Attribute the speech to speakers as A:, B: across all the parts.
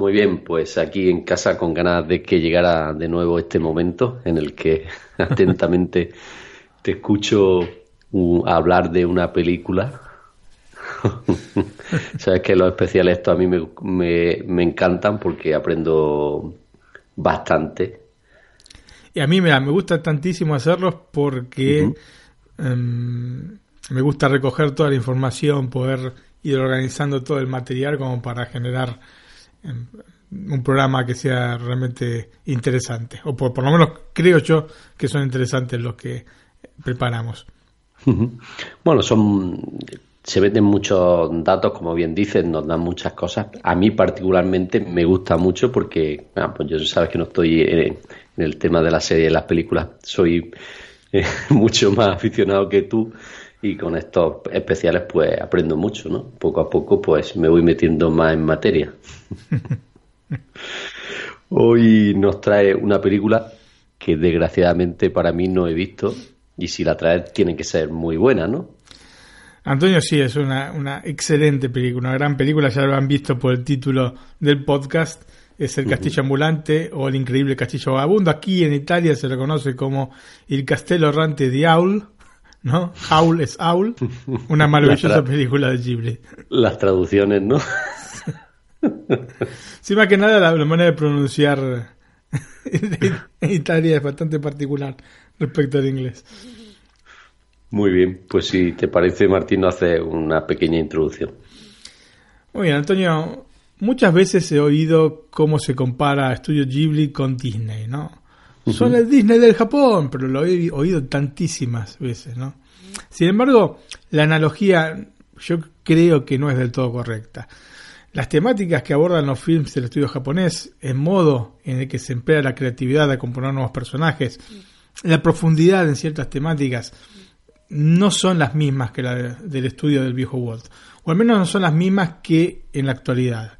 A: Muy bien, pues aquí en casa con ganas de que llegara de nuevo este momento en el que atentamente te escucho uh, hablar de una película. Sabes que los especiales esto a mí me, encantan porque aprendo bastante.
B: Y a mí me, me gusta tantísimo hacerlos porque em, me gusta recoger toda la información, poder ir organizando todo el material como para generar un programa que sea realmente interesante. O por, lo menos creo yo que son interesantes los que preparamos.
A: Bueno, son se venden muchos datos, como bien dices, nos dan muchas cosas. A mí particularmente me gusta mucho porque, ah, pues yo sabes que no estoy en, el tema de la serie y las películas, soy eh, mucho más aficionado que tú y con estos especiales pues aprendo mucho, ¿no? Poco a poco pues me voy metiendo más en materia. Hoy nos trae una película que desgraciadamente para mí no he visto y si la trae tiene que ser muy buena, ¿no?
B: Antonio, sí, es una, una excelente película, una gran película, ya lo han visto por el título del podcast, es El Castillo Ambulante o El Increíble Castillo Vagabundo. Aquí en Italia se lo conoce como El Castello Errante de Aul ¿no? Howl es Owl, una maravillosa película de Ghibli.
A: Las traducciones, ¿no?
B: sí, más que nada la, manera de pronunciar en Italia es bastante particular respecto al inglés.
A: Muy bien, pues si te parece, Martín, hace una pequeña introducción.
B: Muy bien, Antonio, muchas veces he oído cómo se compara Estudio Ghibli con Disney, ¿no? Son el Disney del Japón, pero lo he oído tantísimas veces, ¿no? Sin embargo, la analogía yo creo que no es del todo correcta. Las temáticas que abordan los films del estudio japonés, el modo en el que se emplea la creatividad de componer nuevos personajes, la profundidad en ciertas temáticas, no son las mismas que la del estudio del viejo Walt, o al menos no son las mismas que en la actualidad.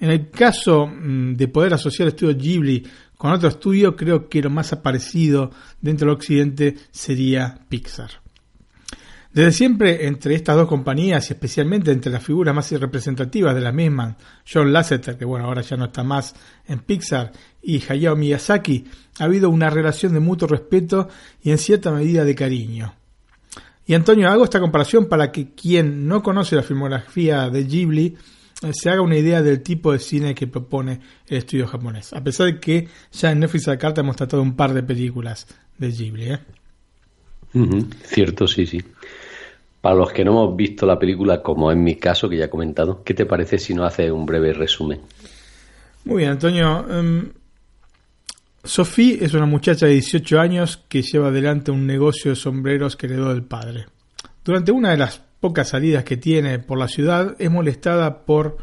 B: En el caso mm, de poder asociar el estudio Ghibli con otro estudio, creo que lo más aparecido dentro del occidente sería Pixar. Desde siempre, entre estas dos compañías y especialmente entre las figuras más representativas de la misma, John Lasseter, que bueno, ahora ya no está más en Pixar, y Hayao Miyazaki, ha habido una relación de mutuo respeto y en cierta medida de cariño. Y Antonio, hago esta comparación para que quien no conoce la filmografía de Ghibli se haga una idea del tipo de cine que propone el estudio japonés. A pesar de que ya en Netflix de carta hemos tratado un par de películas de Ghibli. ¿eh?
A: Cierto, sí, sí. Para los que no hemos visto la película, como en mi caso, que ya he comentado, ¿qué te parece si no hace un breve resumen?
B: Muy bien, Antonio. Um, Sophie es una muchacha de 18 años que lleva adelante un negocio de sombreros que heredó del padre. Durante una de las pocas salidas que tiene por la ciudad, es molestada por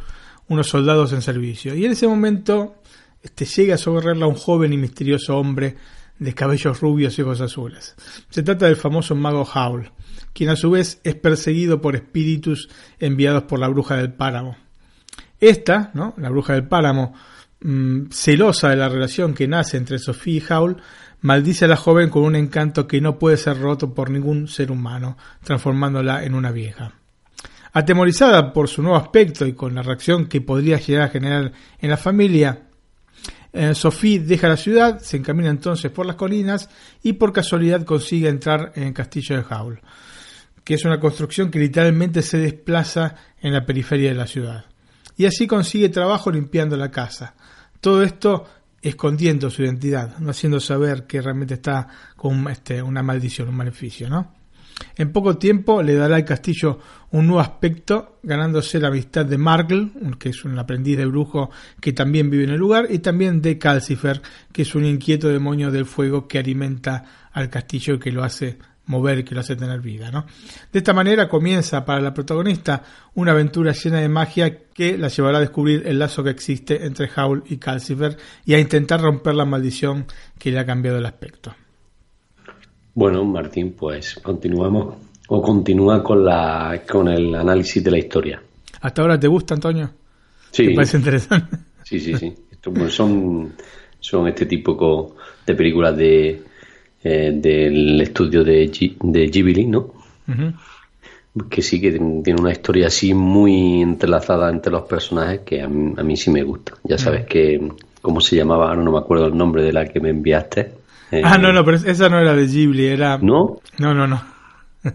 B: unos soldados en servicio. Y en ese momento este, llega a socorrerla un joven y misterioso hombre de cabellos rubios y ojos azules. Se trata del famoso mago Howl, quien a su vez es perseguido por espíritus enviados por la bruja del páramo. Esta, ¿no? la bruja del páramo, mm, celosa de la relación que nace entre Sofía y Howl, maldice a la joven con un encanto que no puede ser roto por ningún ser humano, transformándola en una vieja. Atemorizada por su nuevo aspecto y con la reacción que podría a generar en la familia, eh, Sophie deja la ciudad, se encamina entonces por las colinas y por casualidad consigue entrar en el castillo de Howl, que es una construcción que literalmente se desplaza en la periferia de la ciudad. Y así consigue trabajo limpiando la casa. Todo esto escondiendo su identidad, no haciendo saber que realmente está con este, una maldición, un maleficio, ¿no? En poco tiempo le dará al castillo un nuevo aspecto, ganándose la amistad de Markle, que es un aprendiz de brujo que también vive en el lugar, y también de Calcifer, que es un inquieto demonio del fuego que alimenta al castillo y que lo hace mover, que lo hace tener vida. ¿no? De esta manera comienza para la protagonista una aventura llena de magia que la llevará a descubrir el lazo que existe entre Howl y Calcifer y a intentar romper la maldición que le ha cambiado el aspecto.
A: Bueno, Martín, pues continuamos o continúa con la con el análisis de la historia.
B: ¿Hasta ahora te gusta, Antonio?
A: Sí.
B: ¿Te parece interesante?
A: Sí, sí, sí. son, son este tipo de películas de eh, del estudio de, de Ghibli, ¿no? Que sí que tiene una historia así muy entrelazada entre los personajes que a mí, sí me gusta. Ya sabes que, ¿cómo se llamaba? Ahora no me acuerdo el nombre de la que me enviaste.
B: ah, no, no, pero esa no era de Ghibli, era...
A: ¿No?
B: No, no, no.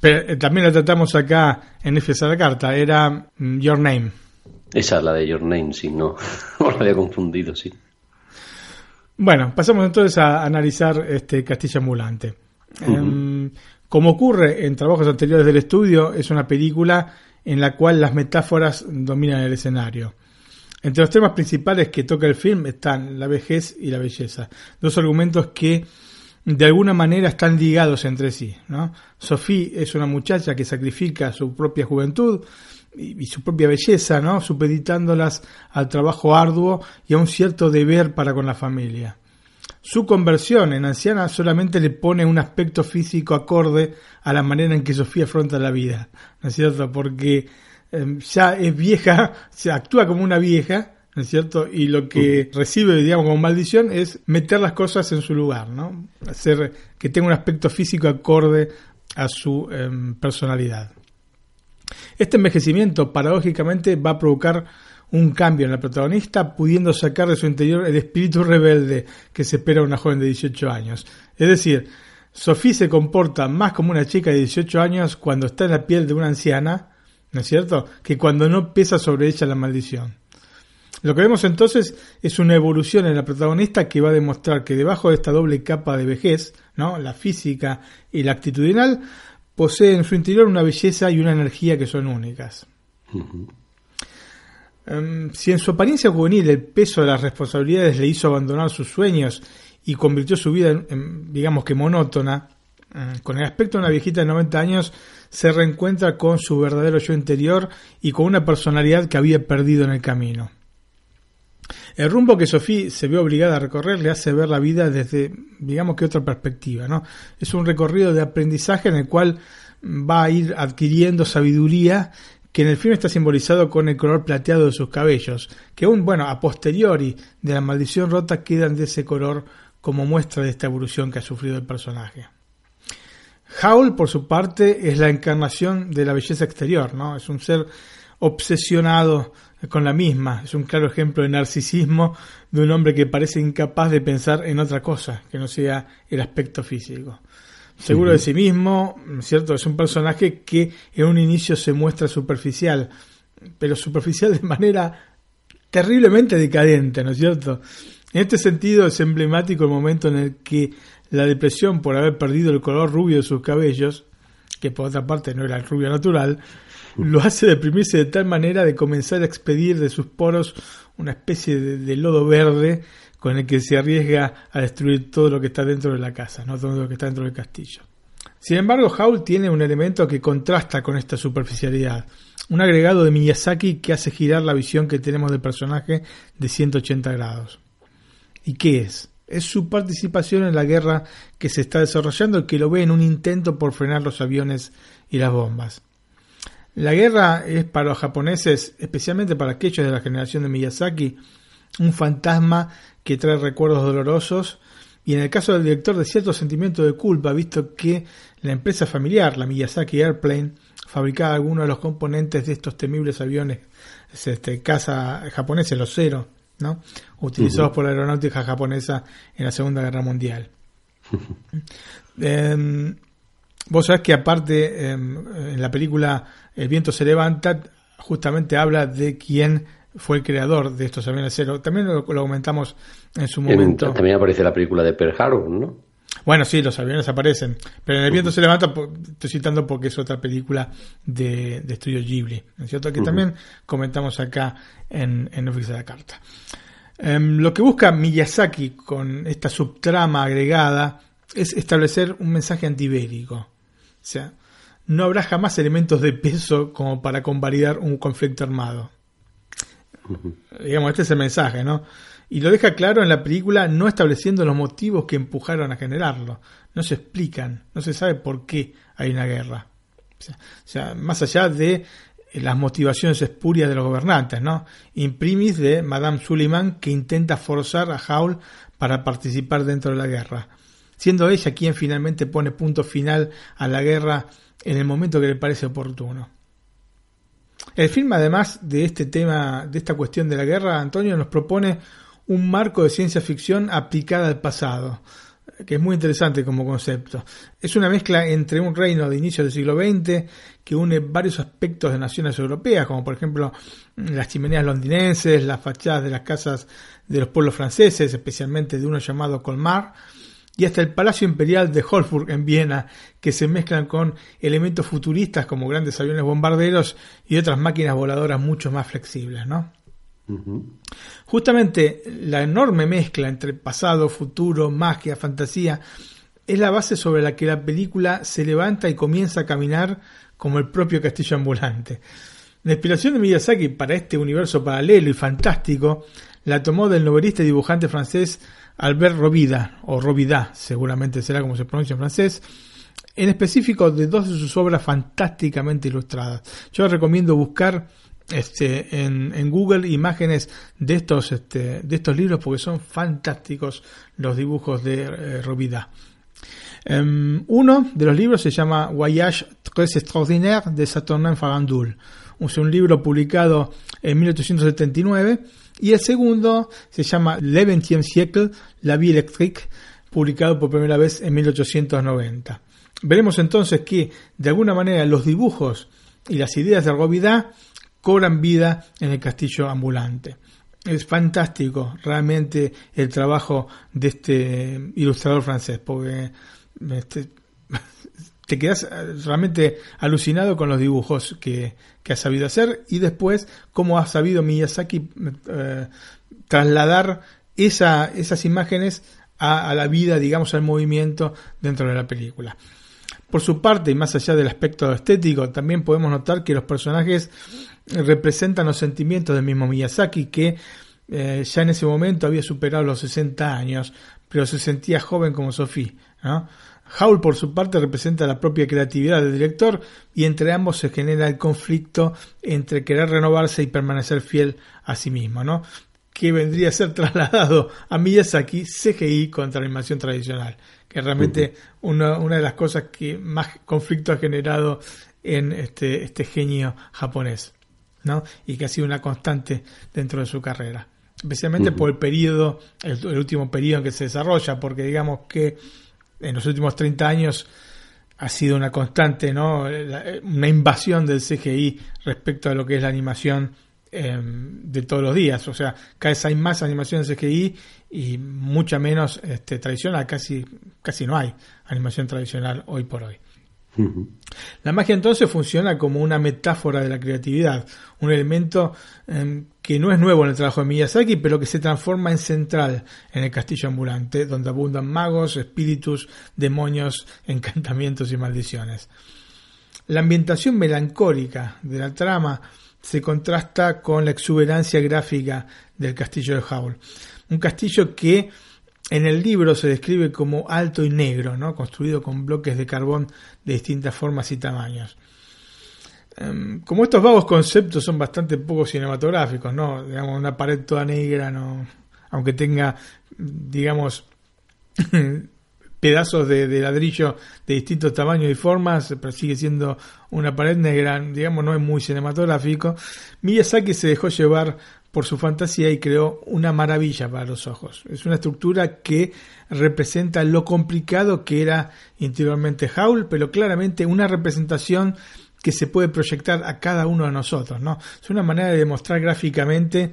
B: pero eh, también la tratamos acá en F la carta, era mm, Your Name.
A: Esa es la de Your Name, sí, no. lo había confundido, sí.
B: Bueno, pasamos entonces a analizar este Castilla Ambulante. Em, como ocurre en trabajos anteriores del estudio, es una película en la cual las metáforas dominan el escenario. Entre los temas principales que toca el film están la vejez y la belleza, dos argumentos que de alguna manera están ligados entre sí. ¿no? Sophie es una muchacha que sacrifica su propia juventud y, su propia belleza, ¿no? supeditándolas al trabajo arduo y a un cierto deber para con la familia. Su conversión en anciana solamente le pone un aspecto físico acorde a la manera en que Sofía afronta la vida, ¿no es cierto? Porque em, ya es vieja, se actúa como una vieja, ¿no es cierto? Y lo que recibe, digamos, como maldición es meter las cosas en su lugar, ¿no? Hacer que tenga un aspecto físico acorde a su em, personalidad. Este envejecimiento paradójicamente va a provocar un cambio en la protagonista, pudiendo sacar de su interior el espíritu rebelde que se espera una joven de 18 años. Es decir, Sophie se comporta más como una chica de 18 años cuando está en la piel de una anciana, ¿no es cierto?, que cuando no pesa sobre ella la maldición. Lo que vemos entonces es una evolución en la protagonista que va a demostrar que debajo de esta doble capa de vejez, ¿no? la física y la actitudinal, posee en su interior una belleza y una energía que son únicas. Em, si en su apariencia juvenil el peso de las responsabilidades le hizo abandonar sus sueños y convirtió su vida en, digamos que monótona, em, con el aspecto de una viejita de 90 años se reencuentra con su verdadero yo interior y con una personalidad que había perdido en el camino. El rumbo que Sofía se ve obligada a recorrer le hace ver la vida desde, digamos que otra perspectiva, ¿no? Es un recorrido de aprendizaje en el cual va a ir adquiriendo sabiduría que en el film está simbolizado con el color plateado de sus cabellos, que aún, bueno, a posteriori de la maldición rota quedan de ese color como muestra de esta evolución que ha sufrido el personaje. Howl, por su parte, es la encarnación de la belleza exterior, ¿no? Es un ser obsesionado con la misma. Es un claro ejemplo de narcisismo de un hombre que parece incapaz de pensar en otra cosa que no sea el aspecto físico. Seguro de sí mismo, ¿cierto? Es un personaje que en un inicio se muestra superficial, pero superficial de manera terriblemente decadente, ¿no es cierto? En este sentido es emblemático el momento en el que la depresión por haber perdido el color rubio de sus cabellos, que por otra parte no era el rubio natural, lo hace deprimirse de tal manera de comenzar a expedir de sus poros una especie de, lodo verde con el que se arriesga a destruir todo lo que está dentro de la casa, no todo lo que está dentro del castillo. Sin embargo, Howl tiene un elemento que contrasta con esta superficialidad, un agregado de Miyazaki que hace girar la visión que tenemos del personaje de 180 grados. ¿Y qué es? Es su participación en la guerra que se está desarrollando y que lo ve en un intento por frenar los aviones y las bombas. La guerra es para los japoneses, especialmente para aquellos de la generación de Miyazaki, un fantasma que trae recuerdos dolorosos y en el caso del director de cierto sentimiento de culpa, visto que la empresa familiar, la Miyazaki Airplane, fabricaba algunos de los componentes de estos temibles aviones este, casa japoneses, los Zero, ¿no? utilizados por la aeronáutica japonesa en la Segunda Guerra Mundial. vos sabés que aparte em, en la película el viento se levanta, justamente habla de quién fue el creador de estos aviones cero. También lo, comentamos en su momento.
A: También aparece la película de Pearl Harbor, ¿no?
B: Bueno, sí, los aviones aparecen, pero en El viento se levanta, estoy citando porque es otra película de, de estudio Ghibli, ¿no es cierto? Que también comentamos acá en, en Oficina de la Carta. Em, lo que busca Miyazaki con esta subtrama agregada es establecer un mensaje antibélico. O sea, no habrá jamás elementos de peso como para convalidar un conflicto armado. Digamos, este es el mensaje, ¿no? Y lo deja claro en la película no estableciendo los motivos que empujaron a generarlo. No se explican, no se sabe por qué hay una guerra. O sea, más allá de las motivaciones espurias de los gobernantes, ¿no? Imprimis de Madame Suleiman que intenta forzar a Haul para participar dentro de la guerra, siendo ella quien finalmente pone punto final a la guerra en el momento que le parece oportuno. El film, además de este tema, de esta cuestión de la guerra, Antonio nos propone un marco de ciencia ficción aplicada al pasado, que es muy interesante como concepto. Es una mezcla entre un reino de inicio del siglo XX que une varios aspectos de naciones europeas, como por ejemplo las chimeneas londinenses, las fachadas de las casas de los pueblos franceses, especialmente de uno llamado Colmar, y hasta el Palacio Imperial de Hofburg en Viena, que se mezclan con elementos futuristas como grandes aviones bombarderos y otras máquinas voladoras mucho más flexibles, ¿no? Justamente la enorme mezcla entre pasado, futuro, magia, fantasía, es la base sobre la que la película se levanta y comienza a caminar como el propio castillo ambulante. La inspiración de Miyazaki para este universo paralelo y fantástico la tomó del novelista y dibujante francés Albert Robida, o Robida, seguramente será como se pronuncia en francés, en específico de dos de sus obras fantásticamente ilustradas. Yo recomiendo buscar este, en, Google imágenes de estos, este, de estos libros porque son fantásticos los dibujos de eh. Em, uno de los libros se llama Voyage très extraordinaire de Saturnin Farandul. Es un libro publicado en 1879 y el segundo se llama Le XXe siècle, la vie électrique, publicado por primera vez en 1890. Veremos entonces que, de alguna manera, los dibujos y las ideas de Robida cobran vida en el castillo ambulante. Es fantástico realmente el trabajo de este ilustrador francés, porque este, te quedas eh, realmente alucinado con los dibujos que, ha sabido hacer y después cómo ha sabido Miyazaki eh, trasladar esa, esas imágenes a, la vida, digamos, al movimiento dentro de la película. Por su parte, y más allá del aspecto estético, también podemos notar que los personajes representan los sentimientos del mismo Miyazaki, que eh, ya en ese momento había superado los 60 años, pero se sentía joven como Sophie. ¿no? Howl, por su parte, representa la propia creatividad del director y entre ambos se genera el conflicto entre querer renovarse y permanecer fiel a sí mismo, ¿no? que vendría a ser trasladado a Miyazaki CGI contra la animación tradicional, que realmente una, una, de las cosas que más conflicto ha generado en este, este genio japonés, ¿no? y que ha sido una constante dentro de su carrera, especialmente por el periodo, el último periodo en que se desarrolla, porque digamos que en los últimos 30 años ha sido una constante, ¿no? Una invasión del CGI respecto a lo que es la animación em, de todos los días. O sea, cada vez hay más animación CGI y mucha menos este, tradicional. Casi, casi no hay animación tradicional hoy por hoy. La magia entonces funciona como una metáfora de la creatividad, un elemento em, que no es nuevo en el trabajo de Miyazaki, pero que se transforma en central en el castillo ambulante, donde abundan magos, espíritus, demonios, encantamientos y maldiciones. La ambientación melancólica de la trama se contrasta con la exuberancia gráfica del castillo de Howl. Un castillo que en el libro se describe como alto y negro, ¿no? construido con bloques de carbón de distintas formas y tamaños. Em, como estos vagos conceptos son bastante poco cinematográficos, ¿no? Digamos, una pared toda negra, ¿no? Aunque tenga, digamos, pedazos de, de, ladrillo de distintos tamaños y formas, pero sigue siendo una pared negra, digamos, no es muy cinematográfico. Miyazaki se dejó llevar por su fantasía y creó una maravilla para los ojos. Es una estructura que representa lo complicado que era interiormente Howl, pero claramente una representación que se puede proyectar a cada uno de nosotros, ¿no? Es una manera de demostrar gráficamente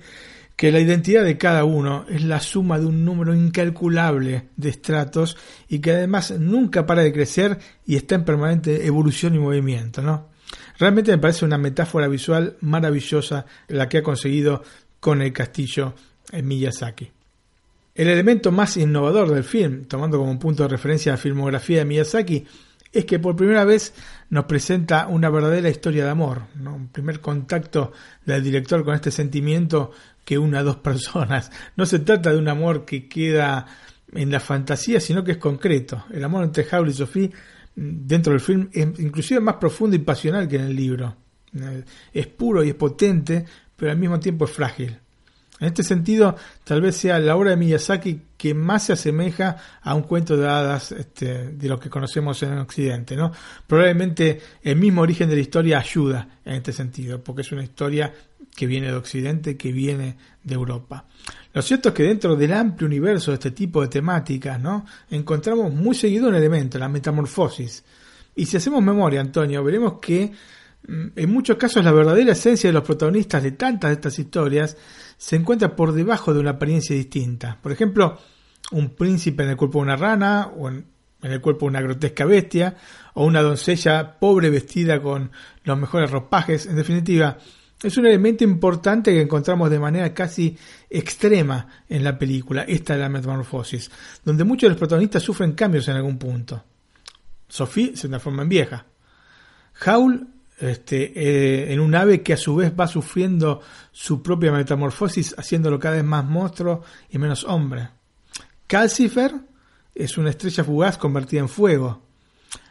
B: que la identidad de cada uno es la suma de un número incalculable de estratos y que además nunca para de crecer y está en permanente evolución y movimiento, ¿no? Realmente me parece una metáfora visual maravillosa la que ha conseguido con el castillo en Miyazaki. El elemento más innovador del film, tomando como punto de referencia la filmografía de Miyazaki, es que por primera vez nos presenta una verdadera historia de amor, un primer contacto del director con este sentimiento que une a dos personas. No se trata de un amor que queda en la fantasía, sino que es concreto. El amor entre Howl y Sophie mm, dentro del film es inclusive más profundo y pasional que en el libro. Es puro y es potente, pero al mismo tiempo es frágil. En este sentido, tal vez sea la obra de Miyazaki que más se asemeja a un cuento de hadas este, de lo que conocemos en Occidente. ¿no? Probablemente el mismo origen de la historia ayuda en este sentido, porque es una historia que viene de Occidente, que viene de Europa. Lo cierto es que dentro del amplio universo de este tipo de temáticas, ¿no? encontramos muy seguido un elemento, la metamorfosis. Y si hacemos memoria, Antonio, veremos que en muchos casos la verdadera esencia de los protagonistas de tantas de estas historias se encuentra por debajo de una apariencia distinta. Por ejemplo, un príncipe en el cuerpo de una rana, o en, el cuerpo de una grotesca bestia, o una doncella pobre vestida con los mejores ropajes. En definitiva, es un elemento importante que encontramos de manera casi extrema en la película, esta de la metamorfosis, donde muchos de los protagonistas sufren cambios en algún punto. Sophie se transforma en vieja. Howl este, eh, en un ave que a su vez va sufriendo su propia metamorfosis, haciéndolo cada vez más monstruo y menos hombre. Calcifer es una estrella fugaz convertida en fuego.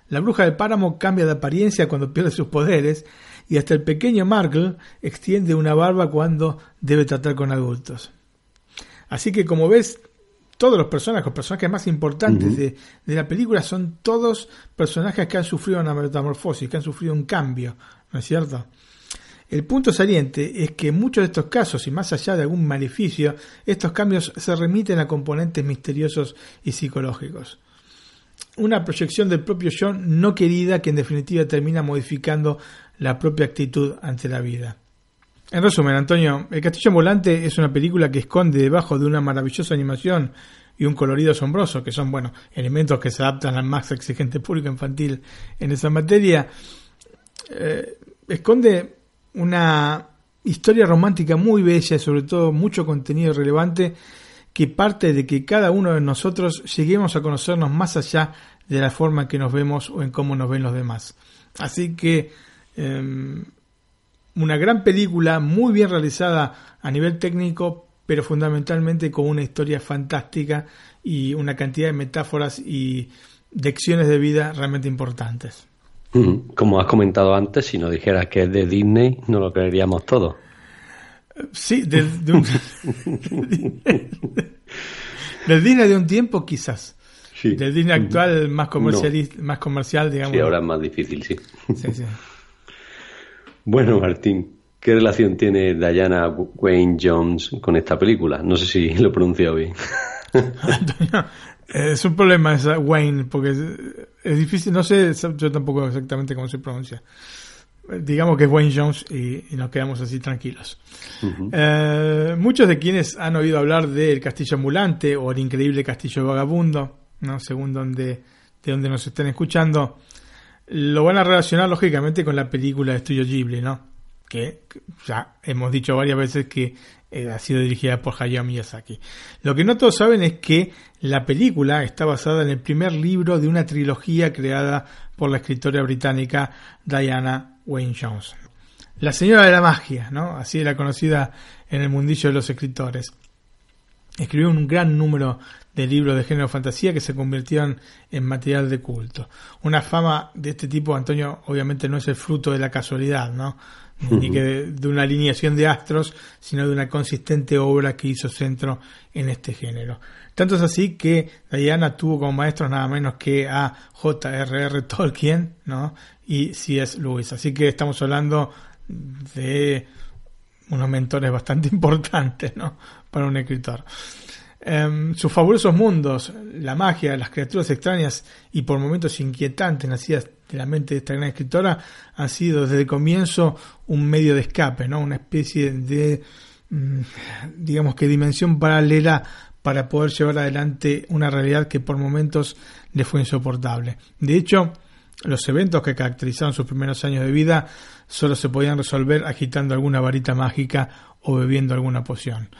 B: La bruja del páramo cambia de apariencia cuando pierde sus poderes y hasta el pequeño Markle extiende una barba cuando debe tratar con adultos. Así que como ves, todos los personajes, los personajes más importantes de, la película son todos personajes que han sufrido una metamorfosis, que han sufrido un cambio, ¿no es cierto? El punto saliente es que en muchos de estos casos, y más allá de algún maleficio, estos cambios se remiten a componentes misteriosos y psicológicos. Una proyección del propio John no querida que en definitiva termina modificando la propia actitud ante la vida. En resumen, Antonio, El Castillo Volante es una película que esconde debajo de una maravillosa animación y un colorido asombroso, que son, bueno, elementos que se adaptan al más exigente público infantil en esa materia. Eh, esconde una historia romántica muy bella y sobre todo mucho contenido relevante que parte de que cada uno de nosotros lleguemos a conocernos más allá de la forma en que nos vemos o en cómo nos ven los demás. Así que em, una gran película, muy bien realizada a nivel técnico, pero fundamentalmente con una historia fantástica y una cantidad de metáforas y lecciones de vida realmente importantes.
A: Como has comentado antes, si nos dijeras que es de Disney, no lo creeríamos todo.
B: Sí, de, un, del Disney de un tiempo quizás. Sí. Del Disney actual más comercial, más comercial, digamos.
A: Sí, ahora es más difícil, sí. sí, sí. Bueno, Martín, ¿qué relación tiene Diana Wayne Jones con esta película? No sé si lo pronuncio bien.
B: es un problema esa Wayne, porque es, difícil, no sé yo tampoco exactamente cómo se pronuncia. Digamos que es Wayne Jones y, nos quedamos así tranquilos. Eh, muchos de quienes han oído hablar del Castillo Ambulante o el increíble Castillo Vagabundo, ¿no? según donde, de donde nos estén escuchando, lo van a relacionar lógicamente con la película de Estudio Ghibli, ¿no? Que ya hemos dicho varias veces que eh, ha sido dirigida por Hayao Miyazaki. Lo que no todos saben es que la película está basada en el primer libro de una trilogía creada por la escritora británica Diana Wayne Jones. La señora de la magia, ¿no? Así era conocida en el mundillo de los escritores. Escribió un gran número de libros de género fantasía que se convirtieron en material de culto. Una fama de este tipo, Antonio, obviamente no es el fruto de la casualidad, ¿no? Ni que de, una alineación de astros, sino de una consistente obra que hizo centro en este género. Tanto es así que Diana tuvo como maestros nada menos que a J.R.R. Tolkien, ¿no? Y C.S. Lewis. Así que estamos hablando de unos mentores bastante importantes, ¿no? Para un escritor. Em, sus fabulosos mundos, la magia, las criaturas extrañas y por momentos inquietantes nacidas de la mente de esta gran escritora han sido desde el comienzo un medio de escape, ¿no? una especie de, mm, digamos que dimensión paralela para poder llevar adelante una realidad que por momentos le fue insoportable. De hecho, los eventos que caracterizaron sus primeros años de vida solo se podían resolver agitando alguna varita mágica o bebiendo alguna poción.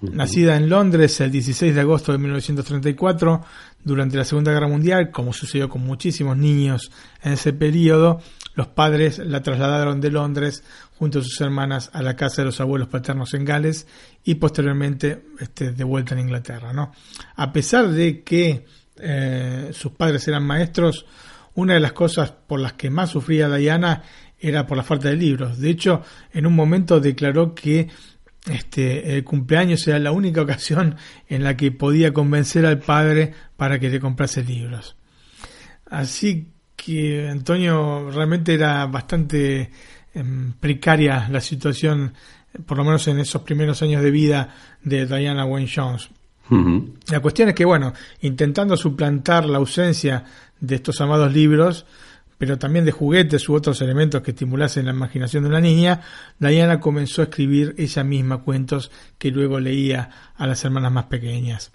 B: Nacida en Londres el 16 de agosto de 1934, durante la Segunda Guerra Mundial, como sucedió con muchísimos niños en ese periodo, los padres la trasladaron de Londres junto a sus hermanas a la casa de los abuelos paternos en Gales y posteriormente este, de vuelta en Inglaterra. A pesar de que eh, sus padres eran maestros, una de las cosas por las que más sufría Diana era por la falta de libros. De hecho, en un momento declaró que este, el cumpleaños era la única ocasión en la que podía convencer al padre para que le comprase libros. Así que Antonio realmente era bastante em, precaria la situación, por lo menos en esos primeros años de vida de Diana Wayne Jones. La cuestión es que, bueno, intentando suplantar la ausencia de estos amados libros, pero también de juguetes u otros elementos que estimulasen la imaginación de una niña, Diana comenzó a escribir ella misma cuentos que luego leía a las hermanas más pequeñas.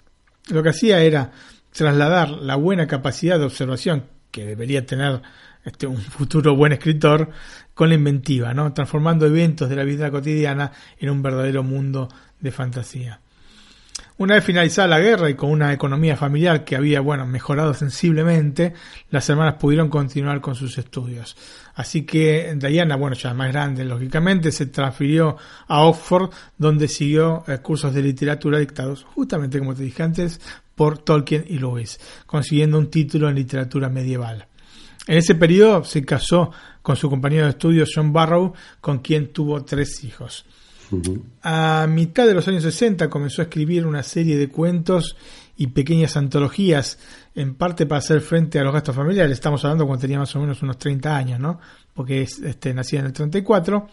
B: Lo que hacía era trasladar la buena capacidad de observación que debería tener este, un futuro buen escritor con la inventiva, ¿no? transformando eventos de la vida cotidiana en un verdadero mundo de fantasía. Una vez finalizada la guerra y con una economía familiar que había, bueno, mejorado sensiblemente, las hermanas pudieron continuar con sus estudios. Así que Diana, bueno, ya más grande, lógicamente, se transfirió a Oxford, donde siguió eh, cursos de literatura dictados, justamente como te dije antes, por Tolkien y Lewis, consiguiendo un título en literatura medieval. En ese periodo se casó con su compañero de estudios John Barrow, con quien tuvo tres hijos. A mitad de los años 60 comenzó a escribir una serie de cuentos y pequeñas antologías, en parte para hacer frente a los gastos familiares. Estamos hablando cuando tenía más o menos unos 30 años, ¿no? Porque este, nacía en el 34.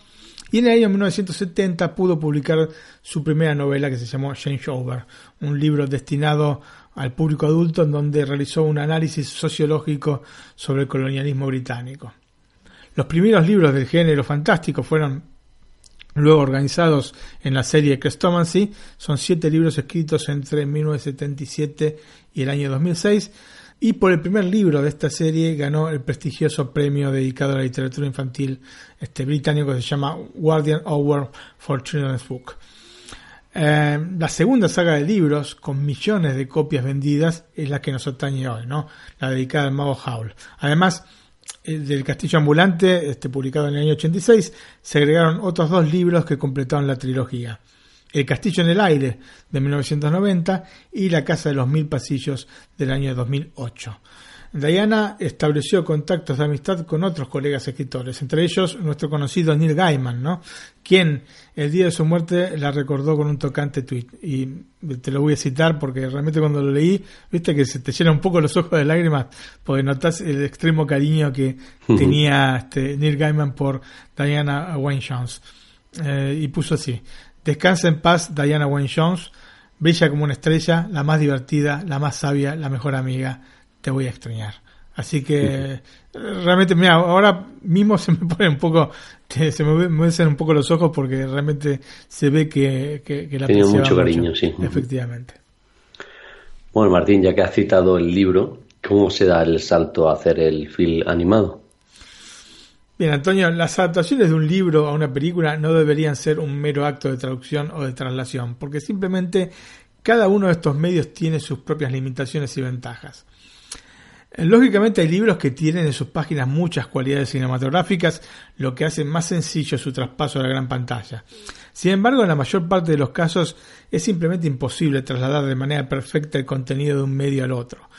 B: Y en el año 1970 pudo publicar su primera novela que se llamó Changeover, un libro destinado al público adulto en donde realizó un análisis sociológico sobre el colonialismo británico. Los primeros libros del género fantástico fueron luego organizados en la serie Crestomancy. Son siete libros escritos entre 1977 y el año 2006. Y por el primer libro de esta serie ganó el prestigioso premio dedicado a la literatura infantil este, británico que se llama Guardian Award for Children's Book. Eh, la segunda saga de libros, con millones de copias vendidas, es la que nos atañe hoy, ¿no? La dedicada al mago Howl. Además, del Castillo Ambulante, este, publicado en el año 86, se agregaron otros dos libros que completaron la trilogía. El Castillo en el Aire, de 1990, y La Casa de los Mil Pasillos, del año 2008. Diana estableció contactos de amistad con otros colegas escritores, entre ellos nuestro conocido Neil Gaiman, ¿no? quien el día de su muerte la recordó con un tocante tweet. Y te lo voy a citar porque realmente cuando lo leí, viste que se te llenan un poco los ojos de lágrimas, porque notas el extremo cariño que tenía este Neil Gaiman por Diana Wayne Jones. Eh, y puso así, descansa en paz Diana Wayne Jones, bella como una estrella, la más divertida, la más sabia, la mejor amiga te voy a extrañar. Así que realmente, mira, ahora mismo se me pone un poco, se me mueven un poco los ojos porque realmente se ve que, que, la
A: Tenía mucho cariño, sí.
B: Efectivamente.
A: Bueno, Martín, ya que has citado el libro, ¿cómo se da el salto a hacer el film animado?
B: Bien, Antonio, las adaptaciones de un libro a una película no deberían ser un mero acto de traducción o de traslación, porque simplemente cada uno de estos medios tiene sus propias limitaciones y ventajas. Lógicamente hay libros que tienen en sus páginas muchas cualidades cinematográficas, lo que hace más sencillo su traspaso a la gran pantalla. Sin embargo, en la mayor parte de los casos es simplemente imposible trasladar de manera perfecta el contenido de un medio al otro.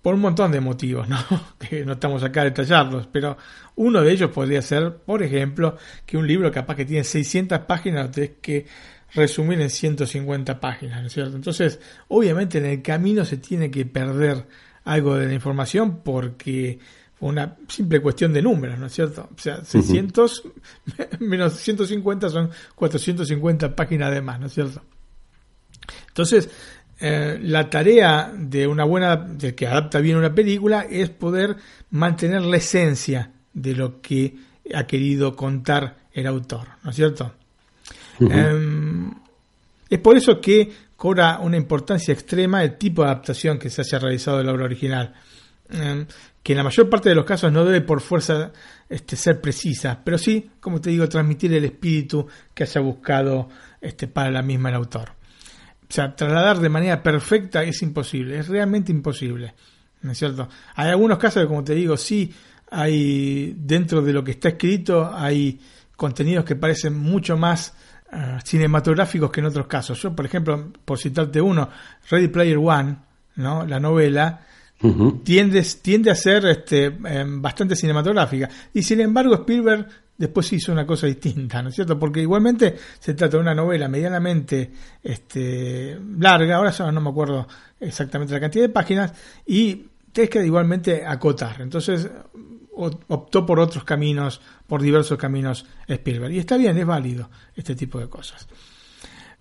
B: Por un montón de motivos, ¿no? que no estamos acá a detallarlos, pero uno de ellos podría ser, por ejemplo, que un libro capaz que tiene 600 páginas lo que resumir en 150 páginas, ¿no es cierto? Entonces, obviamente en el camino se tiene que perder algo de la información porque fue una simple cuestión de números, ¿no es cierto? O sea, 600 menos 150 son 450 páginas de más, ¿no es cierto? Entonces, eh, la tarea de una buena, de que adapta bien una película, es poder mantener la esencia de lo que ha querido contar el autor, ¿no es cierto? Em, es por eso que cobra una importancia extrema el tipo de adaptación que se haya realizado de la obra original. em, que en la mayor parte de los casos no debe por fuerza este, ser precisa, pero sí, como te digo, transmitir el espíritu que haya buscado este, para la misma el autor. O sea, trasladar de manera perfecta es imposible, es realmente imposible. ¿No es cierto? Hay algunos casos que, como te digo, sí hay dentro de lo que está escrito, hay contenidos que parecen mucho más eh, cinematográficos que en otros casos. Yo, por ejemplo, por citarte uno, Ready Player One, ¿no? la novela, tiende, tiende, a ser este, em, bastante cinematográfica. Y sin embargo, Spielberg después hizo una cosa distinta, ¿no es cierto? Porque igualmente se trata de una novela medianamente este, larga, ahora ya no me acuerdo exactamente la cantidad de páginas, y tienes que igualmente acotar. Entonces optó por otros caminos, por diversos caminos Spielberg. Y está bien, es válido este tipo de cosas.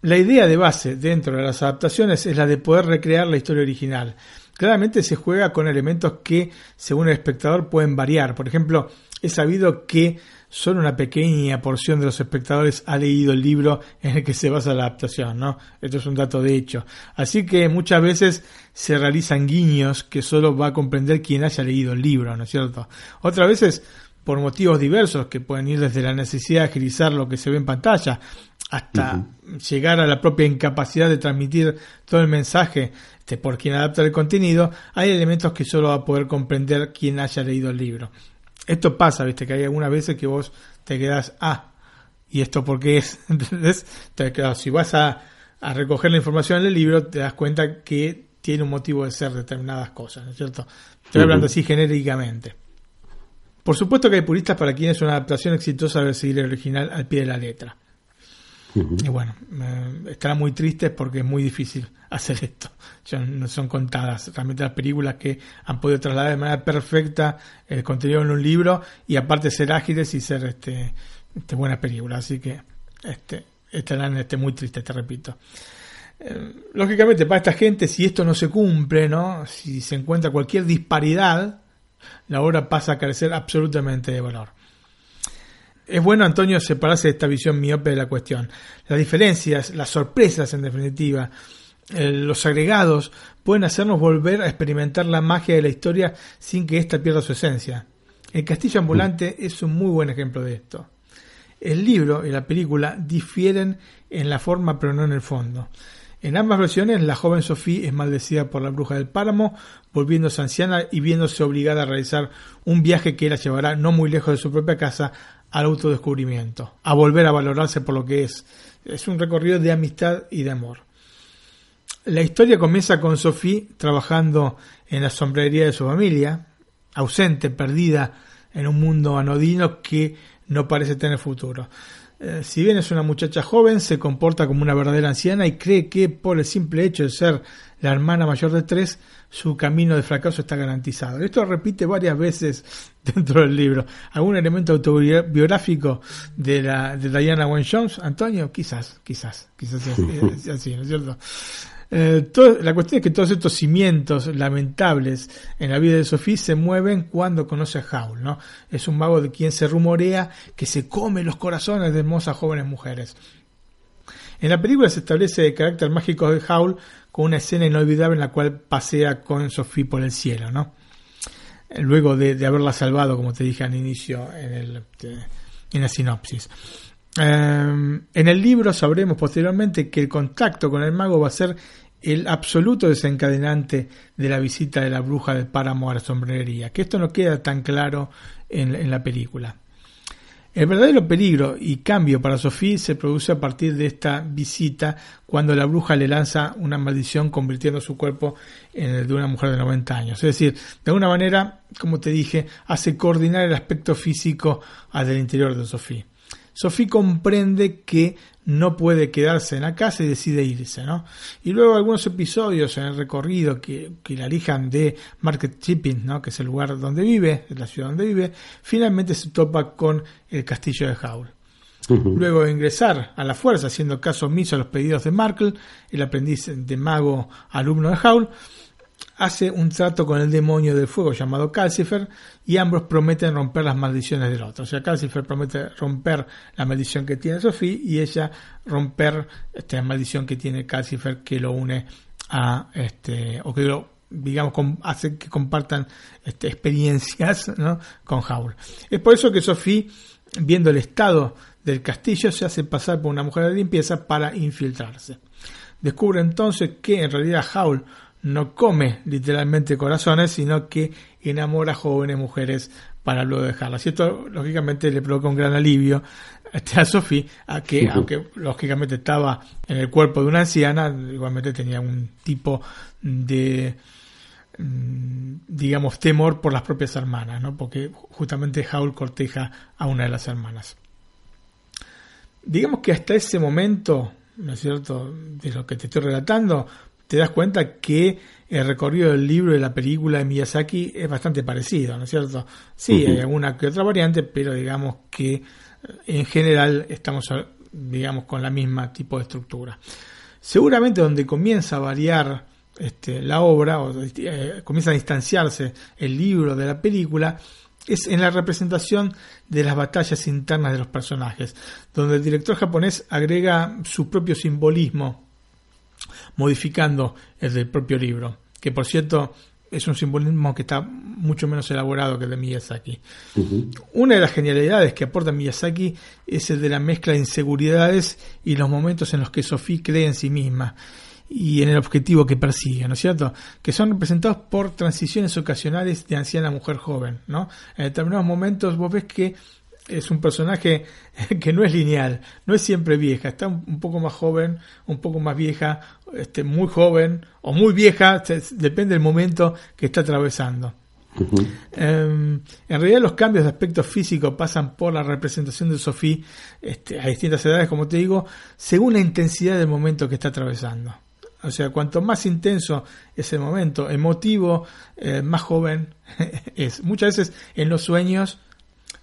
B: La idea de base dentro de las adaptaciones es la de poder recrear la historia original. Claramente se juega con elementos que, según el espectador, pueden variar. Por ejemplo, he sabido que solo una pequeña porción de los espectadores ha leído el libro en el que se basa la adaptación, ¿no? Esto es un dato de hecho. Así que muchas veces se realizan guiños que solo va a comprender quien haya leído el libro, ¿no es cierto? Otras veces por motivos diversos que pueden ir desde la necesidad de agilizar lo que se ve en pantalla hasta llegar a la propia incapacidad de transmitir todo el mensaje este, por quien adapta el contenido, hay elementos que solo va a poder comprender quien haya leído el libro. Esto pasa, viste, que hay algunas veces que vos te quedas, ah, ¿y esto por qué es? Quedas, si vas a, a recoger la información en el libro, te das cuenta que tiene un motivo de ser determinadas cosas, ¿no es cierto? Estoy hablando así genéricamente. Por supuesto que hay puristas para quienes una adaptación exitosa debe seguir el original al pie de la letra. Y bueno, estarán muy tristes porque es muy difícil hacer esto. no son contadas realmente las películas que han podido trasladar de manera perfecta el contenido en un libro y aparte ser ágiles y ser este, este buenas películas. Así que este, estarán este, muy tristes, te repito. Eh, lógicamente, para esta gente, si esto no se cumple, ¿no? si se encuentra cualquier disparidad, la obra pasa a carecer absolutamente de valor. Es bueno, Antonio, separarse de esta visión miope de la cuestión. Las diferencias, las sorpresas, en definitiva, eh, los agregados, pueden hacernos volver a experimentar la magia de la historia sin que ésta pierda su esencia. El Castillo Ambulante es un muy buen ejemplo de esto. El libro y la película difieren en la forma pero no en el fondo. En ambas versiones, la joven Sophie es maldecida por la bruja del páramo, volviéndose anciana y viéndose obligada a realizar un viaje que la llevará no muy lejos de su propia casa al autodescubrimiento, a volver a valorarse por lo que es. Es un recorrido de amistad y de amor. La historia comienza con Sophie trabajando en la sombrería de su familia, ausente, perdida en un mundo anodino que no parece tener futuro. Eh, si bien es una muchacha joven, se comporta como una verdadera anciana y cree que por el simple hecho de ser la hermana mayor de tres, su camino de fracaso está garantizado. Esto repite varias veces dentro del libro. ¿Algún elemento autobiográfico de, la, de Diana Wayne Jones, Antonio? Quizás, quizás, quizás es así, ¿no es cierto? Eh, la cuestión es que todos estos cimientos lamentables en la vida de Sophie se mueven cuando conoce a Howl, ¿no? Es un mago de quien se rumorea que se come los corazones de hermosas jóvenes mujeres. En la película se establece el carácter mágico de Howl con una escena inolvidable en la cual pasea con Sophie por el cielo, ¿no? Luego de, haberla salvado, como te dije al inicio en, el, en la sinopsis. Em, en el libro sabremos posteriormente que el contacto con el mago va a ser el absoluto desencadenante de la visita de la bruja del páramo a la sombrería, que esto no queda tan claro en la película. El verdadero peligro y cambio para Sophie se produce a partir de esta visita cuando la bruja le lanza una maldición convirtiendo su cuerpo en el de una mujer de 90 años. Es decir, de alguna manera, como te dije, hace coordinar el aspecto físico al del interior de Sophie. Sophie comprende que no puede quedarse en la casa y decide irse, ¿no? Y luego algunos episodios en el recorrido que, que la alejan de Market Shipping, ¿no? Que es el lugar donde vive, la ciudad donde vive, finalmente se topa con el castillo de Howl. Luego de ingresar a la fuerza, haciendo caso omiso a los pedidos de Markle, el aprendiz de mago alumno de Howl, hace un trato con el demonio del fuego llamado Calcifer y ambos prometen romper las maldiciones del otro. O sea, Calcifer promete romper la maldición que tiene Sophie y ella romper esta maldición que tiene Calcifer que lo une a este o que lo digamos, hace que compartan este, experiencias ¿no? con Howl. Es por eso que Sophie, viendo el estado del castillo, se hace pasar por una mujer de limpieza para infiltrarse. Descubre entonces que en realidad Howl no come literalmente corazones, sino que enamora a jóvenes mujeres para luego dejarlas. Y esto, lógicamente, le provoca un gran alivio a Sophie, a que, aunque lógicamente estaba en el cuerpo de una anciana, igualmente tenía un tipo de mm, digamos temor por las propias hermanas, ¿no? Porque justamente Howl corteja a una de las hermanas. Digamos que hasta ese momento, ¿no es cierto?, de lo que te estoy relatando, te das cuenta que el recorrido del libro y la película de Miyazaki es bastante parecido, ¿no es cierto? Sí, hay alguna que otra variante, pero digamos que eh, en general estamos, digamos, con la misma tipo de estructura. Seguramente donde comienza a variar este, la obra, o eh, comienza a distanciarse el libro de la película, es en la representación de las batallas internas de los personajes, donde el director japonés agrega su propio simbolismo modificando el del propio libro, que por cierto es un simbolismo que está mucho menos elaborado que el de Miyazaki. Una de las genialidades que aporta Miyazaki es el de la mezcla de inseguridades y los momentos en los que Sophie cree en sí misma y en el objetivo que persigue, ¿no es cierto? Que son representados por transiciones ocasionales de anciana a mujer joven, ¿no? En determinados momentos vos ves que es un personaje que no es lineal, no es siempre vieja, está un poco más joven, un poco más vieja, este, muy joven o muy vieja, depende del momento que está atravesando. Em, en realidad los cambios de aspecto físico pasan por la representación de Sofía este, a distintas edades, como te digo, según la intensidad del momento que está atravesando. O sea, cuanto más intenso es el momento emotivo, eh, más joven es. Muchas veces en los sueños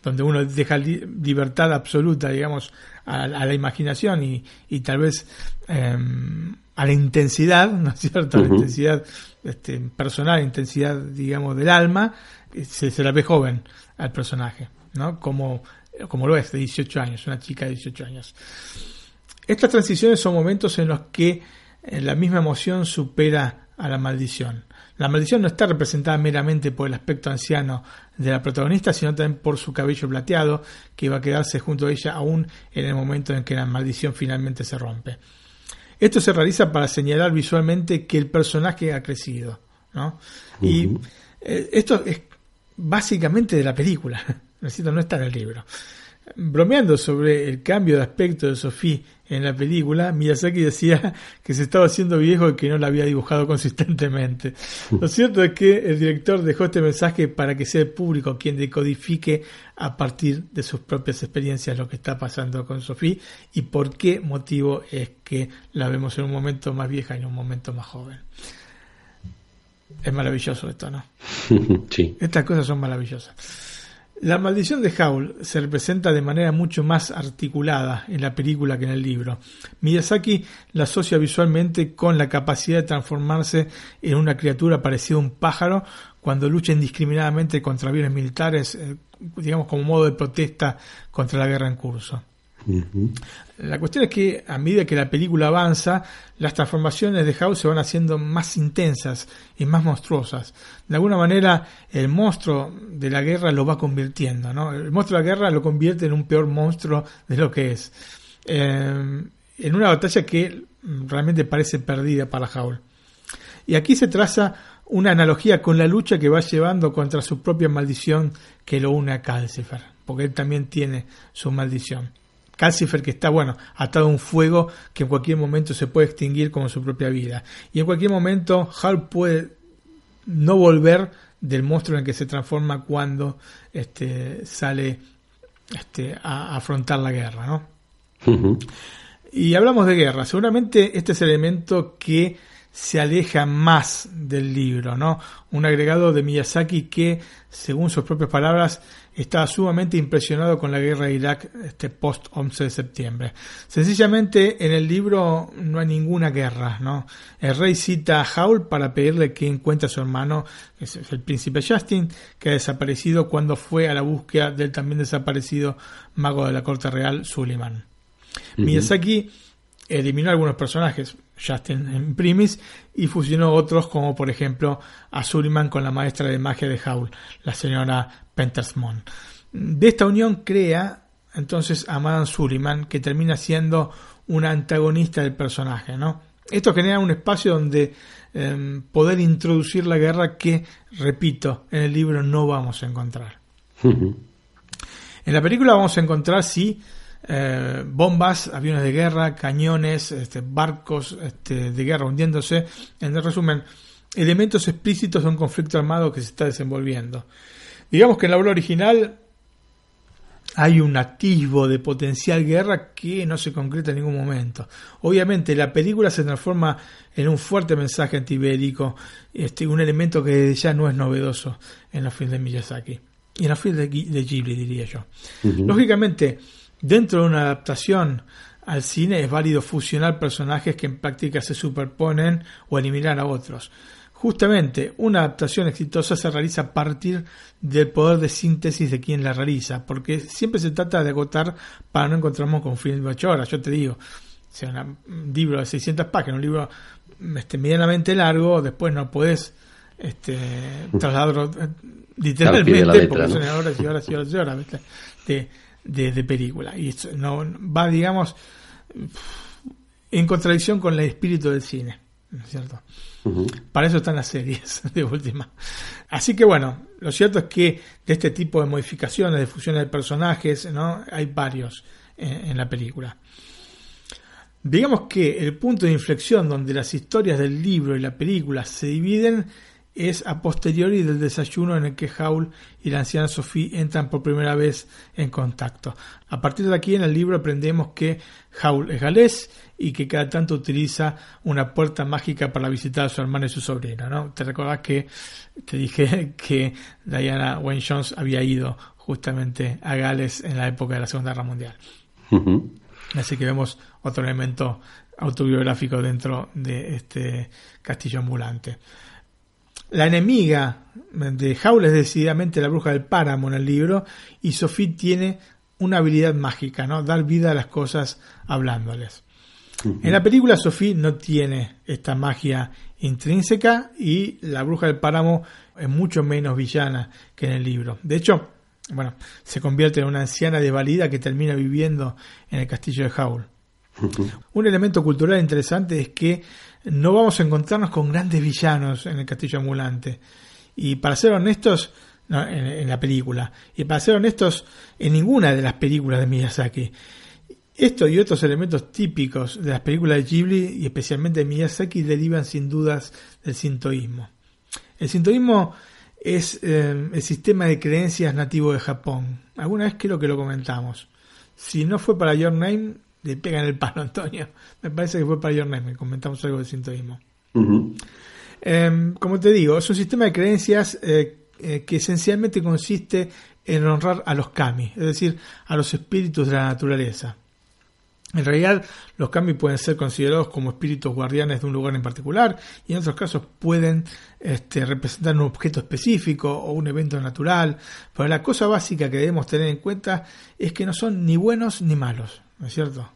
B: donde uno deja libertad absoluta, digamos, a, la imaginación y, y tal vez em, a la intensidad, ¿no es cierto? A la intensidad este, personal, intensidad, digamos, del alma, eh, se, se, la ve joven al personaje, ¿no? Como, como lo es, de 18 años, una chica de 18 años. Estas transiciones son momentos en los que eh, la misma emoción supera a la maldición. La maldición no está representada meramente por el aspecto anciano de la protagonista, sino también por su cabello plateado, que va a quedarse junto a ella aún en el momento en que la maldición finalmente se rompe. Esto se realiza para señalar visualmente que el personaje ha crecido. ¿no? Y eh, esto es básicamente de la película, no está en el libro. Bromeando sobre el cambio de aspecto de Sophie en la película, Miyazaki decía que se estaba haciendo viejo y que no la había dibujado consistentemente. Lo cierto es que el director dejó este mensaje para que sea el público quien decodifique a partir de sus propias experiencias lo que está pasando con Sophie y por qué motivo es que la vemos en un momento más vieja y en un momento más joven. Es maravilloso esto, ¿no?
A: Sí.
B: Estas cosas son maravillosas. La maldición de Howl se representa de manera mucho más articulada en la película que en el libro. Miyazaki la asocia visualmente con la capacidad de transformarse en una criatura parecida a un pájaro cuando lucha indiscriminadamente contra aviones militares, eh, digamos como modo de protesta contra la guerra en curso. La cuestión es que a medida que la película avanza, las transformaciones de House se van haciendo más intensas y más monstruosas. De alguna manera, el monstruo de la guerra lo va convirtiendo, ¿no? El monstruo de la guerra lo convierte en un peor monstruo de lo que es. Eh, en una batalla que realmente parece perdida para Howl. Y aquí se traza una analogía con la lucha que va llevando contra su propia maldición que lo une a Calcifer, porque él también tiene su maldición. Calcifer que está, bueno, atado a un fuego que en cualquier momento se puede extinguir como su propia vida. Y en cualquier momento Hal puede no volver del monstruo en el que se transforma cuando este, sale este, a, afrontar la guerra, ¿no? Y hablamos de guerra. Seguramente este es el elemento que se aleja más del libro, ¿no? Un agregado de Miyazaki que, según sus propias palabras, estaba sumamente impresionado con la guerra de Irak este post 11 de septiembre. Sencillamente en el libro no hay ninguna guerra, ¿no? El rey cita a Howl para pedirle que encuentre a su hermano, es el príncipe Justin, que ha desaparecido cuando fue a la búsqueda del también desaparecido mago de la corte real, Suleiman. Miyazaki eliminó algunos personajes, Justin en primis, y fusionó otros como por ejemplo a Sullivan con la maestra de magia de Howl, la señora Pentersmon. De esta unión crea entonces a Madame Sullivan, que termina siendo una antagonista del personaje, ¿no? Esto genera un espacio donde em, poder introducir la guerra que, repito, en el libro no vamos a encontrar. en la película vamos a encontrar, sí, eh, bombas, aviones de guerra, cañones, este, barcos este, de guerra hundiéndose. En resumen, elementos explícitos de un conflicto armado que se está desenvolviendo. Digamos que en la obra original hay un atisbo de potencial guerra que no se concreta en ningún momento. Obviamente la película se transforma en un fuerte mensaje antibélico, este, un elemento que ya no es novedoso en los filmes de Miyazaki. Y en los filmes de, Ghibli, diría yo. Lógicamente, dentro de una adaptación al cine es válido fusionar personajes que en práctica se superponen o eliminar a otros. Justamente, una adaptación exitosa se realiza a partir del poder de síntesis de quien la realiza, porque siempre se trata de agotar para no encontrarnos con un film de 8 horas. Yo te digo, sea un libro de 600 páginas, un libro este, medianamente largo, después no puedes este, trasladarlo eh, literalmente porque son horas y horas y horas y horas de, de, de, película. Y no va, digamos, en contradicción con el espíritu del cine, ¿no es cierto? Para eso están las series, de última. Así que bueno, lo cierto es que de este tipo de modificaciones, de fusiones de personajes, ¿no? hay varios en, la película. Digamos que el punto de inflexión donde las historias del libro y la película se dividen es a posteriori del desayuno en el que Howl y la anciana Sophie entran por primera vez en contacto. A partir de aquí en el libro aprendemos que Howl es galés y que cada tanto utiliza una puerta mágica para visitar a su hermana y su sobrina. ¿no? Te recordás que te dije que Diana Wayne Jones había ido justamente a Gales en la época de la Segunda Guerra Mundial. Así que vemos otro elemento autobiográfico dentro de este castillo ambulante. La enemiga de Howl es decididamente la bruja del páramo en el libro y Sophie tiene una habilidad mágica, ¿no? Dar vida a las cosas hablándoles. En la película Sophie no tiene esta magia intrínseca y la bruja del páramo es mucho menos villana que en el libro. De hecho, bueno, se convierte en una anciana desvalida que termina viviendo en el castillo de Howl. Un elemento cultural interesante es que no vamos a encontrarnos con grandes villanos en el castillo ambulante. Y para ser honestos, en, la película, y para ser honestos, en ninguna de las películas de Miyazaki. Esto y otros elementos típicos de las películas de Ghibli y especialmente de Miyazaki derivan sin dudas del sintoísmo. El sintoísmo es eh, el sistema de creencias nativo de Japón. Alguna vez creo que lo comentamos. Si no fue para Your Name, le pegan el palo, Antonio. Me parece que fue para Your Name, comentamos algo del sintoísmo. Em, como te digo, es un sistema de creencias eh, eh, que esencialmente consiste en honrar a los kami, es decir, a los espíritus de la naturaleza. En realidad, los kami pueden ser considerados como espíritus guardianes de un lugar en particular y en otros casos pueden este, representar un objeto específico o un evento natural. Pero la cosa básica que debemos tener en cuenta es que no son ni buenos ni malos, ¿no es cierto?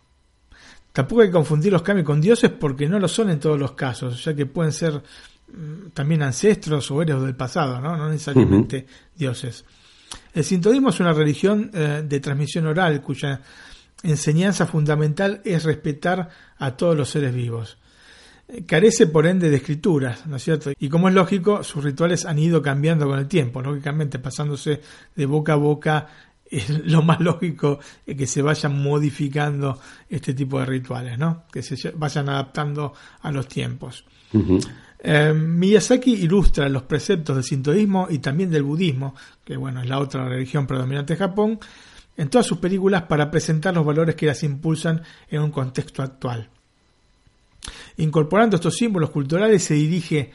B: Tampoco hay que confundir los kami con dioses porque no lo son en todos los casos, ya que pueden ser mm, también ancestros o héroes del pasado, no, no necesariamente dioses. El sintoísmo es una religión eh, de transmisión oral cuya enseñanza fundamental es respetar a todos los seres vivos. Eh, carece por ende de escrituras, ¿no es cierto? Y como es lógico, sus rituales han ido cambiando con el tiempo, lógicamente pasándose de boca a boca es lo más lógico es que se vayan modificando este tipo de rituales, ¿no? Que se vayan adaptando a los tiempos. Eh, Miyazaki ilustra los preceptos del sintoísmo y también del budismo, que bueno, es la otra religión predominante de Japón, en todas sus películas para presentar los valores que las impulsan en un contexto actual. Incorporando estos símbolos culturales se dirige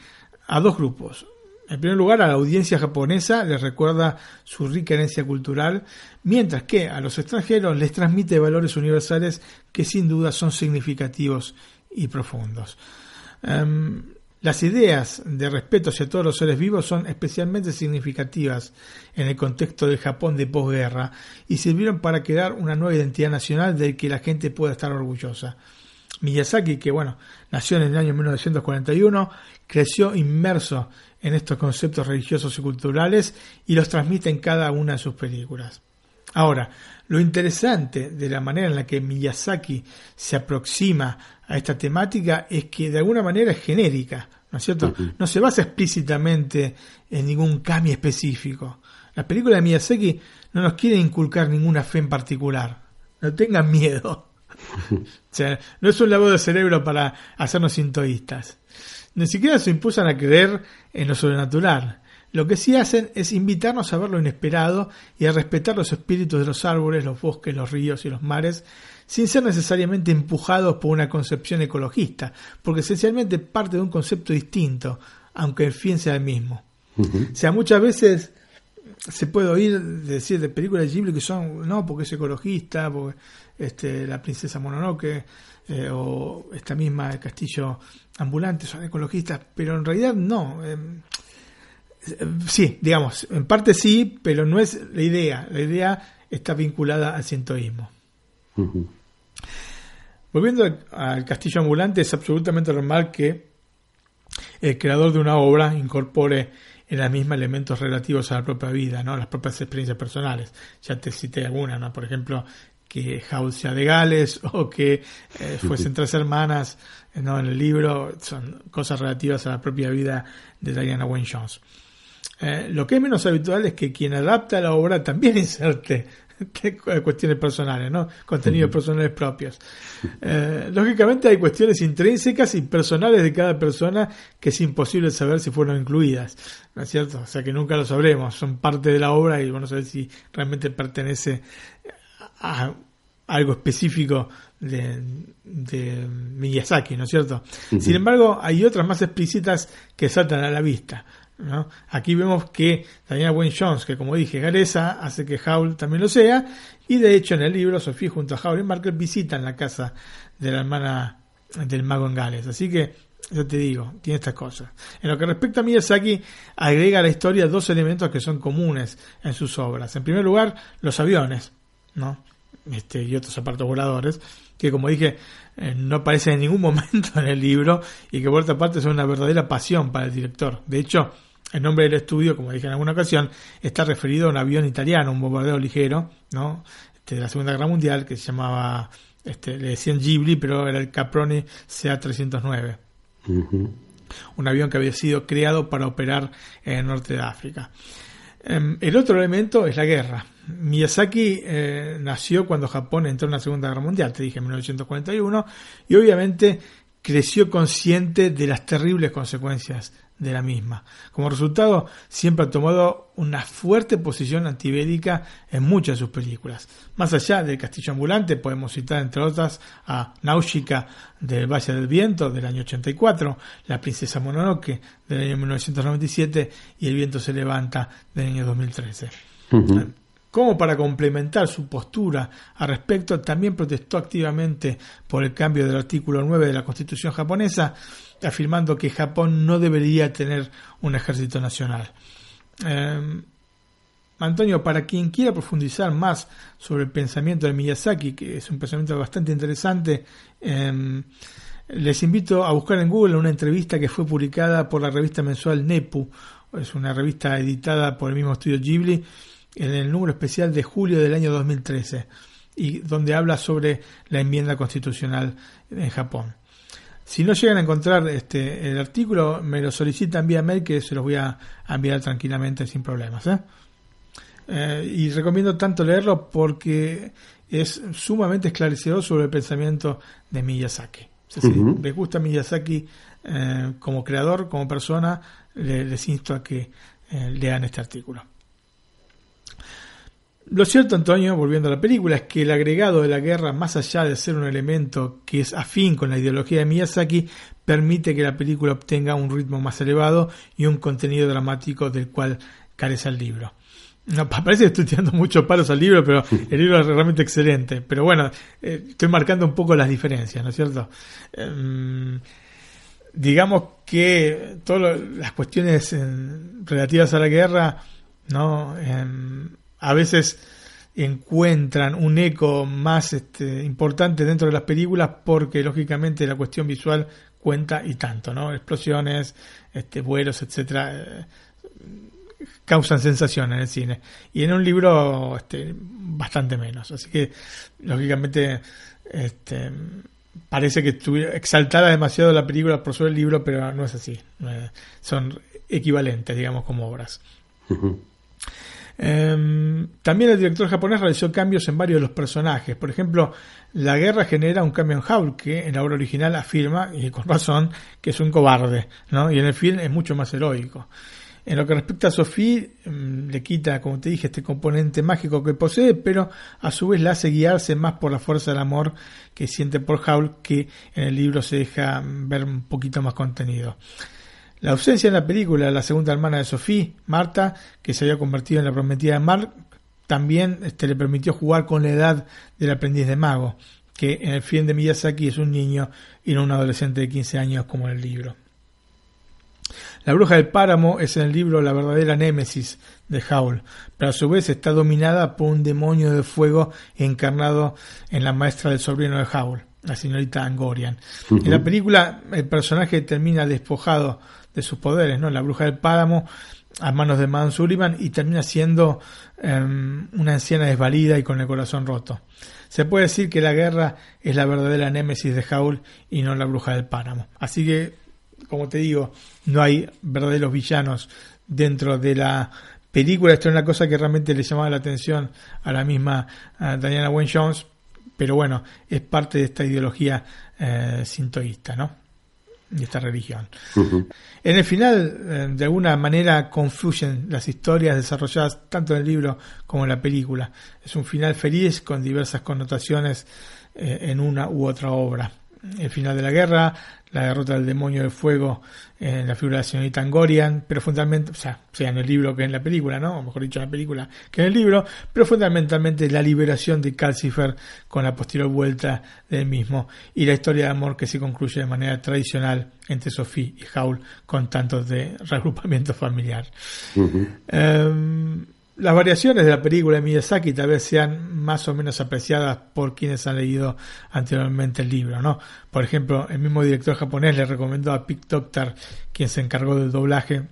B: a dos grupos, en primer lugar, a la audiencia japonesa les recuerda su rica herencia cultural, mientras que a los extranjeros les transmite valores universales que sin duda son significativos y profundos. Em, las ideas de respeto hacia todos los seres vivos son especialmente significativas en el contexto del Japón de posguerra y sirvieron para crear una nueva identidad nacional de que la gente pueda estar orgullosa. Miyazaki, que bueno, nació en el año 1941, creció inmerso en estos conceptos religiosos y culturales y los transmite en cada una de sus películas. Ahora, lo interesante de la manera en la que Miyazaki se aproxima a esta temática es que de alguna manera es genérica, ¿no es cierto? No se basa explícitamente en ningún kami específico. La película de Miyazaki no nos quiere inculcar ninguna fe en particular. No tengan miedo. o sea, no es un lavado de cerebro para hacernos sintoístas. Ni siquiera se impulsan a creer en lo sobrenatural. Lo que sí hacen es invitarnos a ver lo inesperado y a respetar los espíritus de los árboles, los bosques, los ríos y los mares, sin ser necesariamente empujados por una concepción ecologista, porque esencialmente parte de un concepto distinto, aunque el fin sea el mismo. O sea, muchas veces se puede oír decir de películas de Ghibli que son, no, porque es ecologista, porque este, la princesa Mononoke eh, o esta misma El castillo ambulante son ecologistas, pero en realidad no. Em, em, sí, digamos, en parte sí, pero no es la idea. La idea está vinculada al cientoísmo. Volviendo al castillo ambulante, es absolutamente normal que el creador de una obra incorpore en la misma elementos relativos a la propia vida, ¿no? las propias experiencias personales. Ya te cité algunas, ¿no? por ejemplo, que House sea de Gales o que eh, fuesen tres hermanas ¿no? en el libro, son cosas relativas a la propia vida de Diana Wayne Jones. Eh, lo que es menos habitual es que quien adapta la obra también inserte cuestiones personales, ¿no? Contenidos personales propios. Eh, lógicamente hay cuestiones intrínsecas y personales de cada persona que es imposible saber si fueron incluidas, ¿no es cierto? O sea que nunca lo sabremos, son parte de la obra y bueno, saber si realmente pertenece a algo específico de, de Miyazaki, ¿no es cierto? Sin embargo, hay otras más explícitas que saltan a la vista. ¿no? Aquí vemos que Daniela Wayne Jones, que como dije, galesa, hace que Howl también lo sea, y de hecho en el libro Sofía junto a Howl y Marker visitan la casa de la hermana del mago en Gales. Así que, yo te digo, tiene estas cosas. En lo que respecta a Miyazaki, agrega a la historia dos elementos que son comunes en sus obras. En primer lugar, los aviones, ¿no? Este, y otros aparatos voladores, que como dije, eh, no aparecen en ningún momento en el libro y que por otra parte son una verdadera pasión para el director. De hecho, el nombre del estudio, como dije en alguna ocasión, está referido a un avión italiano, un bombardero ligero, ¿no? Este, de la Segunda Guerra Mundial, que se llamaba, este, le decían Ghibli, pero era el Caproni CA-309. Un avión que había sido creado para operar en el norte de África. Em, el otro elemento es la guerra. Miyazaki eh, nació cuando Japón entró en la Segunda Guerra Mundial, te dije en 1941, y obviamente creció consciente de las terribles consecuencias de la misma. Como resultado, siempre ha tomado una fuerte posición antibélica en muchas de sus películas. Más allá del Castillo Ambulante, podemos citar entre otras a Náusica del Valle del Viento del año 84, La Princesa Mononoke del año 1997 y El Viento se levanta del año 2013. Como para complementar su postura al respecto, también protestó activamente por el cambio del artículo 9 de la Constitución japonesa, afirmando que Japón no debería tener un ejército nacional. Em, Antonio, para quien quiera profundizar más sobre el pensamiento de Miyazaki, que es un pensamiento bastante interesante, em, les invito a buscar en Google una entrevista que fue publicada por la revista mensual Nepu, es una revista editada por el mismo estudio Ghibli, en el número especial de julio del año 2013, y donde habla sobre la enmienda constitucional en Japón. Si no llegan a encontrar este, el artículo, me lo solicitan vía mail que se los voy a enviar tranquilamente sin problemas. ¿eh? Eh, y recomiendo tanto leerlo porque es sumamente esclarecedor sobre el pensamiento de Miyazaki. Si les gusta Miyazaki eh, como creador, como persona, les, insto a que lean este artículo. Lo cierto, Antonio, volviendo a la película, es que el agregado de la guerra, más allá de ser un elemento que es afín con la ideología de Miyazaki, permite que la película obtenga un ritmo más elevado y un contenido dramático del cual carece el libro. No, parece que estoy tirando muchos palos al libro, pero el libro es realmente excelente. Pero bueno, eh, estoy marcando un poco las diferencias, ¿no es cierto? Em, digamos que todas las cuestiones relativas a la guerra, ¿no? Em, a veces encuentran un eco más este, importante dentro de las películas porque lógicamente la cuestión visual cuenta y tanto, ¿no? Explosiones, este, vuelos, etcétera, eh, causan sensación en el cine. Y en un libro, este, bastante menos. Así que, lógicamente, este, parece que exaltada demasiado la película por sobre el libro, pero no es así. son equivalentes, digamos, como obras. Em, también el director japonés realizó cambios en varios de los personajes. Por ejemplo, la guerra genera un cambio en Howl, que en la obra original afirma, y con razón, que es un cobarde, ¿no? Y en el film es mucho más heroico. En lo que respecta a Sophie, em, le quita, como te dije, este componente mágico que posee, pero a su vez la hace guiarse más por la fuerza del amor que siente por Howl, que en el libro se deja ver un poquito más contenido. La ausencia en la película de la segunda hermana de Sophie, Marta, que se había convertido en la prometida de Mark, también este, le permitió jugar con la edad del aprendiz de mago, que en el film de Miyazaki es un niño y no un adolescente de 15 años como en el libro. La bruja del páramo es en el libro la verdadera némesis de Howl, pero a su vez está dominada por un demonio de fuego encarnado en la maestra del sobrino de Howl, la señorita Angorian. En la película el personaje termina despojado de sus poderes, ¿no? La bruja del páramo a manos de Man Sullivan y termina siendo em, una anciana desvalida y con el corazón roto. Se puede decir que la guerra es la verdadera némesis de Howl y no la bruja del páramo. Así que, como te digo, no hay verdaderos villanos dentro de la película. Esto es una cosa que realmente le llamaba la atención a la misma Diana Wayne Jones, pero bueno, es parte de esta ideología eh, sintoísta, ¿no? De esta religión. En el final, eh, de alguna manera, confluyen las historias desarrolladas tanto en el libro como en la película. Es un final feliz con diversas connotaciones eh, en una u otra obra. El final de la guerra, la derrota del demonio del fuego en la figura de la señorita Angorian, pero fundamentalmente, o sea, sea en el libro que en la película, ¿no? O mejor dicho, en la película que en el libro, pero fundamentalmente la liberación de Calcifer con la posterior vuelta del mismo y la historia de amor que se concluye de manera tradicional entre Sophie y Howl con tantos de reagrupamiento familiar. Las variaciones de la película de Miyazaki tal vez sean más o menos apreciadas por quienes han leído anteriormente el libro, ¿no? Por ejemplo, el mismo director japonés le recomendó a Pick Doctor, quien se encargó del doblaje,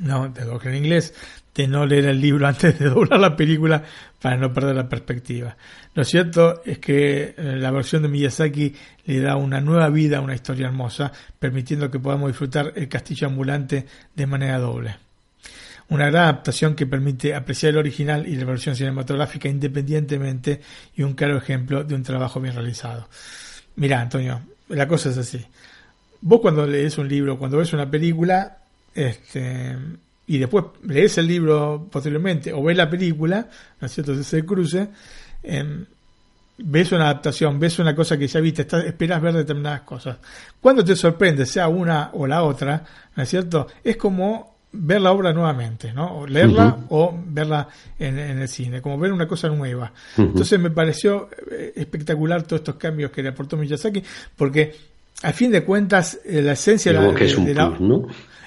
B: no, de doblaje en inglés, de no leer el libro antes de doblar la película para no perder la perspectiva. Lo cierto es que eh, la versión de Miyazaki le da una nueva vida a una historia hermosa, permitiendo que podamos disfrutar el castillo ambulante de manera doble una gran adaptación que permite apreciar el original y la versión cinematográfica independientemente y un claro ejemplo de un trabajo bien realizado. Mira, Antonio, la cosa es así. Vos cuando lees un libro, cuando ves una película, este, y después lees el libro posteriormente o ves la película, ¿no es cierto? Ese cruce, em, ves una adaptación, ves una cosa que ya viste, esperas ver determinadas cosas. Cuando te sorprende, sea una o la otra, ¿no es cierto? Es como ver la obra nuevamente, ¿no? O leerla o verla en, el cine, como ver una cosa nueva. Entonces me pareció eh, espectacular todos estos cambios que le aportó Miyazaki, porque a fin de cuentas eh, la esencia de la,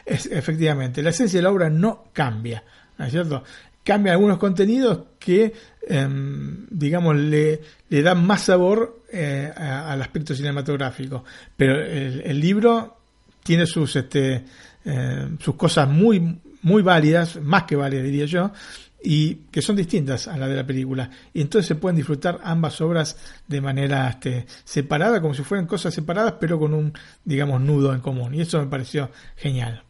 B: es, efectivamente, la esencia de la obra no cambia, ¿no es cierto? Cambia algunos contenidos que, em, digamos, le, le dan más sabor eh, al aspecto cinematográfico, pero el, el libro tiene sus este eh, sus cosas muy, muy válidas, más que válidas diría yo, y que son distintas a la de la película. Y entonces se pueden disfrutar ambas obras de manera este, separada, como si fueran cosas separadas, pero con un, digamos, nudo en común. Y eso me pareció genial.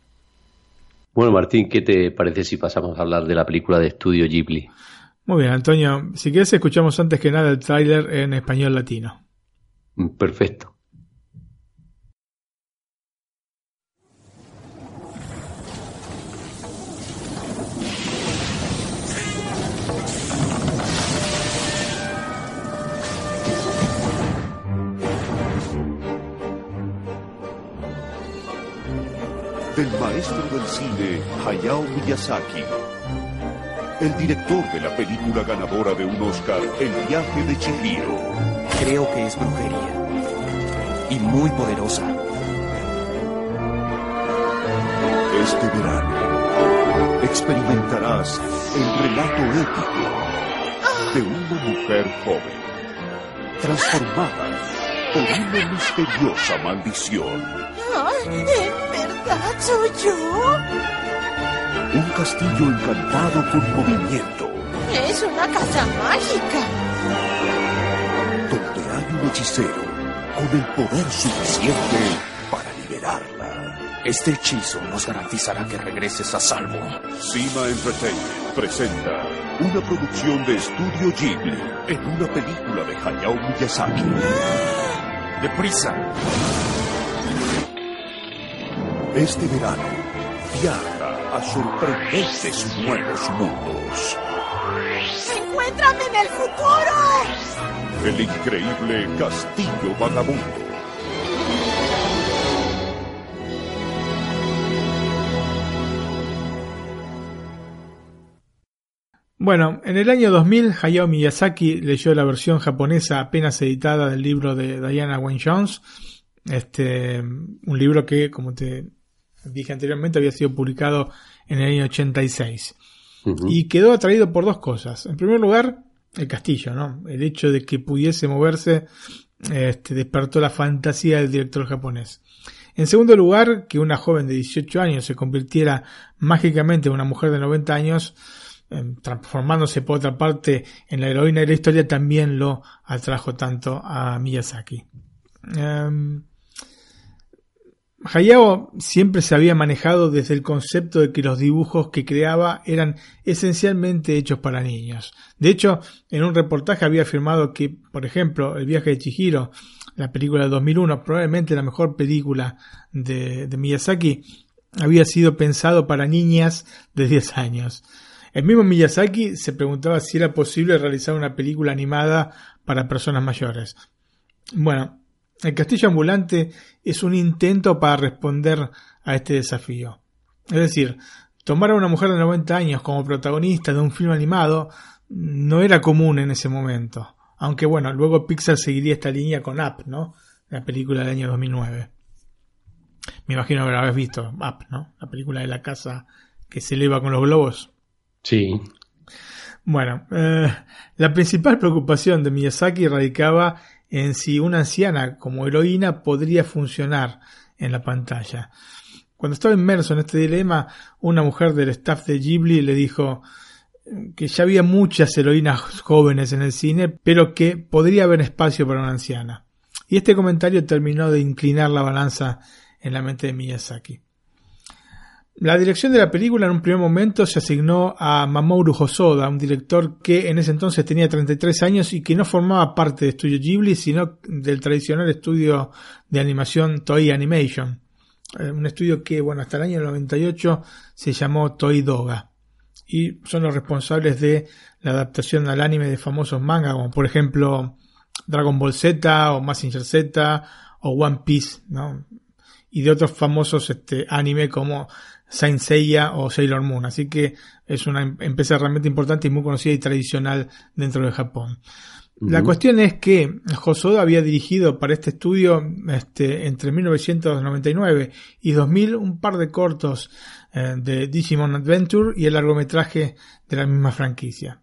A: Bueno, Martín, ¿qué te parece si pasamos a hablar de la película de estudio Ghibli?
B: Muy bien, Antonio. Si quieres, escuchamos antes que nada el tráiler en español latino.
A: Perfecto.
C: Del maestro del cine Hayao Miyazaki. El director de la película ganadora de un Oscar, El viaje de Chihiro.
D: Creo que es brujería. Y muy poderosa.
C: Este verano experimentarás el relato épico de una mujer joven, transformada por una misteriosa maldición.
E: ¿En verdad soy yo?
C: Un castillo encantado con movimiento,
E: Es una casa mágica.
C: donde hay un hechicero con el poder suficiente para liberarla.
D: Este hechizo nos garantizará que regreses a salvo.
C: Cima Entertainment presenta una producción de Estudio Ghibli en una película de Hayao Miyazaki.
D: ¡Deprisa!
C: Este verano, viaja a sorprendentes nuevos mundos.
E: ¡Encuéntrame en el futuro!
C: El increíble Castillo Vagabundo.
B: Bueno, en el año 2000 Hayao Miyazaki leyó la versión japonesa apenas editada del libro de Diana Wayne Jones, este, un libro que, como te dije anteriormente, había sido publicado en el año 86.
A: Ujú.
B: Y quedó atraído por dos cosas. En primer lugar, el castillo, ¿no? El hecho de que pudiese moverse este, despertó la fantasía del director japonés. En segundo lugar, que una joven de 18 años se convirtiera mágicamente en una mujer de 90 años, transformándose por otra parte en la heroína de la historia, también lo atrajo tanto a Miyazaki. Em, Hayao siempre se había manejado desde el concepto de que los dibujos que creaba eran esencialmente hechos para niños. De hecho, en un reportaje había afirmado que, por ejemplo, El viaje de Chihiro, la película de 2001, probablemente la mejor película de, de Miyazaki, había sido pensado para niñas de 10 años. El mismo Miyazaki se preguntaba si era posible realizar una película animada para personas mayores. Bueno, el castillo ambulante es un intento para responder a este desafío. Es decir, tomar a una mujer de 90 años como protagonista de un film animado no era común en ese momento. Aunque bueno, luego Pixar seguiría esta línea con Up, ¿no? La película del año 2009. Me imagino que lo habrás visto, Up, ¿no? La película de la casa que se eleva con los globos.
A: Sí.
B: Bueno, eh, la principal preocupación de Miyazaki radicaba en si una anciana como heroína podría funcionar en la pantalla. Cuando estaba inmerso en este dilema, una mujer del staff de Ghibli le dijo que ya había muchas heroínas jóvenes en el cine, pero que podría haber espacio para una anciana. Y este comentario terminó de inclinar la balanza en la mente de Miyazaki. La dirección de la película en un primer momento se asignó a Mamoru Hosoda, un director que en ese entonces tenía 33 años y que no formaba parte de Estudio Ghibli, sino del tradicional estudio de animación Toei Animation. Eh, Un estudio que, bueno, hasta el año 98 se llamó Toei Doga. Y son los responsables de la adaptación al anime de famosos mangas, como por ejemplo Dragon Ball Z o Mazinger Z o One Piece, ¿no? y de otros famosos este, anime como Saint Seiya o Sailor Moon. Así que es una em- empresa realmente importante y muy conocida y tradicional dentro de Japón. La cuestión es que Hosoda había dirigido para este estudio este, entre 1999 y 2000 un par de cortos eh, de Digimon Adventure y el largometraje de la misma franquicia.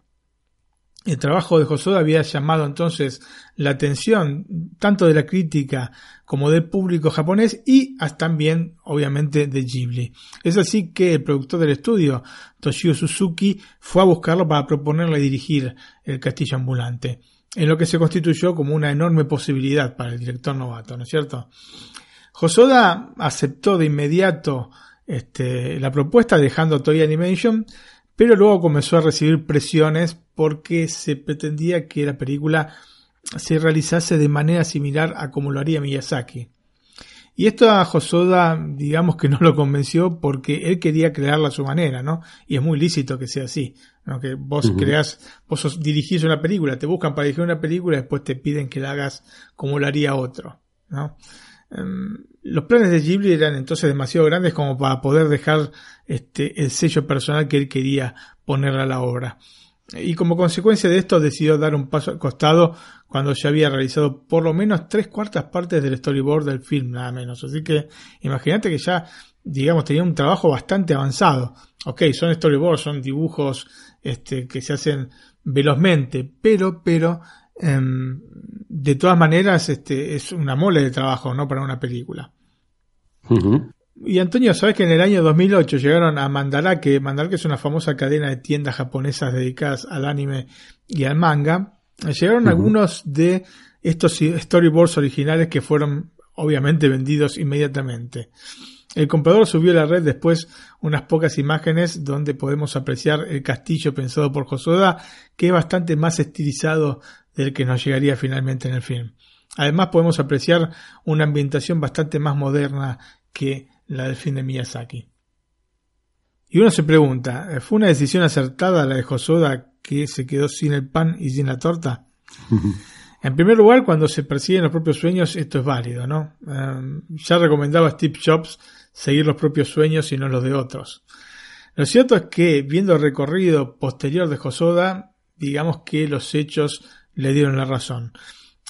B: El trabajo de Hosoda había llamado entonces la atención tanto de la crítica como del público japonés y hasta también, obviamente, de Ghibli. Es así que el productor del estudio, Toshio Suzuki, fue a buscarlo para proponerle dirigir el castillo ambulante, en lo que se constituyó como una enorme posibilidad para el director novato, ¿no es cierto? Hosoda aceptó de inmediato este, la propuesta dejando Toei Animation, pero luego comenzó a recibir presiones porque se pretendía que la película se realizase de manera similar a como lo haría Miyazaki. Y esto a Hosoda, digamos que no lo convenció porque él quería crearla a su manera, ¿no? Y es muy lícito que sea así, ¿no? Que vos
A: Ujú.
B: creás, vos sos- dirigís una película, te buscan para dirigir una película y después te piden que la hagas como lo haría otro, ¿no? Em, los planes de Ghibli eran entonces demasiado grandes como para poder dejar este, el sello personal que él quería poner a la obra. y como consecuencia de esto decidió dar un paso al costado cuando ya había realizado por lo menos tres cuartas partes del storyboard del film, nada menos. Así que imagínate que ya, digamos, tenía un trabajo bastante avanzado. Ok, son storyboards, son dibujos este, que se hacen velozmente, pero, pero, em, de todas maneras, este, es una mole de trabajo, ¿no? Para una película. Y Antonio, ¿sabes que en el año 2008 llegaron a Mandarake? Mandarake es una famosa cadena de tiendas japonesas dedicadas al anime y al manga. Llegaron algunos de estos storyboards originales que fueron obviamente vendidos inmediatamente. El comprador subió a la red después unas pocas imágenes donde podemos apreciar el castillo pensado por Josoda, que es bastante más estilizado del que nos llegaría finalmente en el film. Además podemos apreciar una ambientación bastante más moderna que la del fin de Miyazaki. Y uno se pregunta, ¿fue una decisión acertada la de Josoda que se quedó sin el pan y sin la torta? en primer lugar, cuando se persiguen los propios sueños, esto es válido, ¿no? Em, ya recomendaba Steve Jobs seguir los propios sueños y no los de otros. Lo cierto es que, viendo el recorrido posterior de Josoda, digamos que los hechos le dieron la razón.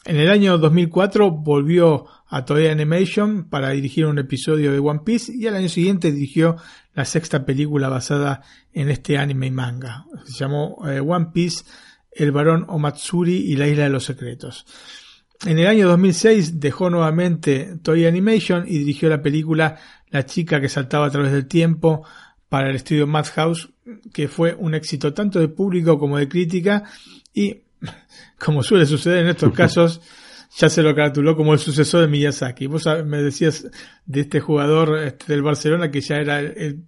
B: En el año 2004 volvió a Toei Animation para dirigir un episodio de One Piece y al año siguiente dirigió la sexta película basada en este anime y manga. Se llamó eh, One Piece, El varón Omatsuri y la isla de los secretos. En el año 2006 dejó nuevamente Toei Animation y dirigió la película La chica que saltaba a través del tiempo para el estudio Madhouse, que fue un éxito tanto de público como de crítica y como suele suceder en estos casos, ya se lo cartuló como el sucesor de Miyazaki. Vos me decías de este jugador este, del Barcelona que ya era el,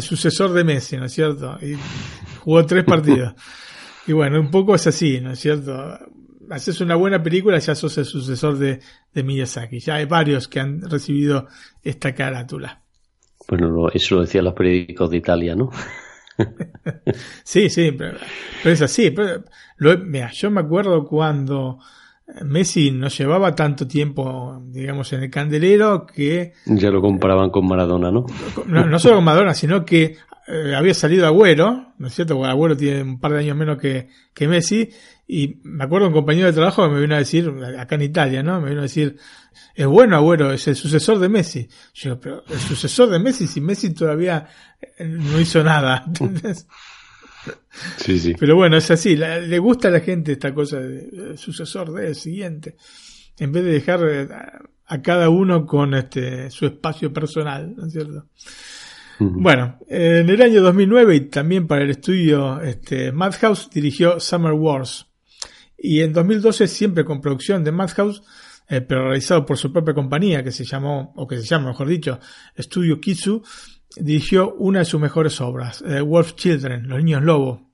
B: sucesor de Messi, ¿no es cierto? Y jugó tres partidos. Y bueno, un poco es así, ¿no es cierto? Haces una buena película, ya sos el sucesor de, de Miyazaki. Ya hay varios que han recibido esta carátula.
A: Bueno, eso lo decían los periódicos de Italia, ¿no?
B: sí, sí, pero, es así. Pero, mira, yo me acuerdo cuando Messi no llevaba tanto tiempo, digamos, en el candelero que...
A: Ya lo comparaban con Maradona, ¿no?
B: No, solo con Maradona, sino que eh, había salido Agüero, ¿no es cierto? Porque Agüero tiene un par de años menos que, que Messi, y me acuerdo un compañero de trabajo que me vino a decir, acá en Italia, ¿no? Me vino a decir, es bueno Agüero, es el sucesor de Messi. Yo, pero el sucesor de Messi, si Messi todavía eh, no hizo nada.
A: Sí, sí.
B: Pero bueno, es así, le gusta a la gente esta cosa de, sucesor de siguiente, en vez de dejar eh, a, cada uno con este su espacio personal, ¿no es cierto? Bueno, en el año 2009 y también para el estudio este, Madhouse dirigió Summer Wars. Y en 2012 siempre con producción de Madhouse, eh, pero realizado por su propia compañía que se llamó, o que se llama mejor dicho, Studio Kitsu, dirigió una de sus mejores obras, eh, Wolf Children, Los Niños Lobo,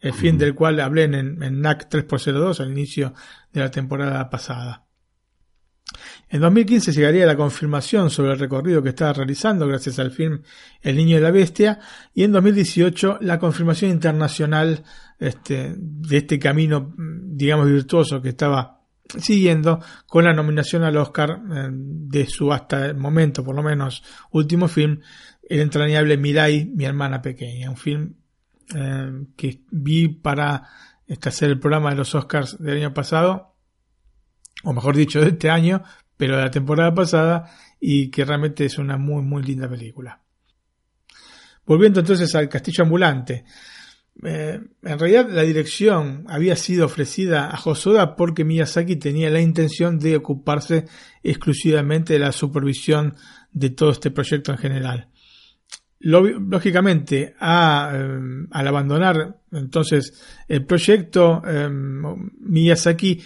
B: el fin del cual hablé en, en NAC 3x02 al inicio de la temporada pasada. En 2015 llegaría la confirmación sobre el recorrido que estaba realizando gracias al film El Niño y la Bestia y en 2018 la confirmación internacional este, de este camino, digamos, virtuoso que estaba siguiendo con la nominación al Oscar eh, de su hasta el momento, por lo menos, último film, El entrañable Mirai, mi hermana pequeña, un film eh, que vi para este, hacer el programa de los Oscars del año pasado, o mejor dicho, de este año, pero de la temporada pasada, y que realmente es una muy, muy linda película. Volviendo entonces al Castillo Ambulante. Eh, en realidad la dirección había sido ofrecida a Hosoda porque Miyazaki tenía la intención de ocuparse exclusivamente de la supervisión de todo este proyecto en general. Lógicamente, eh, al abandonar entonces el proyecto, eh, Miyazaki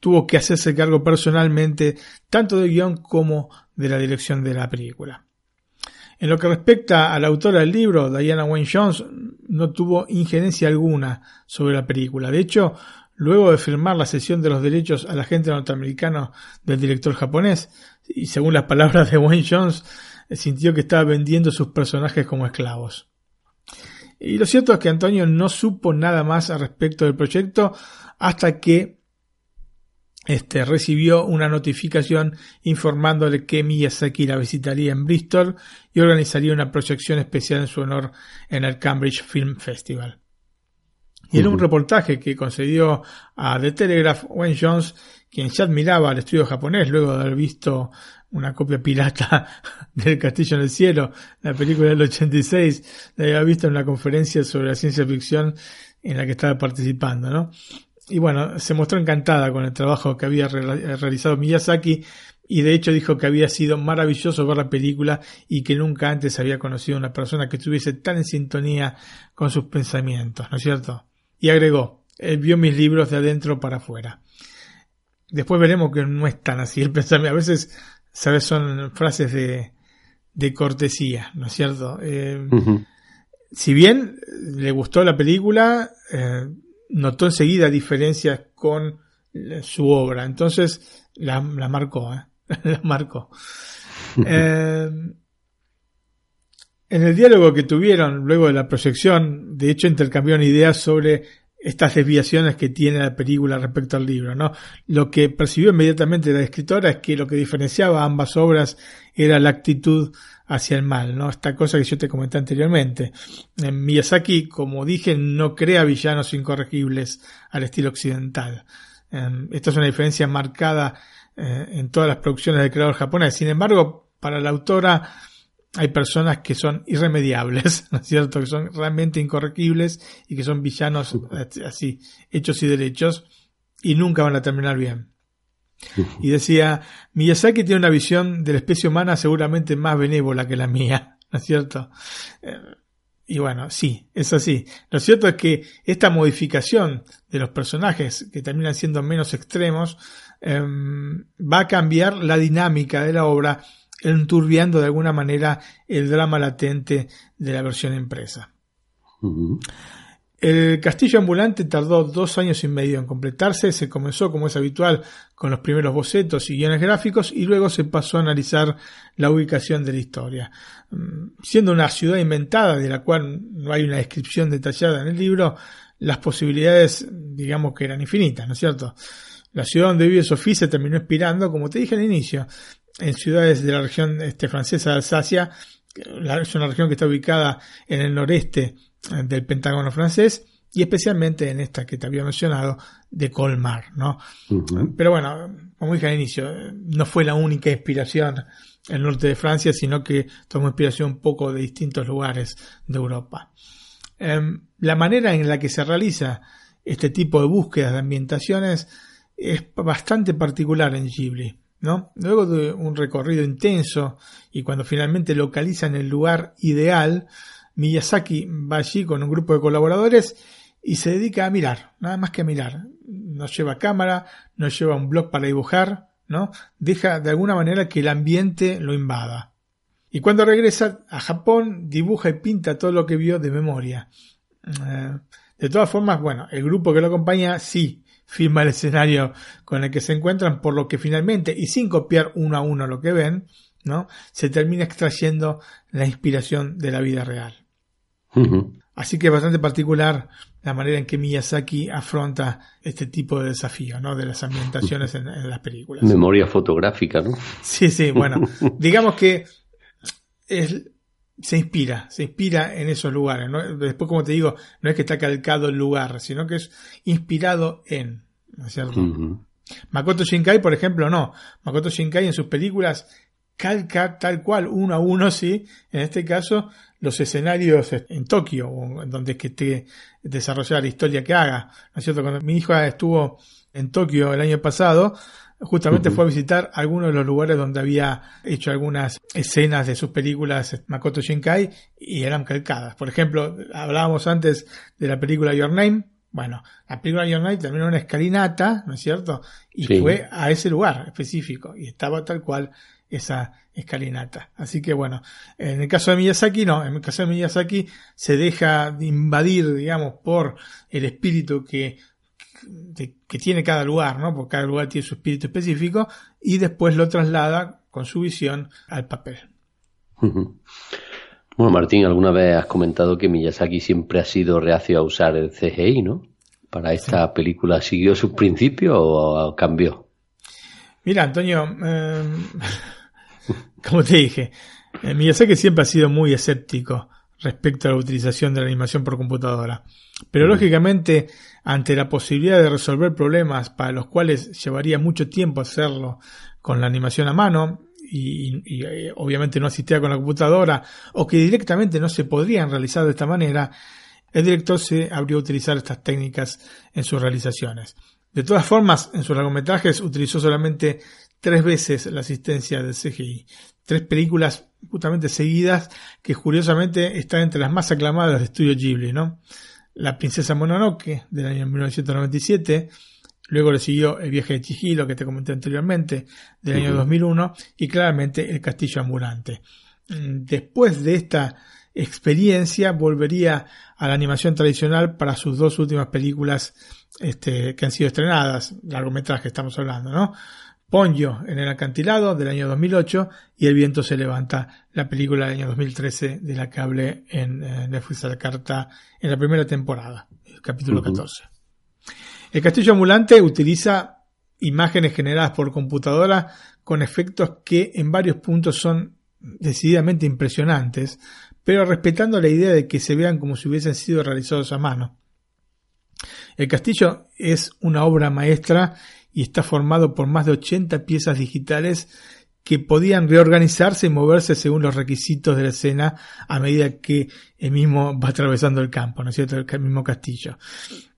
B: tuvo que hacerse cargo personalmente tanto del guion como de la dirección de la película. En lo que respecta a la autora del libro, Diana Wayne Jones, no tuvo injerencia alguna sobre la película. De hecho, luego de firmar la cesión de los derechos al agente norteamericano del director japonés, y según las palabras de Wayne Jones, sintió que estaba vendiendo sus personajes como esclavos. Y lo cierto es que Antonio no supo nada más al respecto del proyecto hasta que este, recibió una notificación informándole que Miyazaki la visitaría en Bristol y organizaría una proyección especial en su honor en el Cambridge Film Festival. Y en un reportaje que concedió a The Telegraph, Wayne Jones, quien ya admiraba al estudio japonés luego de haber visto una copia pirata del Castillo en el Cielo, la película del 86, la había visto en una conferencia sobre la ciencia ficción en la que estaba participando, ¿no? Y bueno, se mostró encantada con el trabajo que había realizado Miyazaki y de hecho dijo que había sido maravilloso ver la película y que nunca antes había conocido una persona que estuviese tan en sintonía con sus pensamientos, ¿no es cierto? Y agregó, él vio mis libros de adentro para afuera. Después veremos que no es tan así el pensamiento. A veces, ¿sabes? Son frases de, de cortesía, ¿no es cierto? Eh, si bien le gustó la película, eh, notó enseguida diferencias con su obra. Entonces la, la marcó, ¿eh? la marcó. Eh, en el diálogo que tuvieron luego de la proyección, de hecho intercambiaron ideas sobre estas desviaciones que tiene la película respecto al libro, ¿no? Lo que percibió inmediatamente la escritora es que lo que diferenciaba ambas obras era la actitud hacia el mal, ¿no? Esta cosa que yo te comenté anteriormente. En Miyazaki, como dije, no crea villanos incorregibles al estilo occidental. Em, esta es una diferencia marcada eh, en todas las producciones del creador japonés. Sin embargo, para la autora, hay personas que son irremediables, ¿no es cierto? Que son realmente incorregibles y que son villanos así, hechos y derechos, y nunca van a terminar bien. Y decía, Miyazaki tiene una visión de la especie humana seguramente más benévola que la mía, ¿no es cierto? Eh, y bueno, sí, es así. Lo cierto es que esta modificación de los personajes, que terminan siendo menos extremos, em, va a cambiar la dinámica de la obra enturbiando de alguna manera el drama latente de la versión impresa. El castillo ambulante tardó dos años y medio en completarse, se comenzó como es habitual con los primeros bocetos y guiones gráficos y luego se pasó a analizar la ubicación de la historia. Mm, siendo una ciudad inventada de la cual no hay una descripción detallada en el libro, las posibilidades digamos que eran infinitas, ¿no es cierto? La ciudad donde vive Sofía se terminó inspirando, como te dije al inicio, en ciudades de la región este, francesa de Alsacia, es una región que está ubicada en el noreste eh, del Pentágono francés y especialmente en esta que te había mencionado de Colmar, ¿no? Pero bueno, como dije al inicio, no fue la única inspiración el norte de Francia, sino que tomó inspiración un poco de distintos lugares de Europa. Em, la manera en la que se realiza este tipo de búsquedas de ambientaciones es bastante particular en Ghibli. Luego de un recorrido intenso y cuando finalmente localizan el lugar ideal, Miyazaki va allí con un grupo de colaboradores y se dedica a mirar, nada más que a mirar. No lleva cámara, no lleva un blog para dibujar, ¿no? Deja de alguna manera que el ambiente lo invada. Y cuando regresa a Japón, dibuja y pinta todo lo que vio de memoria. Eh, de todas formas, bueno, el grupo que lo acompaña sí firma el escenario con el que se encuentran, por lo que finalmente, y sin copiar uno a uno lo que ven, ¿no? Se termina extrayendo la inspiración de la vida real. Así que es bastante particular la manera en que Miyazaki afronta este tipo de desafío, ¿no? De las ambientaciones en, las películas.
A: Memoria fotográfica, ¿no?
B: Sí, sí, bueno, digamos que se inspira, se inspira en esos lugares. Después, como te digo, no es que está calcado el lugar, sino que es inspirado en, ¿no es cierto? Makoto Shinkai, por ejemplo, no. Makoto Shinkai en sus películas calca tal cual, uno a uno, sí. En este caso, los escenarios en Tokio, donde es que esté desarrollada la historia que haga. ¿No es cierto? Cuando mi hija estuvo en Tokio el año pasado, justamente fue a visitar algunos de los lugares donde había hecho algunas escenas de sus películas Makoto Shinkai y eran calcadas. Por ejemplo, hablábamos antes de la película Your Name. Bueno, la película Your Name terminó en una escalinata, ¿no es cierto? Y fue a ese lugar específico y estaba tal cual esa escalinata. Así que bueno, en el caso de Miyazaki no, en el caso de Miyazaki se deja invadir, digamos, por el espíritu que que tiene cada lugar, ¿no? Porque cada lugar tiene su espíritu específico y después lo traslada con su visión al papel.
A: Bueno, Martín, alguna vez has comentado que Miyazaki siempre ha sido reacio a usar el CGI, ¿no? Para esta película, ¿siguió sus principios o cambió?
B: Mira, Antonio, em, como te dije, eh, Miyazaki siempre ha sido muy escéptico respecto a la utilización de la animación por computadora. Pero lógicamente, ante la posibilidad de resolver problemas para los cuales llevaría mucho tiempo hacerlo con la animación a mano, y, eh, obviamente no asistía con la computadora, o que directamente no se podrían realizar de esta manera, el director se abrió a utilizar estas técnicas en sus realizaciones. De todas formas, en sus largometrajes utilizó solamente tres veces la asistencia del CGI. Tres películas justamente seguidas que curiosamente están entre las más aclamadas de estudio Ghibli, ¿no? La princesa Mononoke del año 1997, luego le siguió El viaje de Chihiro que te comenté anteriormente del año 2001 y claramente El castillo ambulante. Mm, después de esta experiencia volvería a la animación tradicional para sus dos últimas películas este, que han sido estrenadas, largometraje estamos hablando, ¿no? Ponyo en el acantilado del año 2008 y El viento se levanta, la película del año 2013 de la que hablé en eh, Netflix a la carta en la primera temporada, el capítulo 14. El castillo ambulante utiliza imágenes generadas por computadora con efectos que en varios puntos son decididamente impresionantes, pero respetando la idea de que se vean como si hubiesen sido realizados a mano. El castillo es una obra maestra y está formado por más de 80 piezas digitales que podían reorganizarse y moverse según los requisitos de la escena a medida que el mismo va atravesando el campo, ¿no es cierto? El mismo castillo.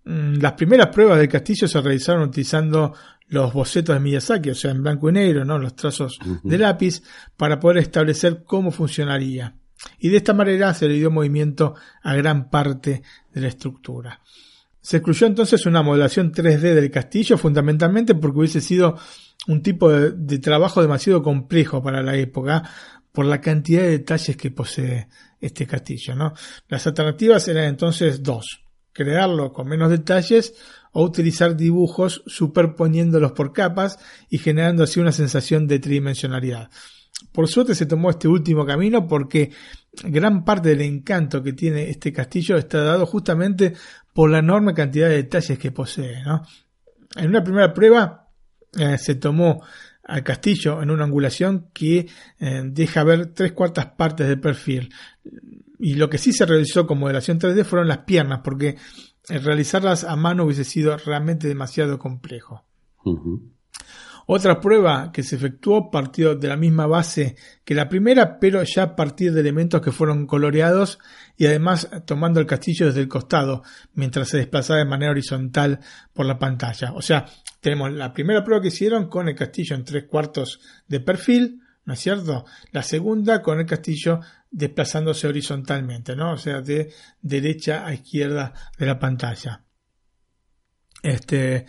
B: Mm, las primeras pruebas del castillo se realizaron utilizando los bocetos de Miyazaki, o sea, en blanco y negro, ¿no? Los trazos de lápiz, para poder establecer cómo funcionaría. Y de esta manera se le dio movimiento a gran parte de la estructura. Se excluyó entonces una modelación 3D del castillo fundamentalmente porque hubiese sido un tipo de, trabajo demasiado complejo para la época por la cantidad de detalles que posee este castillo. ¿no? Las alternativas eran entonces dos, crearlo con menos detalles o utilizar dibujos superponiéndolos por capas y generando así una sensación de tridimensionalidad. Por suerte se tomó este último camino porque gran parte del encanto que tiene este castillo está dado justamente por la enorme cantidad de detalles que posee. En una primera prueba eh, se tomó al castillo en una angulación que eh, deja ver tres cuartas partes del perfil. Y lo que sí se realizó con modelación 3D fueron las piernas, porque realizarlas a mano hubiese sido realmente demasiado complejo. Otra prueba que se efectuó partió de la misma base que la primera, pero ya a partir de elementos que fueron coloreados y además tomando el castillo desde el costado mientras se desplazaba de manera horizontal por la pantalla. O sea, tenemos la primera prueba que hicieron con el castillo en tres cuartos de perfil, ¿no es cierto? La segunda con el castillo desplazándose horizontalmente, ¿no? O sea, de derecha a izquierda de la pantalla. Este,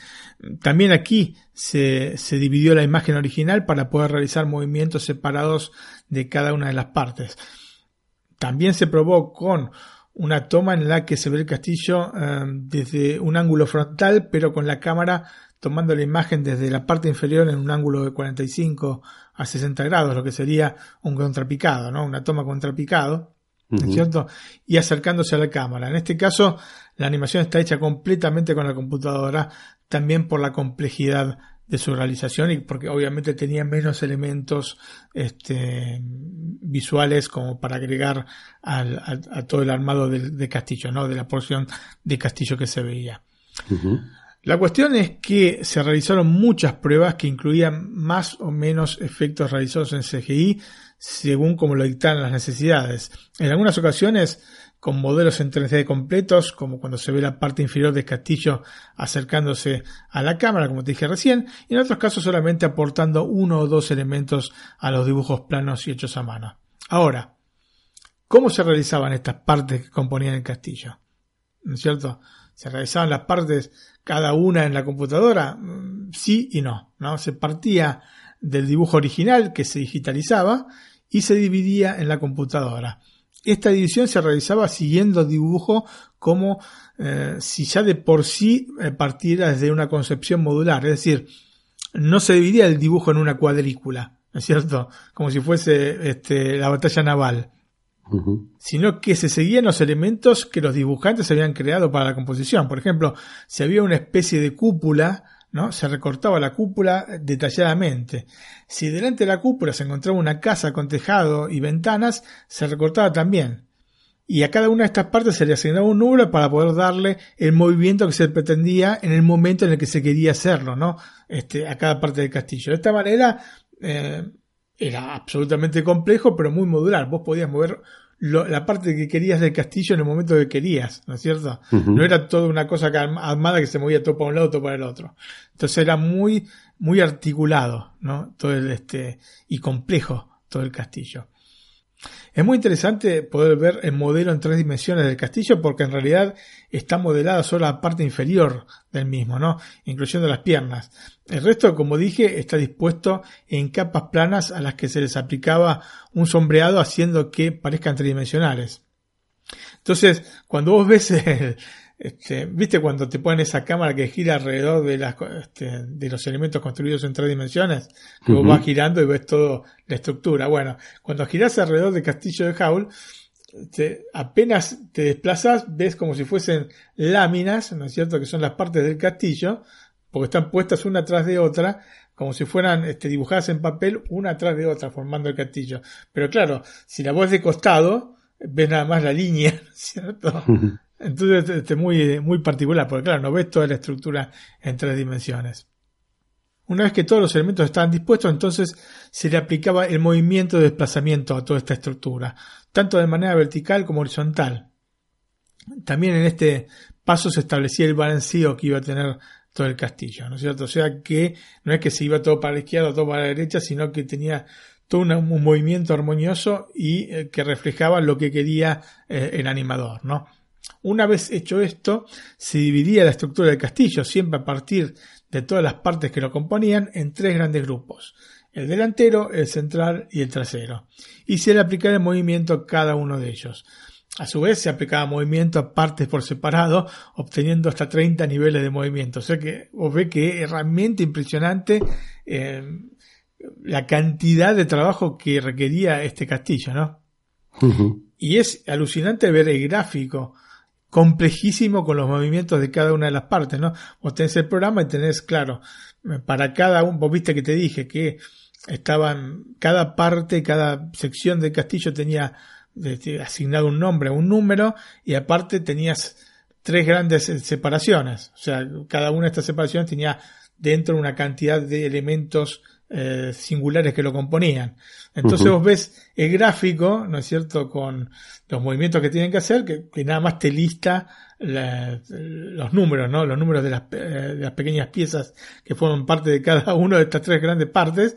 B: también aquí se, se, dividió la imagen original para poder realizar movimientos separados de cada una de las partes. También se probó con una toma en la que se ve el castillo eh, desde un ángulo frontal, pero con la cámara tomando la imagen desde la parte inferior en un ángulo de 45 a 60 grados, lo que sería un contrapicado, ¿no? Una toma contrapicado, ¿es cierto? Y acercándose a la cámara. En este caso, la animación está hecha completamente con la computadora, también por la complejidad de su realización y porque obviamente tenía menos elementos este, visuales como para agregar al, a, todo el armado de, castillo, ¿no? de la porción de castillo que se veía. La cuestión es que se realizaron muchas pruebas que incluían más o menos efectos realizados en CGI según como lo dictaban las necesidades. En algunas ocasiones con modelos en 3D completos, como cuando se ve la parte inferior del castillo acercándose a la cámara, como te dije recién, y en otros casos solamente aportando uno o dos elementos a los dibujos planos y hechos a mano. Ahora, ¿cómo se realizaban estas partes que componían el castillo? ¿No es cierto? ¿Se realizaban las partes cada una en la computadora? Mm, sí y no, ¿no? Se partía del dibujo original que se digitalizaba y se dividía en la computadora. Esta división se realizaba siguiendo dibujo como eh, si ya de por sí eh, partiera desde una concepción modular, es decir, no se dividía el dibujo en una cuadrícula, ¿no es cierto? Como si fuese este, la batalla naval, sino que se seguían los elementos que los dibujantes habían creado para la composición. Por ejemplo, si había una especie de cúpula, Se recortaba la cúpula detalladamente. Si delante de la cúpula se encontraba una casa con tejado y ventanas, se recortaba también. y a cada una de estas partes se le asignaba un número para poder darle el movimiento que se pretendía en el momento en el que se quería hacerlo, ¿no? Este, a cada parte del castillo. De esta manera eh, era absolutamente complejo, pero muy modular. Vos podías mover la parte que querías del castillo en el momento que querías, ¿no es cierto? No era toda una cosa armada que se movía todo para un lado, todo para el otro. Entonces era muy, muy articulado, ¿no? Todo el, este, y complejo todo el castillo. Es muy interesante poder ver el modelo en tres dimensiones del castillo porque en realidad está modelada solo la parte inferior del mismo, ¿no? Incluyendo las piernas. El resto, como dije, está dispuesto en capas planas a las que se les aplicaba un sombreado haciendo que parezcan tridimensionales. Entonces, cuando vos ves el, este, ¿Viste cuando te ponen esa cámara que gira alrededor de, las, este, de los elementos construidos en tres dimensiones? Que vos vas girando y ves toda la estructura. Bueno, cuando giras alrededor del castillo de Howl, te, apenas te desplazas, ves como si fuesen láminas, ¿no es cierto? Que son las partes del castillo, porque están puestas una atrás de otra, como si fueran este, dibujadas en papel, una atrás de otra, formando el castillo. Pero claro, si la ves de costado, ves nada más la línea, ¿no es cierto? Entonces, este, este, muy, muy particular, porque claro, no ves toda la estructura en tres dimensiones. Una vez que todos los elementos estaban dispuestos, entonces se le aplicaba el movimiento de desplazamiento a toda esta estructura, tanto de manera vertical como horizontal. También en este paso se establecía el balanceo que iba a tener todo el castillo, ¿no es cierto? O sea que no es que se iba todo para la izquierda o todo para la derecha, sino que tenía todo un movimiento armonioso y eh, que reflejaba lo que quería eh, el animador, ¿no? Una vez hecho esto, se dividía la estructura del castillo, siempre a partir de todas las partes que lo componían, en tres grandes grupos, el delantero, el central y el trasero, y se le aplicaba el movimiento a cada uno de ellos. A su vez se aplicaba movimiento a partes por separado, obteniendo hasta 30 niveles de movimiento. O sea que os ve que es realmente impresionante eh, la cantidad de trabajo que requería este castillo, ¿no? Y es alucinante ver el gráfico complejísimo con los movimientos de cada una de las partes, ¿no? Vos tenés el programa y tenés, claro, para cada uno, vos viste que te dije que estaban, cada parte, cada sección del castillo tenía este, asignado un nombre, un número, y aparte tenías tres grandes eh, separaciones. O sea, cada una de estas separaciones tenía dentro una cantidad de elementos eh, singulares que lo componían. Entonces vos ves el gráfico, ¿no es cierto?, con los movimientos que tienen que hacer, que, nada más te lista los números, ¿no? Los números de las, eh, de las pequeñas piezas que forman parte de cada una de estas tres grandes partes.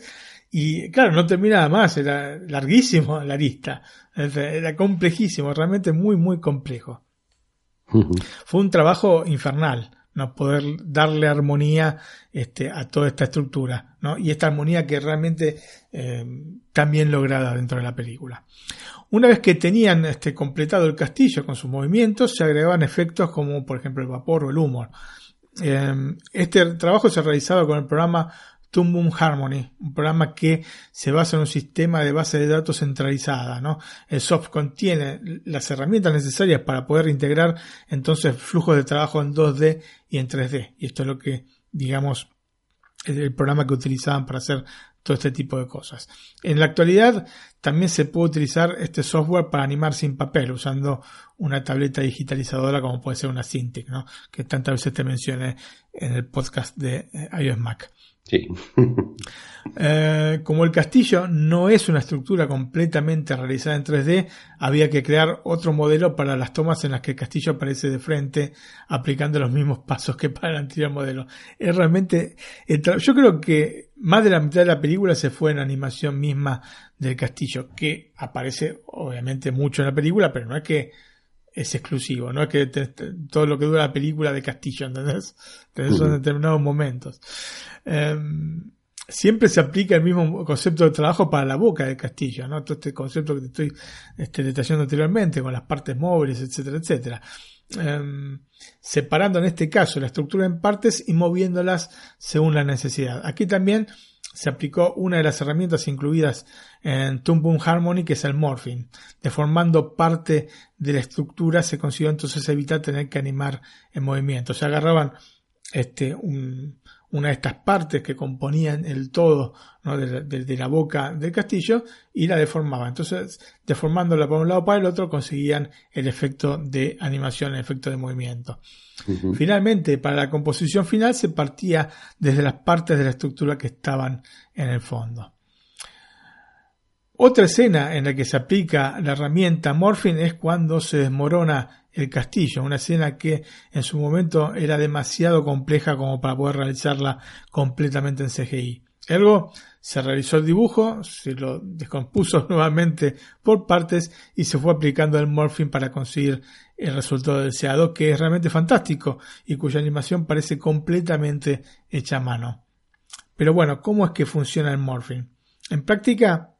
B: Y claro, no termina nada más, era larguísimo la lista, era complejísimo, realmente muy, muy complejo. Fue un trabajo infernal poder darle armonía este, a toda esta estructura, ¿no? Y esta armonía que realmente eh, también lograda dentro de la película. Una vez que tenían este, completado el castillo con sus movimientos, se agregaban efectos como por ejemplo el vapor o el humor. Eh, este trabajo se realizaba con el programa Tumbum Harmony, un programa que se basa en un sistema de base de datos centralizada. ¿no? El soft contiene las herramientas necesarias para poder integrar entonces flujos de trabajo en 2D y en 3D. Y esto es lo que, digamos, es el programa que utilizaban para hacer todo este tipo de cosas. En la actualidad también se puede utilizar este software para animar sin papel usando una tableta digitalizadora como puede ser una Cintiq, ¿no? que tantas veces te mencioné en el podcast de eh, iOS Mac.
A: Sí.
B: Eh, como el castillo no es una estructura completamente realizada en 3D, había que crear otro modelo para las tomas en las que el castillo aparece de frente, aplicando los mismos pasos que para el anterior modelo. Es realmente, yo creo que más de la mitad de la película se fue en animación misma del castillo, que aparece obviamente mucho en la película, pero no es que es exclusivo, no es que todo lo que dura la película de Castillo, ¿entendés? Entonces son determinados momentos. Em, siempre se aplica el mismo concepto de trabajo para la boca del castillo, ¿no? Todo este concepto que te estoy este, detallando anteriormente, con las partes móviles, etcétera, etcétera. Em, separando en este caso la estructura en partes y moviéndolas según la necesidad. Aquí también se aplicó una de las herramientas incluidas en Tumbum Harmony, que es el morphing. Deformando parte de la estructura se consiguió entonces evitar tener que animar en movimiento. Se agarraban este, una de estas partes que componían el todo de, de, la boca del castillo y la deformaba. Entonces, deformándola por un lado para el otro, conseguían el efecto de animación, el efecto de movimiento. Finalmente, para la composición final se partía desde las partes de la estructura que estaban en el fondo. Otra escena en la que se aplica la herramienta Morphing es cuando se desmorona el castillo, una escena que en su momento era demasiado compleja como para poder realizarla completamente en CGI. Ergo, se realizó el dibujo, se lo descompuso nuevamente por partes y se fue aplicando el morphing para conseguir el resultado deseado, que es realmente fantástico y cuya animación parece completamente hecha a mano. Pero bueno, ¿cómo es que funciona el morphing? En práctica,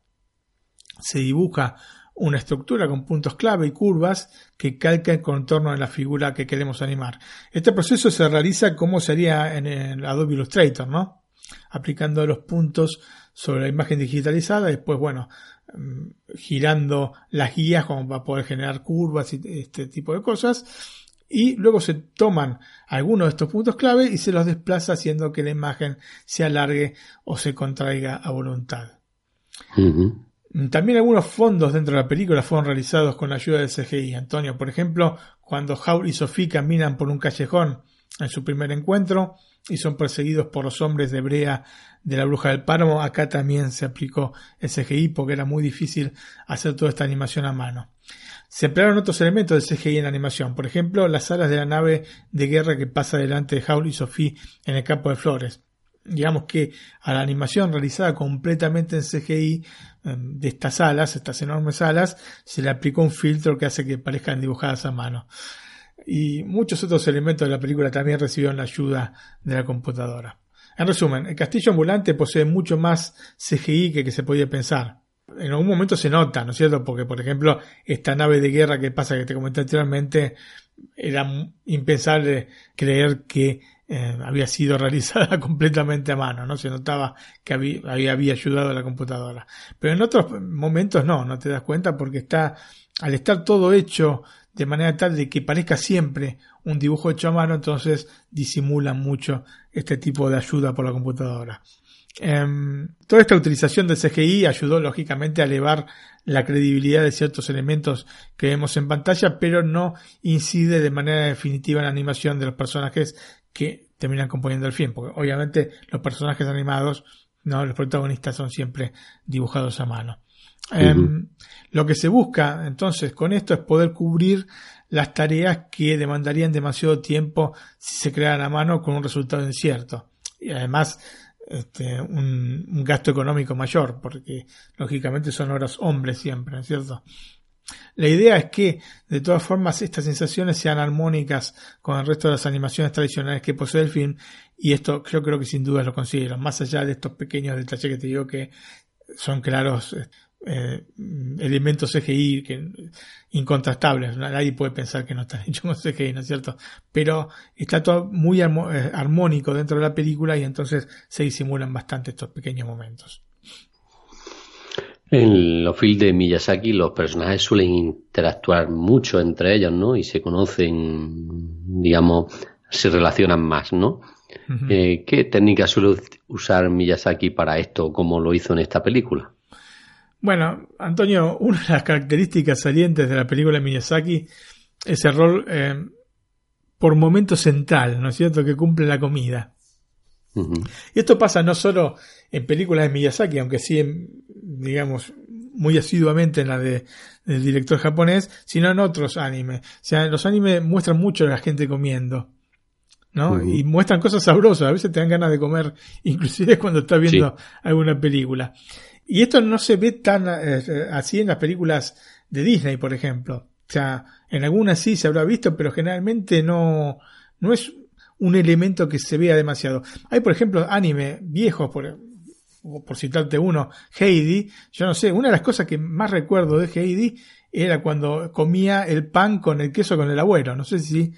B: se dibuja una estructura con puntos clave y curvas que calca el contorno de la figura que queremos animar. Este proceso se realiza como sería en el Adobe Illustrator, ¿no? Aplicando los puntos sobre la imagen digitalizada, después, bueno, mm, girando las guías como para poder generar curvas y este tipo de cosas. Y luego se toman algunos de estos puntos clave y se los desplaza haciendo que la imagen se alargue o se contraiga a voluntad. También algunos fondos dentro de la película fueron realizados con la ayuda del CGI. Antonio, por ejemplo, cuando Howl y Sophie caminan por un callejón en su primer encuentro y son perseguidos por los hombres de brea de la bruja del páramo, acá también se aplicó el CGI porque era muy difícil hacer toda esta animación a mano. Se emplearon otros elementos del CGI en la animación, por ejemplo, las alas de la nave de guerra que pasa delante de Howl y Sophie en el campo de flores digamos que a la animación realizada completamente en CGI de estas alas, estas enormes alas, se le aplicó un filtro que hace que parezcan dibujadas a mano. Y muchos otros elementos de la película también recibieron la ayuda de la computadora. En resumen, el castillo ambulante posee mucho más CGI que que se podía pensar. En algún momento se nota, ¿no es cierto? Porque, por ejemplo, esta nave de guerra que pasa que te comenté anteriormente, era impensable creer que eh, había sido realizada completamente a mano, no se notaba que había, ayudado a la computadora. Pero en otros momentos no, no te das cuenta porque está, al estar todo hecho de manera tal de que parezca siempre un dibujo hecho a mano, entonces disimula mucho este tipo de ayuda por la computadora. Em, toda esta utilización del CGI ayudó lógicamente a elevar la credibilidad de ciertos elementos que vemos en pantalla, pero no incide de manera definitiva en la animación de los personajes que terminan componiendo el film, porque obviamente los personajes animados, no, los protagonistas son siempre dibujados a mano. Em, lo que se busca entonces con esto es poder cubrir las tareas que demandarían demasiado tiempo si se crearan a mano con un resultado incierto. Y además este, un, un, gasto económico mayor, porque lógicamente son horas hombres siempre, ¿no es cierto? La idea es que, de todas formas, estas sensaciones sean armónicas con el resto de las animaciones tradicionales que posee el film, y esto yo creo que sin duda lo consiguieron, más allá de estos pequeños detalles que te digo que son claros eh, elementos CGI que, incontrastables. Nadie puede pensar que no están hechos con CGI, ¿no es cierto? Pero está todo muy eh, armónico dentro de la película y entonces se disimulan bastante estos pequeños momentos.
A: En los films de Miyazaki los personajes suelen interactuar mucho entre ellos, ¿no? Y se conocen, digamos, se relacionan más, ¿no? Eh, ¿Qué técnica suele usar Miyazaki para esto, como lo hizo en esta película?
B: Bueno, Antonio, una de las características salientes de la película de Miyazaki es el rol eh, por momento central, ¿no es cierto?, que cumple la comida. Y esto pasa no solo en películas de Miyazaki, aunque sí, digamos, muy asiduamente en la de, del director japonés, sino en otros animes. O sea, los animes muestran mucho a la gente comiendo. ¿no? Y muestran cosas sabrosas, a veces te dan ganas de comer, inclusive cuando estás viendo alguna película. Y esto no se ve tan eh, así en las películas de Disney, por ejemplo. O sea, en algunas sí se habrá visto, pero generalmente no, no es un elemento que se vea demasiado. Hay, por ejemplo, anime viejos, por, por citarte uno, Heidi. Yo no sé, una de las cosas que más recuerdo de Heidi era cuando comía el pan con el queso con el abuelo. No sé si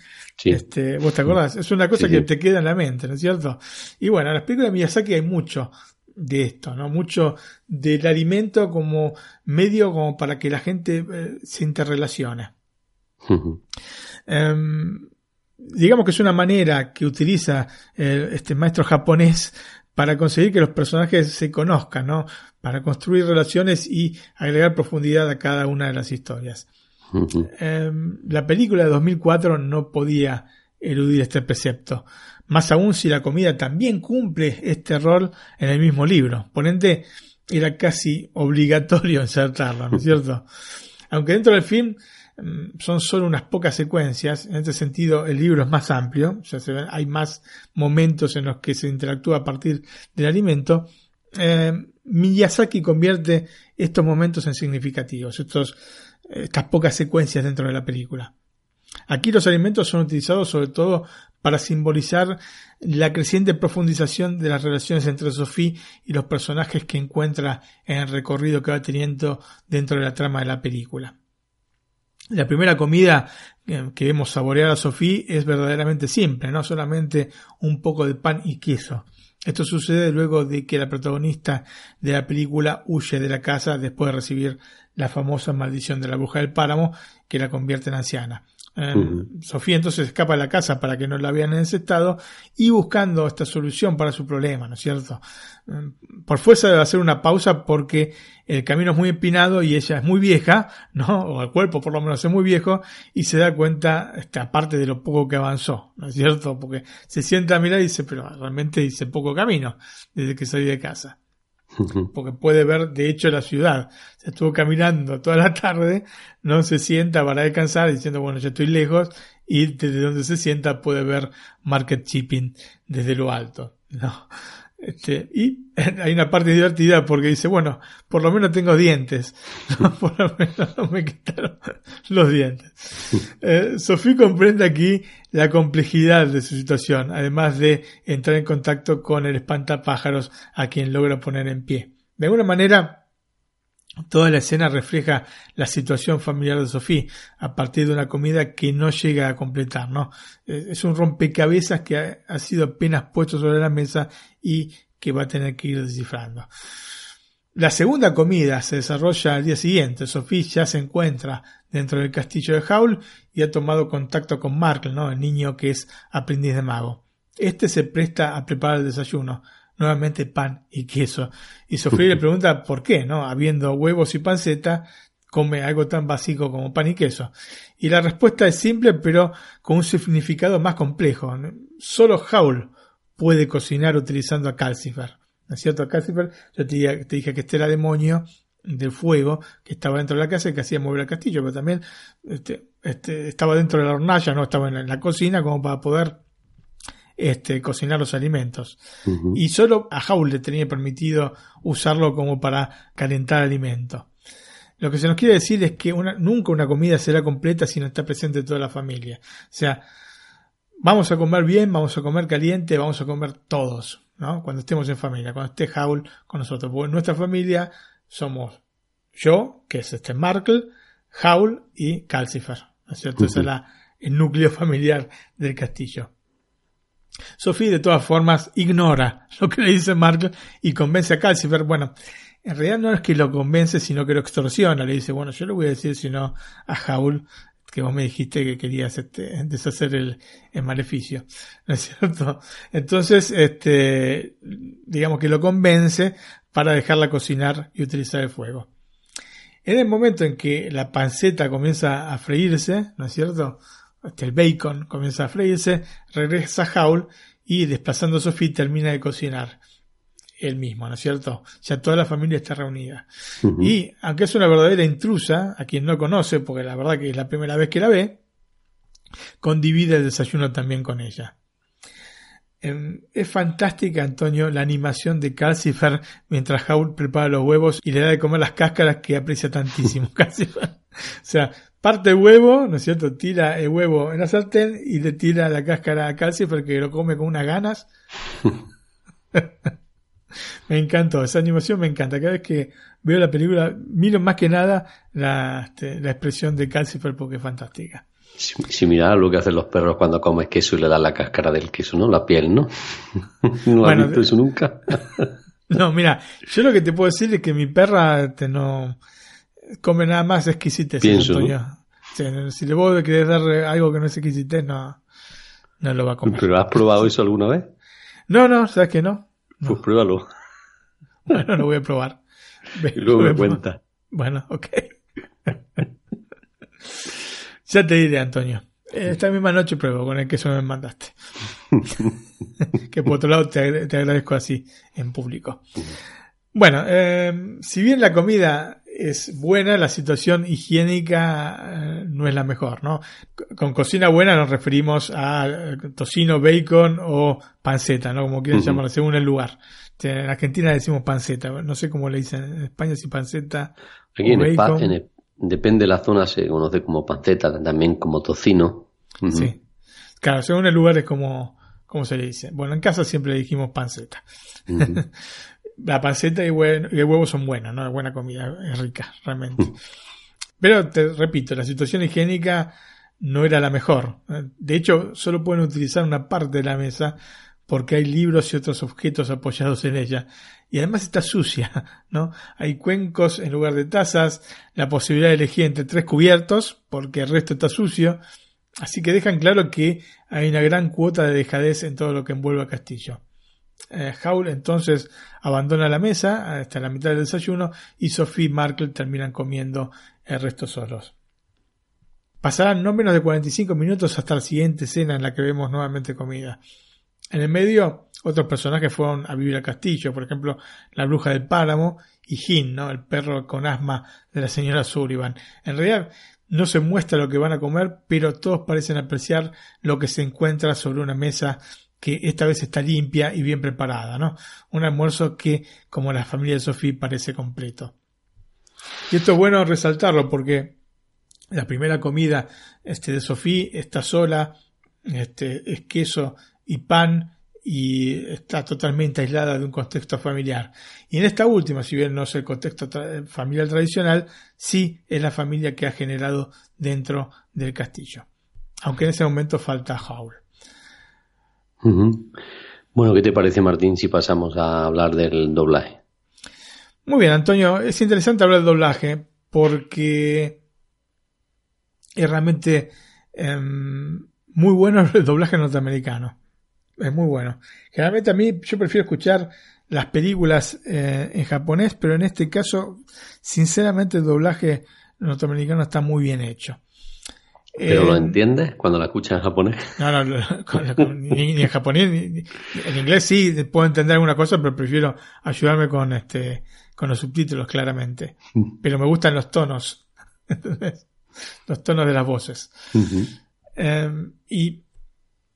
B: este, vos te acordás. Es una cosa que te queda en la mente, ¿no es cierto? Y bueno, en las películas de Miyazaki hay mucho de esto, ¿no? Mucho del alimento como medio como para que la gente eh, se interrelacione. Digamos que es una manera que utiliza eh, este maestro japonés para conseguir que los personajes se conozcan, ¿no? Para construir relaciones y agregar profundidad a cada una de las historias. Em, la película de 2004 no podía eludir este precepto, más aún si la comida también cumple este rol en el mismo libro. Por ende, era casi obligatorio insertarlo, ¿no es cierto? Aunque dentro del film son solo unas pocas secuencias, en este sentido el libro es más amplio, o sea, hay más momentos en los que se interactúa a partir del alimento, eh, Miyazaki convierte estos momentos en significativos, estos, estas pocas secuencias dentro de la película. Aquí los alimentos son utilizados sobre todo para simbolizar la creciente profundización de las relaciones entre Sophie y los personajes que encuentra en el recorrido que va teniendo dentro de la trama de la película. La primera comida que vemos saborear a Sophie es verdaderamente simple, no solamente un poco de pan y queso. Esto sucede luego de que la protagonista de la película huye de la casa después de recibir la famosa maldición de la bruja del páramo que la convierte en anciana. Em, Sofía entonces escapa de la casa para que no la vean en ese estado y buscando esta solución para su problema, ¿no es cierto? Em, por fuerza debe hacer una pausa porque el camino es muy empinado y ella es muy vieja, ¿no? O el cuerpo por lo menos es muy viejo y se da cuenta, aparte de lo poco que avanzó, ¿no es cierto? Porque se sienta a mirar y dice, pero realmente hice poco camino desde que salí de casa porque puede ver de hecho la ciudad. Se estuvo caminando toda la tarde, no se sienta para descansar diciendo, bueno, ya estoy lejos y desde donde se sienta puede ver market shipping desde lo alto. No. Este, y hay una parte divertida porque dice, bueno, por lo menos tengo dientes. por lo menos no me quitaron los dientes. Eh, Sofía comprende aquí la complejidad de su situación, además de entrar en contacto con el espantapájaros a quien logra poner en pie. De alguna manera, Toda la escena refleja la situación familiar de Sofía a partir de una comida que no llega a completar, ¿no? Es un rompecabezas que ha, sido apenas puesto sobre la mesa y que va a tener que ir descifrando. La segunda comida se desarrolla al día siguiente. Sofía ya se encuentra dentro del castillo de Howl y ha tomado contacto con Markle, ¿no? El niño que es aprendiz de mago. Este se presta a preparar el desayuno nuevamente pan y queso. Y Sofía le pregunta por qué, ¿no? Habiendo huevos y panceta, come algo tan básico como pan y queso. Y la respuesta es simple, pero con un significado más complejo. Solo Howl puede cocinar utilizando a Calcifer. ¿No es cierto? Calcifer, yo te, dije que este era demonio del fuego que estaba dentro de la casa y que hacía mover el castillo, pero también este, este, estaba dentro de la hornalla, no estaba en la cocina como para poder este, cocinar los alimentos. Y solo a Howl le tenía permitido usarlo como para calentar alimento. Lo que se nos quiere decir es que nunca una comida será completa si no está presente toda la familia. O sea, vamos a comer bien, vamos a comer caliente, vamos a comer todos, ¿no? Cuando estemos en familia, cuando esté Howl con nosotros. Porque en nuestra familia somos yo, que es este Markle, Howl y Calcifer, ¿no es cierto? Ese es el núcleo familiar del castillo. Sophie de todas formas ignora lo que le dice Mark y convence a Calcifer. Bueno, en realidad no es que lo convence, sino que lo extorsiona. Le dice, bueno, yo le voy a decir sino a Jaul que vos me dijiste que querías este, deshacer el, el, maleficio. ¿No es cierto? Entonces, este, digamos que lo convence para dejarla cocinar y utilizar el fuego. En el momento en que la panceta comienza a freírse, ¿no es cierto? El bacon comienza a freírse, regresa Howl y desplazando a Sophie termina de cocinar él mismo, ¿no es cierto? Ya toda la familia está reunida. Y aunque es una verdadera intrusa, a quien no conoce, porque la verdad que es la primera vez que la ve, condivide el desayuno también con ella. Em, es fantástica, Antonio, la animación de Calcifer mientras Howl prepara los huevos y le da de comer las cáscaras que aprecia tantísimo. Calcifer. O sea, parte el huevo, ¿no es cierto? Tira el huevo en la sartén y le tira la cáscara a Calcifer que lo come con unas ganas. me encantó, esa animación me encanta. Cada vez que veo la película, miro más que nada la, este, la expresión de Calcifer porque es fantástica.
A: Similar a lo que hacen los perros cuando comes queso y le dan la cáscara del queso, ¿no? La piel, ¿no? no has visto eso nunca.
B: no, mira, yo lo que te puedo decir es que mi perra este, no come nada más exquisitez.
A: Pienso,
B: Si le vos querés dar algo que no es exquisitez, no, no lo va a comer.
A: ¿Pero has probado eso alguna vez?
B: No, no, ¿sabes que no?
A: Pues pruébalo.
B: Bueno, lo voy a probar.
A: Y luego me cuenta.
B: Bueno, ok. ya te diré, Antonio. Esta misma noche pruebo con el que me mandaste. que por otro lado te agradezco así en público. Bueno, eh, si bien la comida es buena, la situación higiénica eh, no es la mejor, ¿no? Con cocina buena nos referimos a eh, tocino, bacon o panceta, ¿no? Como quieran
A: Ujú.
B: llamarlo, según el lugar. En Argentina decimos panceta, no sé cómo le dicen en España si panceta
A: Aquí
B: o
A: en España,
B: bacon.
A: en el- depende de la zona, se conoce como panceta, también como tocino.
B: Sí. Claro, según el lugar es como, como se le dice. Bueno, en casa siempre le dijimos panceta. La panceta y, y el huevo son buenas, ¿no? Es buena comida, es rica, realmente. Pero te repito, la situación higiénica no era la mejor. De hecho, solo pueden utilizar una parte de la mesa porque hay libros y otros objetos apoyados en ella. Y además está sucia, ¿no? Hay cuencos en lugar de tazas, la posibilidad de elegir entre tres cubiertos porque el resto está sucio. Así que dejan claro que hay una gran cuota de dejadez en todo lo que envuelve a Castillo. Eh, Howl entonces abandona la mesa hasta la mitad del desayuno y Sophie y Markle terminan comiendo el resto solos. Pasarán no menos de 45 minutos hasta la siguiente escena en la que vemos nuevamente comida. En el medio, otros personajes fueron a vivir al castillo, por ejemplo, la bruja del páramo y Jin, ¿no? el perro con asma de la señora Sullivan. En realidad, no se muestra lo que van a comer, pero todos parecen apreciar lo que se encuentra sobre una mesa que esta vez está limpia y bien preparada, ¿no? Un almuerzo que, como la familia de Sophie, parece completo. Y esto es bueno resaltarlo porque la primera comida este, de Sophie está sola, este, es queso y pan y está totalmente aislada de un contexto familiar. Y en esta última, si bien no es el contexto familiar tradicional, sí es la familia que ha generado dentro del castillo. Aunque en ese momento falta Howl.
A: Bueno, ¿qué te parece, Martín, si pasamos a hablar del doblaje?
B: Muy bien, Antonio, es interesante hablar del doblaje porque es realmente em, muy bueno el doblaje norteamericano. Es muy bueno. Generalmente a mí yo prefiero escuchar las películas eh, en japonés, pero en este caso, sinceramente, el doblaje norteamericano está muy bien hecho.
A: ¿Pero lo
B: Eh,
A: entiendes cuando la escuchas en japonés?
B: no, no, ni, ni en japonés, ni, ni- en inglés sí puedo entender alguna cosa, pero prefiero ayudarme con este, con los subtítulos claramente. Pero me gustan los tonos, ¿entendés? los tonos de las voces. Eh, y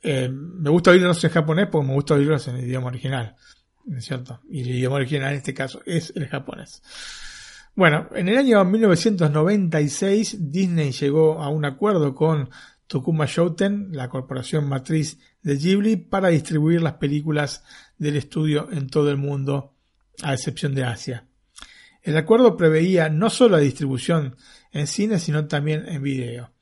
B: eh, me gusta oírlos en japonés porque me gusta oírlos en el idioma original, ¿no es cierto? Y el idioma original en este caso es el japonés. Bueno, en el año 1996 Disney llegó a un acuerdo con Tokuma Shoten, la corporación matriz de Ghibli, para distribuir las películas del estudio en todo el mundo, a excepción de Asia. El acuerdo preveía no solo la distribución en cine, sino también en video.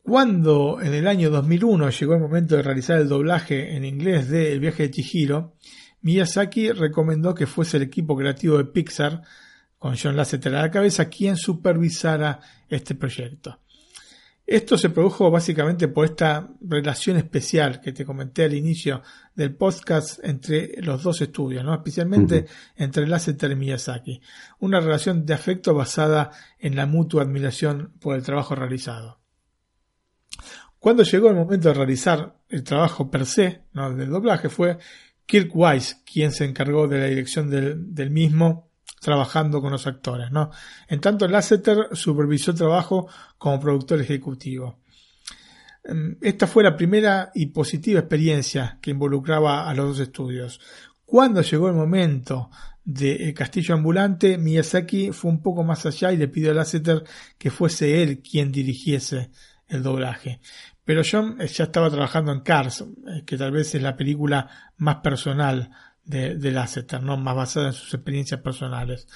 B: Cuando en el año 2001 llegó el momento de realizar el doblaje en inglés de El viaje de Chihiro, Miyazaki recomendó que fuese el equipo creativo de Pixar, con John Lasseter a la cabeza, quien supervisara este proyecto. Esto se produjo básicamente por esta relación especial que te comenté al inicio del podcast entre los dos estudios, ¿no? especialmente entre Lasseter y Miyazaki. Una relación de afecto basada en la mutua admiración por el trabajo realizado. Cuando llegó el momento de realizar el trabajo per se, ¿no? del doblaje, fue Kirk Wise quien se encargó de la dirección del, del mismo, trabajando con los actores. ¿no? En tanto, Lasseter supervisó el trabajo como productor ejecutivo. Em, Esta fue la primera y positiva experiencia que involucraba a los dos estudios. Cuando llegó el momento de El Castillo Ambulante, Miyazaki fue un poco más allá y le pidió a Lasseter que fuese él quien dirigiese el doblaje. Pero John eh, ya estaba trabajando en Cars, eh, que tal vez es la película más personal de, de Lasseter, ¿no? más basada en sus experiencias personales.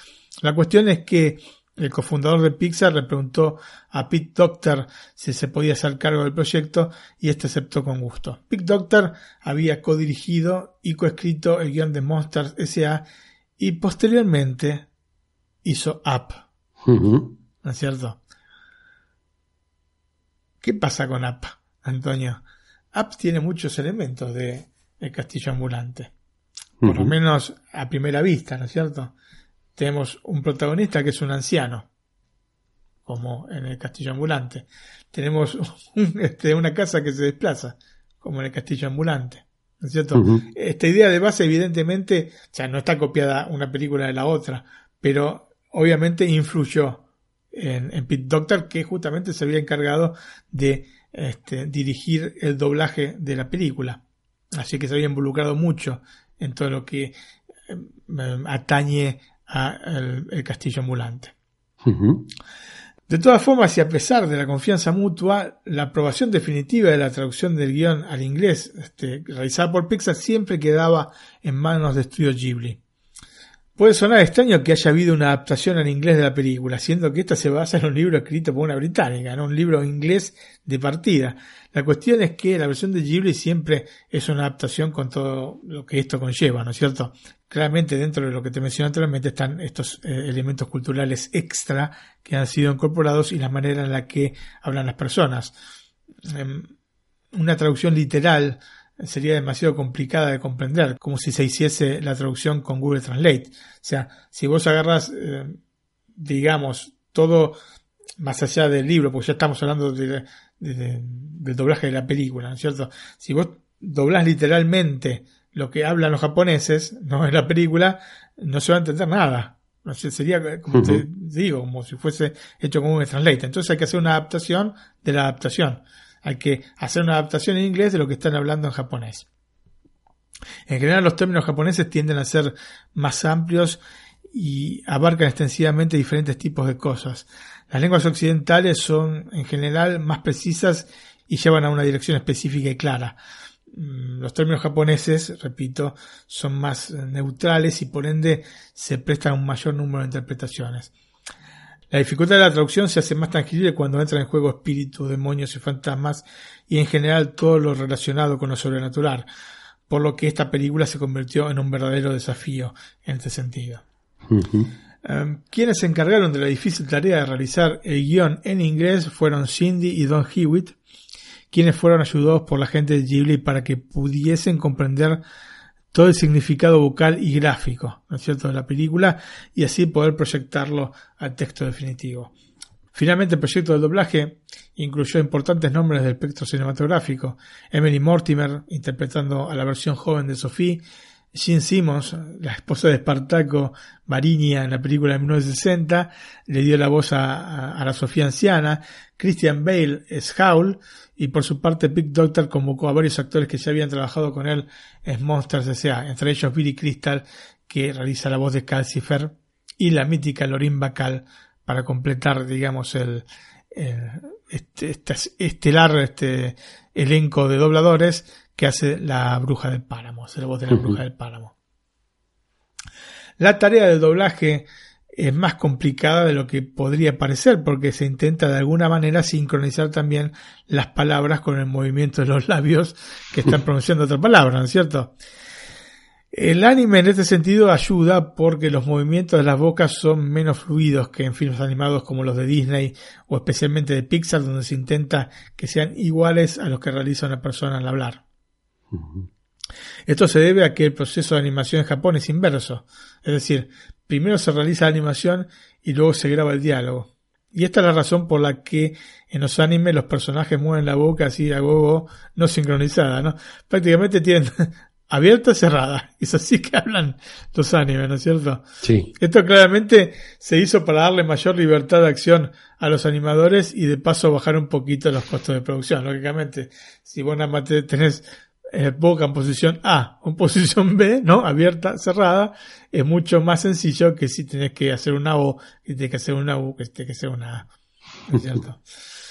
B: La cuestión es que el cofundador de Pixar le preguntó a Pete Doctor si se podía hacer cargo del proyecto y este aceptó con gusto. Pete Doctor había codirigido y coescrito el guion de Monsters S.A. y posteriormente hizo Up. ¿no es cierto? ¿Qué pasa con Up, Antonio? Apps tiene muchos elementos de El Castillo Ambulante. Por lo menos a primera vista, ¿no es cierto? Tenemos un protagonista que es un anciano, como en el Castillo Ambulante. Tenemos este, una casa que se desplaza, como en el Castillo Ambulante. ¿No es cierto? Esta idea de base, evidentemente, o sea, no está copiada una película de la otra, pero obviamente influyó en, en Pete Doctor, que justamente se había encargado de este, dirigir el doblaje de la película. Así que se había involucrado mucho en todo lo que eh, atañe al el castillo ambulante. De todas formas, y a pesar de la confianza mutua, la aprobación definitiva de la traducción del guion al inglés este, realizada por Pixar siempre quedaba en manos de Studio Ghibli. Puede sonar extraño que haya habido una adaptación en inglés de la película, siendo que esta se basa en un libro escrito por una británica, en un libro inglés de partida. La cuestión es que la versión de Ghibli siempre es una adaptación con todo lo que esto conlleva, ¿no es cierto? Claramente dentro de lo que te mencioné anteriormente están estos eh, elementos culturales extra que han sido incorporados y la manera en la que hablan las personas. Em, una traducción literal sería demasiado complicada de comprender, como si se hiciese la traducción con Google Translate. O sea, si vos agarras, eh, digamos, todo más allá del libro, porque ya estamos hablando de, del doblaje de la película, ¿no es cierto? Si vos doblás literalmente lo que hablan los japoneses, no en la película, no se va a entender nada. No sé, sería, como te digo, como si fuese hecho con Google Translate. Entonces hay que hacer una adaptación de la adaptación. Hay que hacer una adaptación en inglés de lo que están hablando en japonés. En general los términos japoneses tienden a ser más amplios y abarcan extensivamente diferentes tipos de cosas. Las lenguas occidentales son en general más precisas y llevan a una dirección específica y clara. Mm, los términos japoneses, repito, son más neutrales y por ende se prestan un mayor número de interpretaciones. La dificultad de la traducción se hace más tangible cuando entran en juego espíritus, demonios y fantasmas y en general todo lo relacionado con lo sobrenatural, por lo que esta película se convirtió en un verdadero desafío en este sentido. Em, quienes se encargaron de la difícil tarea de realizar el guion en inglés fueron Cindy y Don Hewitt, quienes fueron ayudados por la gente de Ghibli para que pudiesen comprender todo el significado vocal y gráfico, ¿no es cierto?, de la película y así poder proyectarlo al texto definitivo. Finalmente, el proyecto del doblaje incluyó importantes nombres del espectro cinematográfico. Emily Mortimer, interpretando a la versión joven de Sophie, Jean Simmons, la esposa de Espartaco Marinia en la película de 1960, le dio la voz a, la Sofía anciana. Christian Bale es Howl y por su parte Big Doctor convocó a varios actores que ya habían trabajado con él en Monsters S.A., entre ellos Billy Crystal, que realiza la voz de Calcifer, y la mítica Lorin Bacal para completar, digamos, el, este, este, estelar este elenco de dobladores que hace la bruja del páramo, hace la voz de la bruja del páramo. La tarea del doblaje es más complicada de lo que podría parecer porque se intenta de alguna manera sincronizar también las palabras con el movimiento de los labios que están pronunciando otra palabra, ¿no es cierto? El anime en este sentido ayuda porque los movimientos de las bocas son menos fluidos que en filmes animados como los de Disney o especialmente de Pixar donde se intenta que sean iguales a los que realiza una persona al hablar. Esto se debe a que el proceso de animación en Japón es inverso, es decir, primero se realiza la animación y luego se graba el diálogo. Y esta es la razón por la que en los animes los personajes mueven la boca así a gogo, no sincronizada, ¿no? Prácticamente tienen abierta cerrada. Es así que hablan los animes, ¿no es cierto?
A: Sí.
B: Esto claramente se hizo para darle mayor libertad de acción a los animadores y de paso bajar un poquito los costos de producción. Lógicamente, si vos nada más tenés eh, boca en posición A o en posición B, ¿no? Abierta, cerrada, es mucho más sencillo que si tenés que hacer una O, que tenés que hacer una U, que tenés que hacer una A. ¿No es cierto?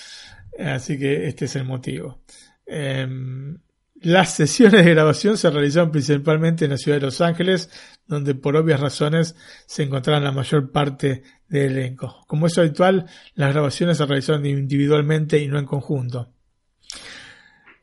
B: Así que este es el motivo. Em, las sesiones de grabación se realizaron principalmente en la ciudad de Los Ángeles, donde por obvias razones se encontraban la mayor parte del elenco. Como es habitual, las grabaciones se realizaron individualmente y no en conjunto.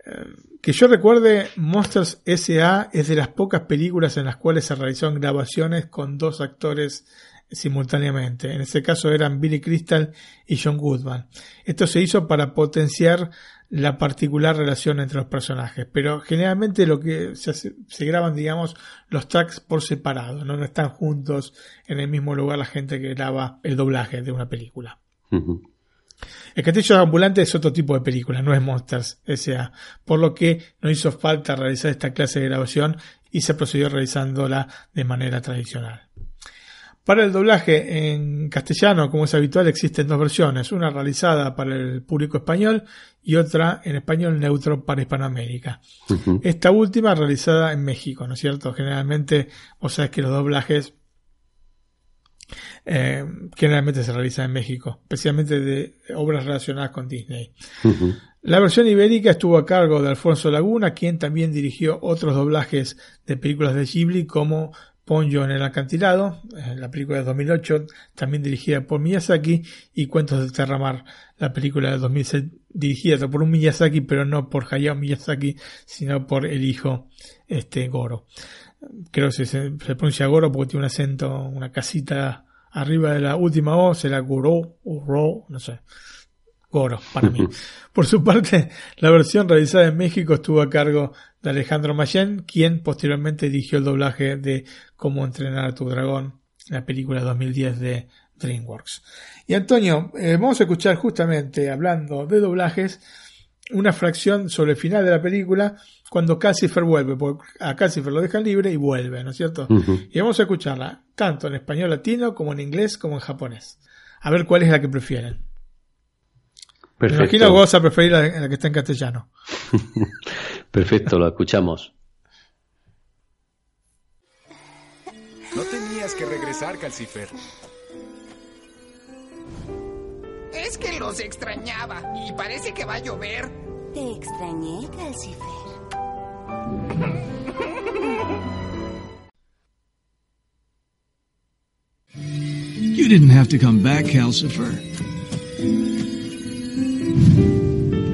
B: Em, que yo recuerde, Monsters S.A. es de las pocas películas en las cuales se realizaron grabaciones con dos actores simultáneamente. En este caso eran Billy Crystal y John Goodman. Esto se hizo para potenciar la particular relación entre los personajes. Pero generalmente lo que se, hace- se graban, digamos, los tracks por separado, ¿no? están juntos en el mismo lugar la gente que graba el doblaje de una película. El Castillo Ambulante es otro tipo de película, no es Monsters S.A., por lo que no hizo falta realizar esta clase de grabación y se procedió realizándola de manera tradicional. Para el doblaje en castellano, como es habitual, existen dos versiones, una realizada para el público español y otra en español neutro para Hispanoamérica. Esta última realizada en México, ¿no es cierto? Generalmente, vos sabés que los doblajes eh, generalmente se realizan en México, especialmente de obras relacionadas con Disney. La versión ibérica estuvo a cargo de Alfonso Laguna, quien también dirigió otros doblajes de películas de Ghibli como Ponyo en el acantilado, eh, la película de 2008, también dirigida por Miyazaki, y Cuentos del Terramar, la película de 2006 dirigida por un Miyazaki, pero no por Hayao Miyazaki, sino por el hijo este Goro. Creo que se, se pronuncia Goro porque tiene un acento, una casita arriba de la última O, será Goro o Ro, no sé. Goro, para mí. Por su parte, la versión realizada en México estuvo a cargo de Alejandro Mayen, quien posteriormente dirigió el doblaje de Cómo entrenar a tu dragón, la película de 2010 de DreamWorks. Y Antonio, eh, vamos a escuchar justamente, hablando de doblajes, una fracción sobre el final de la película, cuando Cassifer vuelve, porque a Cassifer lo dejan libre y vuelve, ¿no es cierto? Y vamos a escucharla, tanto en español latino como en inglés como en japonés. A ver cuál es la que prefieren. Me imagino que
A: Perfecto.
B: vas a preferir la, la que está en castellano.
A: Perfecto, lo escuchamos.
D: No tenías que regresar, Calcifer.
F: Es que los extrañaba y parece que va a llover.
G: Te extrañé, Calcifer.
H: You didn't have to come back, Calcifer.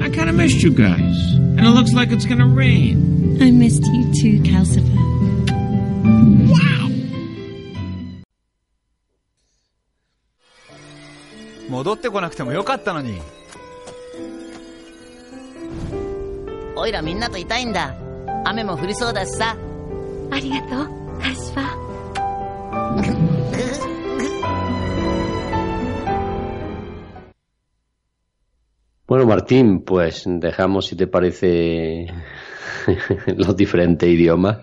I: I kind of missed you guys. And it looks like it's gonna rain.
G: I missed you too, Calcifer.
D: 戻ってこなくてもよかったのに。
J: おいらみんなといたいんだ。雨も降りそうだしさ。
G: ありがとう、カルシファー。
A: Bueno, Martín, pues dejamos, si te parece, los diferentes idiomas.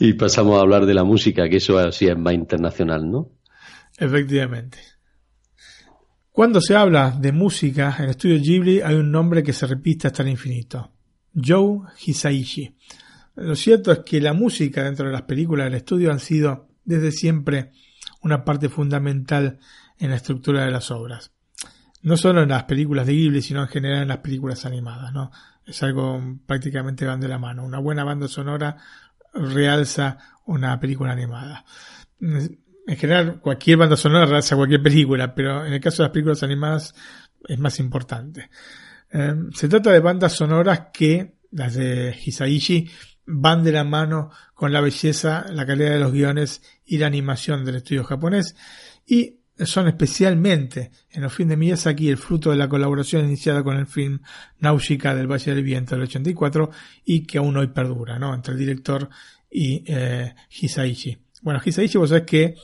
A: y pasamos a hablar de la música, que eso así es más internacional, ¿no?
B: Efectivamente. Cuando se habla de música en el estudio Ghibli hay un nombre que se repite hasta el infinito. Joe Hisaishi. Lo cierto es que la música dentro de las películas del estudio han sido desde siempre una parte fundamental en la estructura de las obras. No solo en las películas de Ghibli, sino en general en las películas animadas, ¿no? Es algo prácticamente van de la mano. Una buena banda sonora realza una película animada. En general, cualquier banda sonora realza cualquier película, pero en el caso de las películas animadas es más importante. Eh, se trata de bandas sonoras que, las de Hisaishi, van de la mano con la belleza, la calidad de los guiones y la animación del estudio japonés y son especialmente en los films de Miyazaki el fruto de la colaboración iniciada con el film Nausicaa del Valle del Viento del 84 y que aún hoy perdura, ¿no? Entre el director y eh, Hisaishi. Bueno, Hisaishi, vos sabés que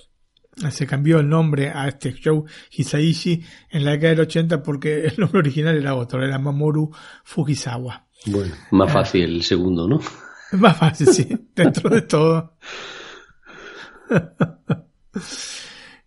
B: se cambió el nombre a este show Hisaishi en la década del 80 porque el nombre original era otro, era Mamoru Fujisawa.
A: Bueno, más fácil el segundo, ¿no?
B: Más fácil, sí, dentro de todo.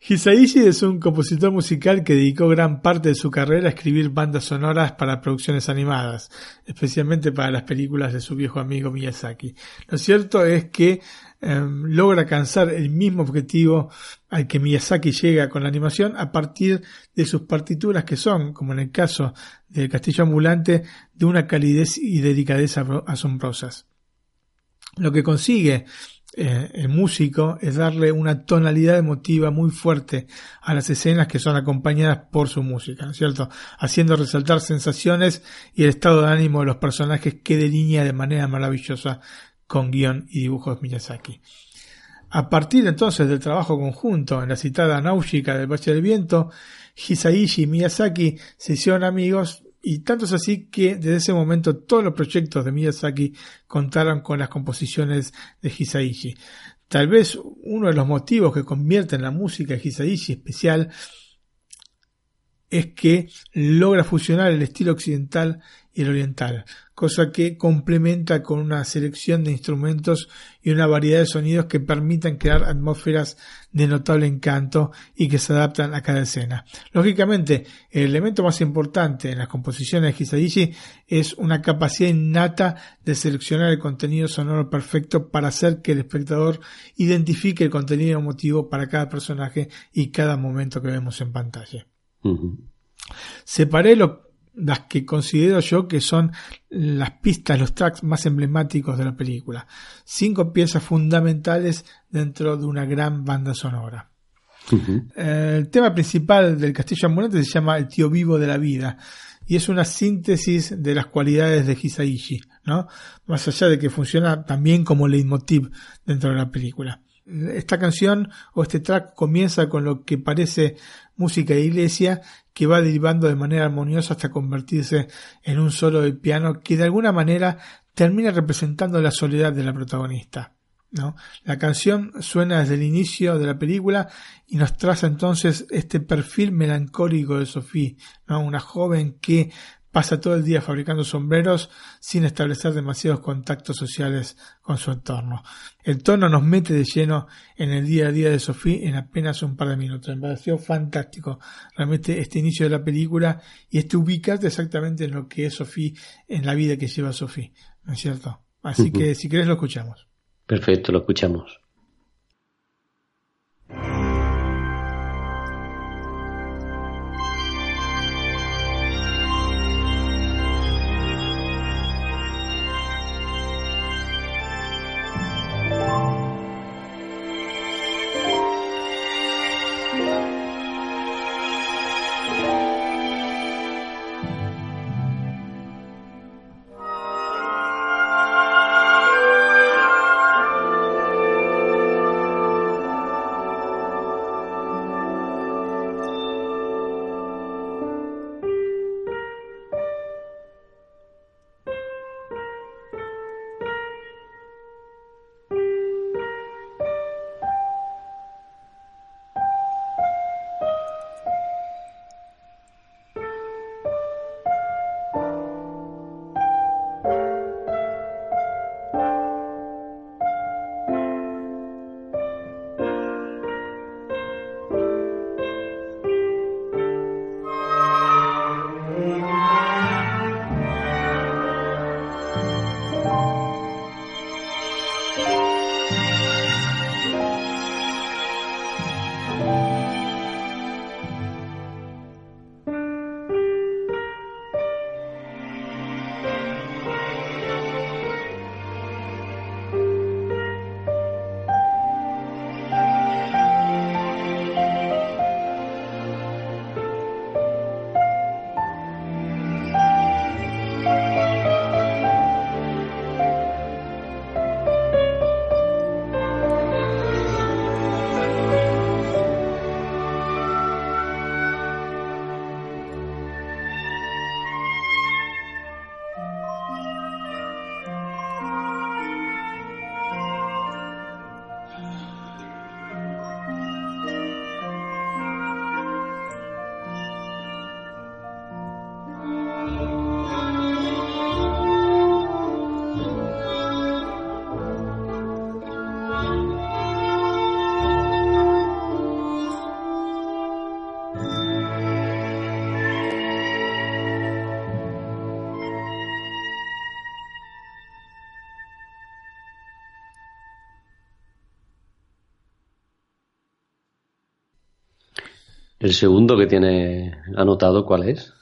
B: Hisaishi es un compositor musical que dedicó gran parte de su carrera a escribir bandas sonoras para producciones animadas, especialmente para las películas de su viejo amigo Miyazaki. Lo cierto es que eh, logra alcanzar el mismo objetivo al que Miyazaki llega con la animación a partir de sus partituras que son, como en el caso del Castillo Ambulante, de una calidez y delicadeza asombrosas. Lo que consigue eh, el músico es darle una tonalidad emotiva muy fuerte a las escenas que son acompañadas por su música, ¿no es cierto? Haciendo resaltar sensaciones y el estado de ánimo de los personajes que delinea de manera maravillosa con guion y dibujos Miyazaki. A partir entonces del trabajo conjunto en la citada Náusica del Valle del Viento, Hisaishi y Miyazaki se hicieron amigos y tanto es así que desde ese momento todos los proyectos de Miyazaki contaron con las composiciones de Hisaishi. Tal vez uno de los motivos que convierten la música de Hisaishi especial es que logra fusionar el estilo occidental y el oriental, cosa que complementa con una selección de instrumentos y una variedad de sonidos que permitan crear atmósferas de notable encanto y que se adaptan a cada escena. Lógicamente, el elemento más importante en las composiciones de Hisaishi es una capacidad innata de seleccionar el contenido sonoro perfecto para hacer que el espectador identifique el contenido emotivo para cada personaje y cada momento que vemos en pantalla. Separé las que considero yo que son las pistas, los tracks más emblemáticos de la película. Cinco piezas fundamentales dentro de una gran banda sonora. El tema principal del Castillo Ambulante se llama El tío vivo de la vida y es una síntesis de las cualidades de Hisaishi, ¿no? Más allá de que funciona también como leitmotiv dentro de la película. Esta canción o este track comienza con lo que parece música de iglesia que va derivando de manera armoniosa hasta convertirse en un solo de piano que de alguna manera termina representando la soledad de la protagonista. ¿no? La canción suena desde el inicio de la película y nos traza entonces este perfil melancólico de Sophie, ¿no? una joven que pasa todo el día fabricando sombreros sin establecer demasiados contactos sociales con su entorno. El tono nos mete de lleno en el día a día de Sophie en apenas un par de minutos. Me pareció fantástico realmente este inicio de la película y este ubicarte exactamente en lo que es Sophie, en la vida que lleva Sophie, ¿no es cierto? Así que si querés lo escuchamos.
A: Perfecto, lo escuchamos. ¿El segundo que tiene anotado cuál es?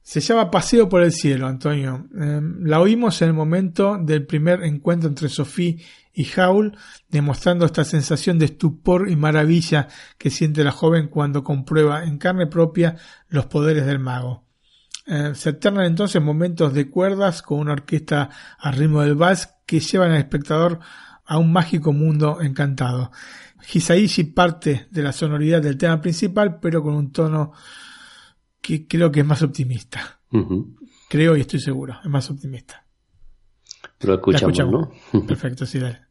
B: Se llama Paseo por el Cielo, Antonio. Em, la oímos en el momento del primer encuentro entre Sophie y Howl, demostrando esta sensación de estupor y maravilla que siente la joven cuando comprueba en carne propia los poderes del mago. Em, se alternan entonces momentos de cuerdas con una orquesta al ritmo del vals que llevan al espectador a un mágico mundo encantado. Hisaishi parte de la sonoridad del tema principal, pero con un tono que creo que es más optimista. Creo y estoy seguro, es más optimista.
A: Lo escuchamos, ¿no?
B: Perfecto, sí, dale.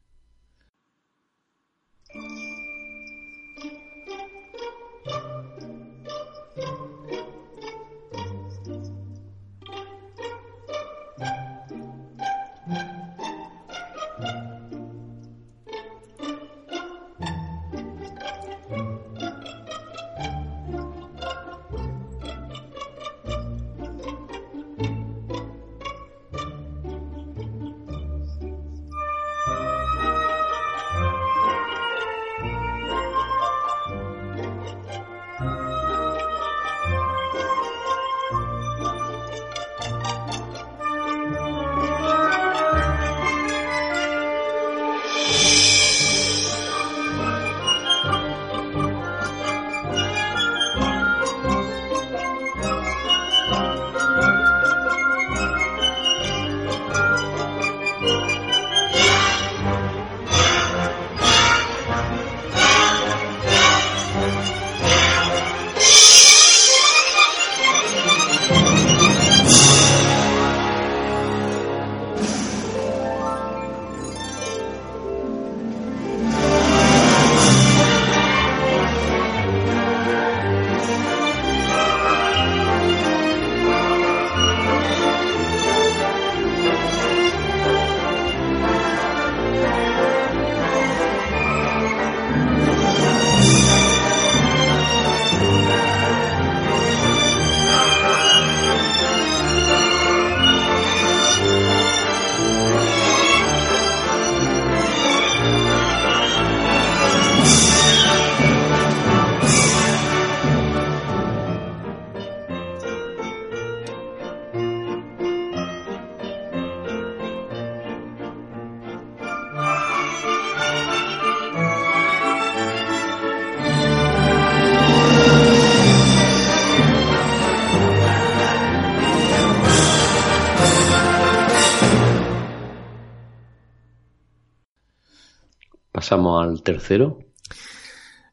A: Al tercero.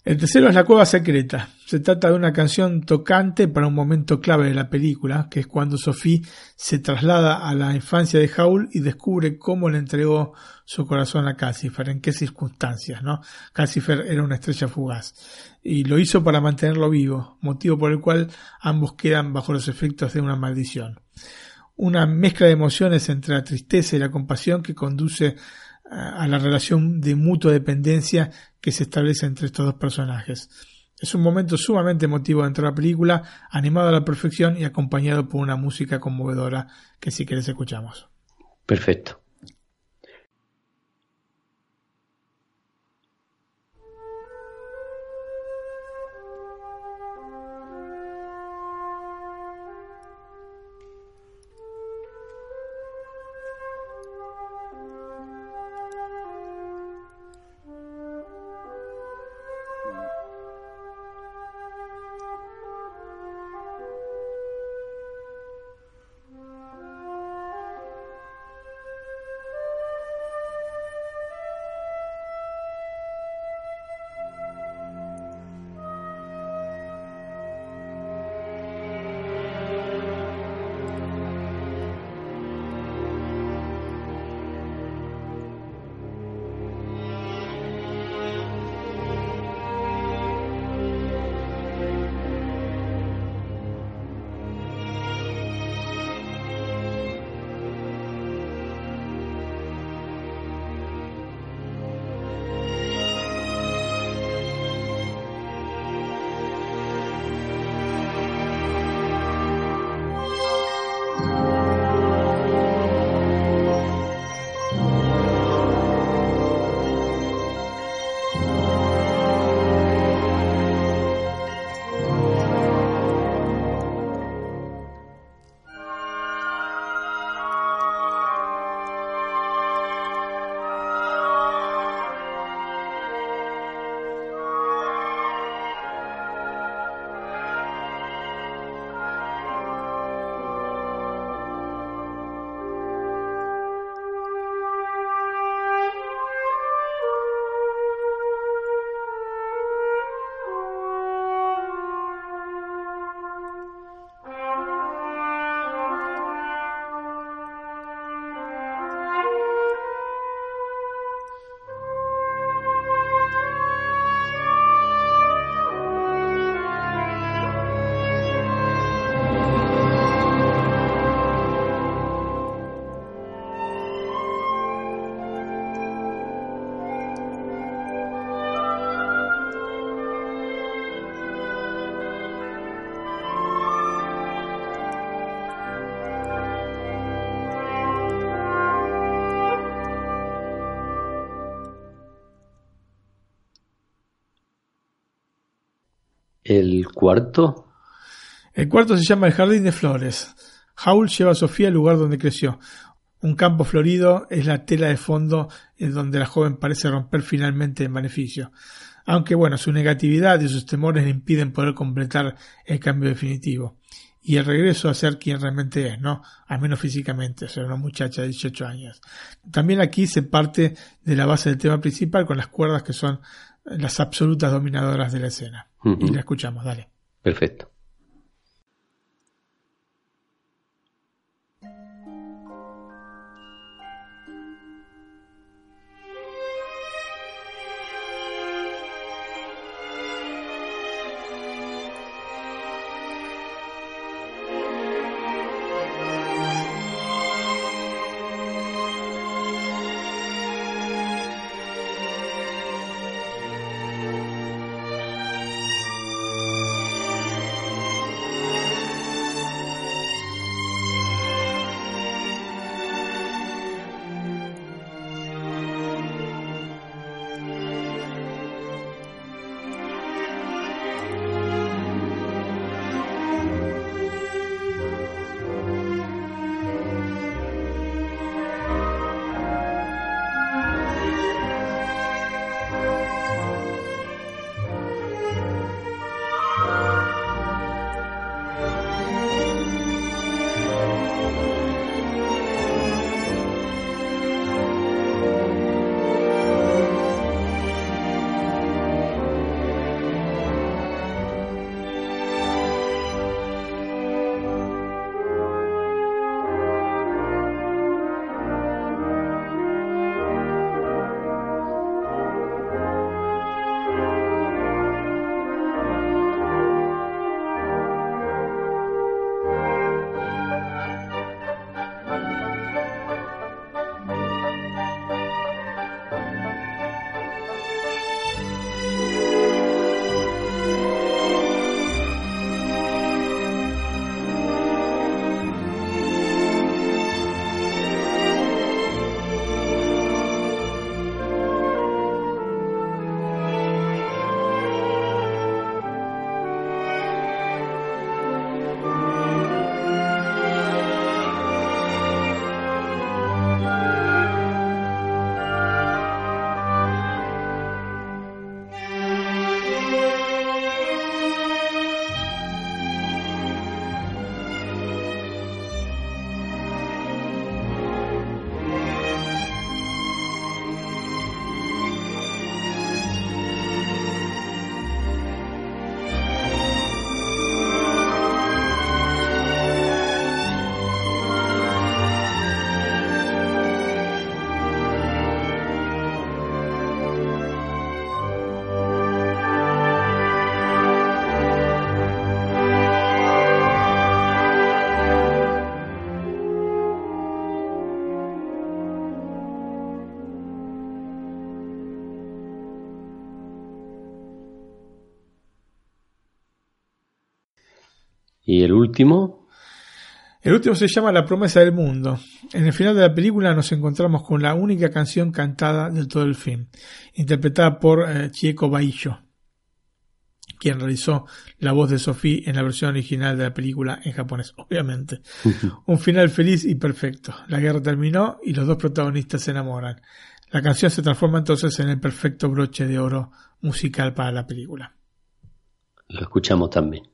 B: El tercero es La Cueva Secreta. Se trata de una canción tocante para un momento clave de la película, que es cuando Sophie se traslada a la infancia de Howl y descubre cómo le entregó su corazón a Cassifer, en qué circunstancias, ¿no? Era una estrella fugaz y lo hizo para mantenerlo vivo, motivo por el cual ambos quedan bajo los efectos de una maldición. Una mezcla de emociones entre la tristeza y la compasión que conduce a la relación de mutua dependencia que se establece entre estos dos personajes. Es un momento sumamente emotivo dentro de la película, animado a la perfección y acompañado por una música conmovedora que si quieres escuchamos.
A: Perfecto.
K: ¿El cuarto?
B: El cuarto se llama El Jardín de Flores. Howl lleva a Sofía al lugar donde creció. Un campo florido es la tela de fondo en donde la joven parece romper finalmente en beneficio. Aunque bueno, su negatividad y sus temores le impiden poder completar el cambio definitivo. Y el regreso a ser quien realmente es, ¿no? Al menos físicamente, ser una muchacha de 18 años. También aquí se parte de la base del tema principal con las cuerdas que son las absolutas dominadoras de la escena. Y la escuchamos, dale.
K: Perfecto. ¿Y el último?
B: El último se llama La promesa del mundo. En el final de la película nos encontramos con la única canción cantada de todo el film, interpretada por eh, Chieko Baillo, quien realizó la voz de Sophie en la versión original de la película en japonés, obviamente. Un final feliz y perfecto. La guerra terminó y los dos protagonistas se enamoran. La canción se transforma entonces en el perfecto broche de oro musical para la película.
K: Lo escuchamos también.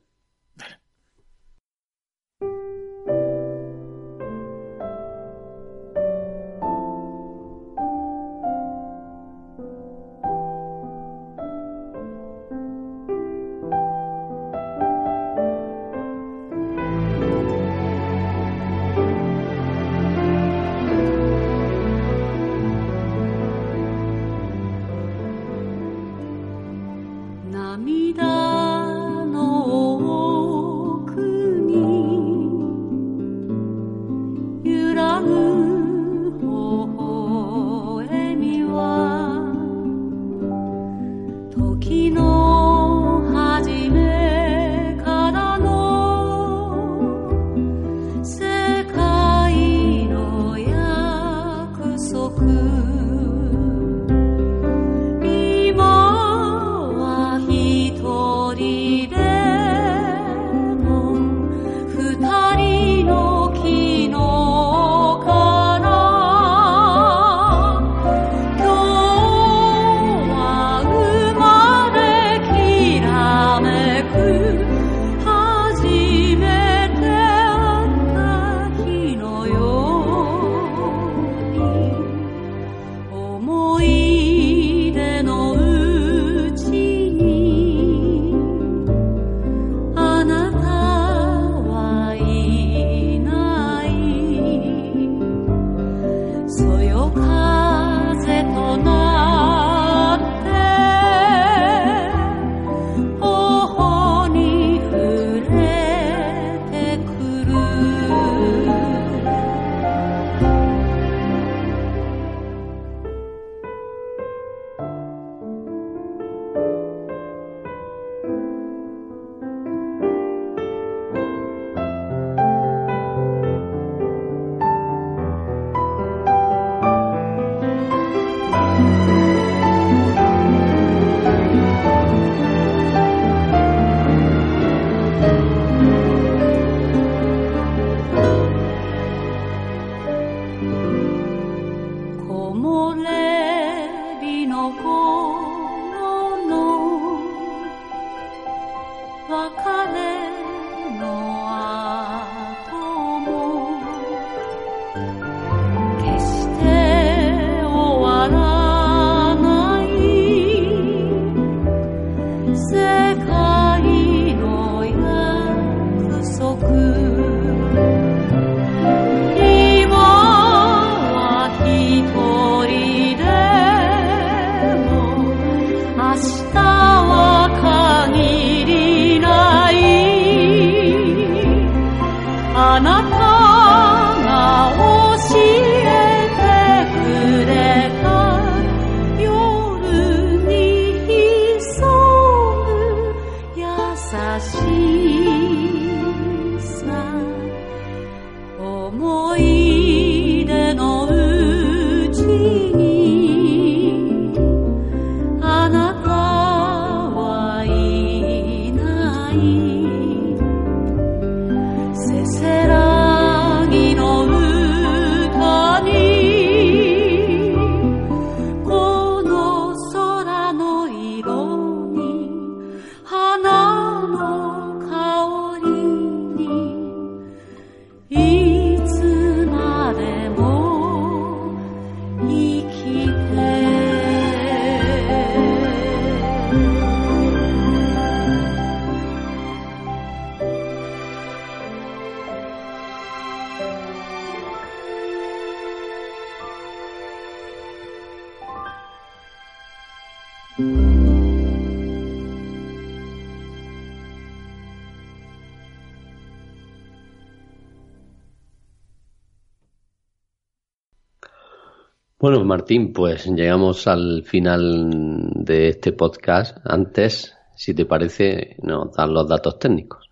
A: Martín, pues llegamos al final de este podcast. Antes, si te parece, nos dan los datos técnicos.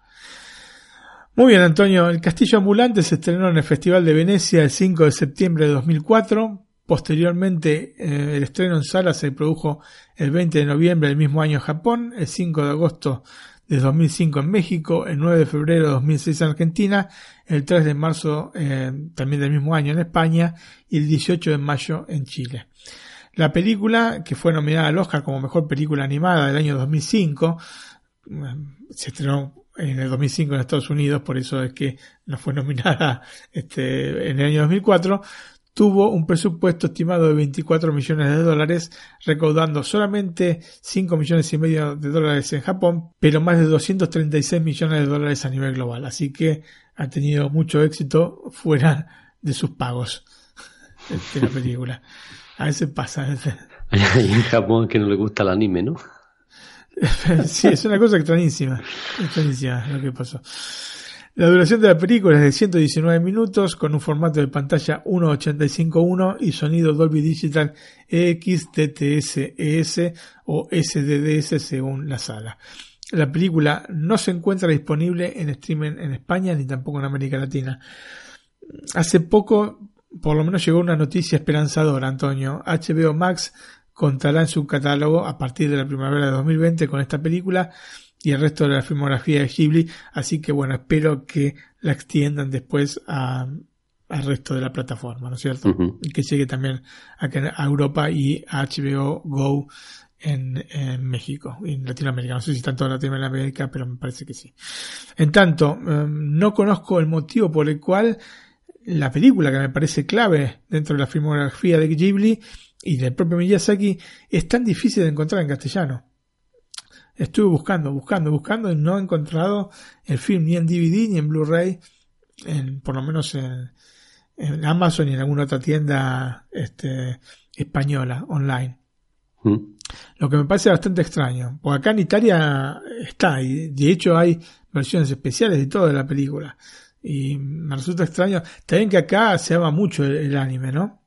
B: Muy bien, Antonio. El Castillo Ambulante se estrenó en el Festival de Venecia el 5 de septiembre de 2004. Posteriormente, eh, el estreno en sala se produjo el 20 de noviembre del mismo año en Japón, el 5 de agosto de 2005 en México, el 9 de febrero de 2006 en Argentina, el 3 de marzo eh, también del mismo año en España y el 18 de mayo en Chile. La película, que fue nominada al Oscar como mejor película animada del año 2005, eh, se estrenó en el 2005 en Estados Unidos, por eso es que no fue nominada este, en el año 2004, tuvo un presupuesto estimado de 24 millones de dólares, recaudando solamente 5 millones y medio de dólares en Japón, pero más de 236 millones de dólares a nivel global. Así que ha tenido mucho éxito fuera de sus pagos de la película. A veces pasa.
A: Hay en Japón que no le gusta el anime, ¿no?
B: sí, es una cosa extrañísima. Extrañísima lo que pasó. La duración de la película es de 119 minutos con un formato de pantalla 1.85.1 y sonido Dolby Digital EX, TTS, o SDDS según la sala. La película no se encuentra disponible en streaming en España ni tampoco en América Latina. Hace poco, por lo menos llegó una noticia esperanzadora, Antonio. HBO Max contará en su catálogo a partir de la primavera de 2020 con esta película y el resto de la filmografía de Ghibli, así que bueno, espero que la extiendan después al resto de la plataforma, ¿no es cierto? Y que llegue también a, a, Europa y a HBO Go en, México y en Latinoamérica. No sé si tanto en Latinoamérica, pero me parece que sí. En tanto, em, no conozco el motivo por el cual la película que me parece clave dentro de la filmografía de Ghibli y del propio Miyazaki es tan difícil de encontrar en castellano. Estuve buscando, buscando, buscando y no he encontrado el film ni en DVD ni en Blu-ray, por lo menos en, en Amazon y en alguna otra tienda este, española online.
A: Mm.
B: Lo que me parece bastante extraño, porque acá en Italia está, y de hecho hay versiones especiales de toda la película. Y me resulta extraño. También que acá se ama mucho el, el anime, ¿no?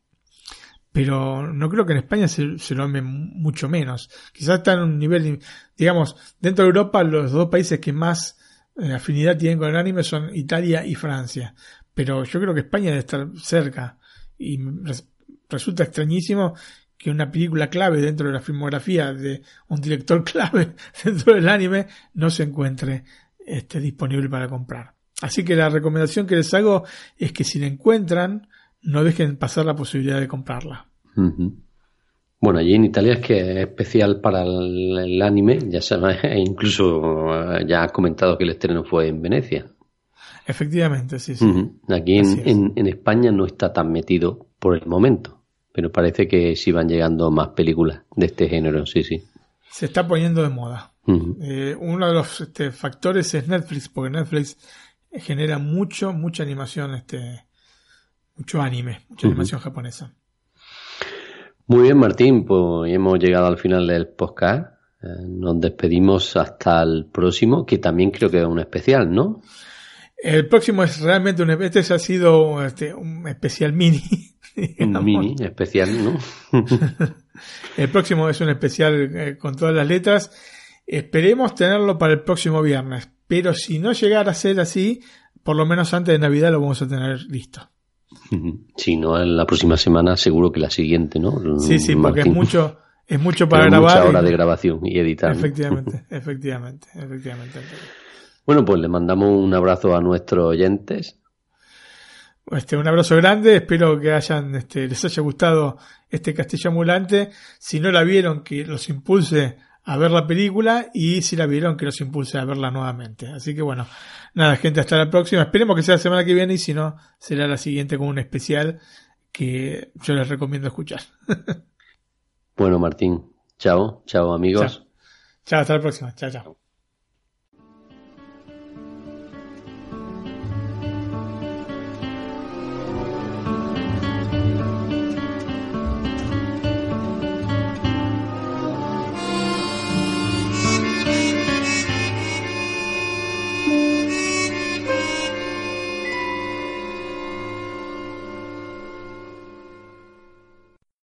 B: Pero no creo que en España se, lo ame mucho menos. Quizás está en un nivel, digamos, dentro de Europa los dos países que más eh, afinidad tienen con el anime son Italia y Francia. Pero yo creo que España debe estar cerca. Y res, resulta extrañísimo que una película clave dentro de la filmografía de un director clave dentro del anime no se encuentre este, disponible para comprar. Así que la recomendación que les hago es que si la encuentran, no dejen pasar la posibilidad de comprarla.
A: Uh -huh. Bueno, allí en Italia es que es especial para el, el anime, ya sabes, e incluso ya has comentado que el estreno fue en Venecia.
B: Efectivamente, sí, sí.
A: Uh -huh. Aquí en, en, en, España no está tan metido por el momento, pero parece que sí van llegando más películas de este género, sí, sí.
B: Se está poniendo de moda. Uh -huh. eh, uno de los este, factores es Netflix, porque Netflix genera mucho, mucha animación, este, mucho anime, mucha uh -huh. animación japonesa.
A: Muy bien, Martín, pues hemos llegado al final del podcast. Eh, nos despedimos hasta el próximo, que también creo que es un especial, ¿no?
B: El próximo es realmente un este ha sido este, un especial mini.
A: Un mini especial, ¿no?
B: el próximo es un especial eh, con todas las letras. Esperemos tenerlo para el próximo viernes, pero si no llegara a ser así, por lo menos antes de Navidad lo vamos a tener listo.
A: Si no, en la próxima semana seguro que la siguiente, ¿no?
B: Sí, sí, porque es mucho, es mucho para
A: Pero
B: grabar.
A: Mucha hora y... de grabación y editar.
B: Efectivamente, ¿no? efectivamente, efectivamente.
A: Bueno, pues le mandamos un abrazo a nuestros oyentes.
B: Este, un abrazo grande, espero que hayan, este, les haya gustado este castillo ambulante. Si no la vieron, que los impulse a ver la película y si la vieron, que los impulse a verla nuevamente. Así que bueno, nada, gente, hasta la próxima. Esperemos que sea la semana que viene y si no, será la siguiente con un especial que yo les recomiendo escuchar.
A: bueno, Martín, chao, chao amigos.
B: Chao, chao hasta la próxima. Chao, chao.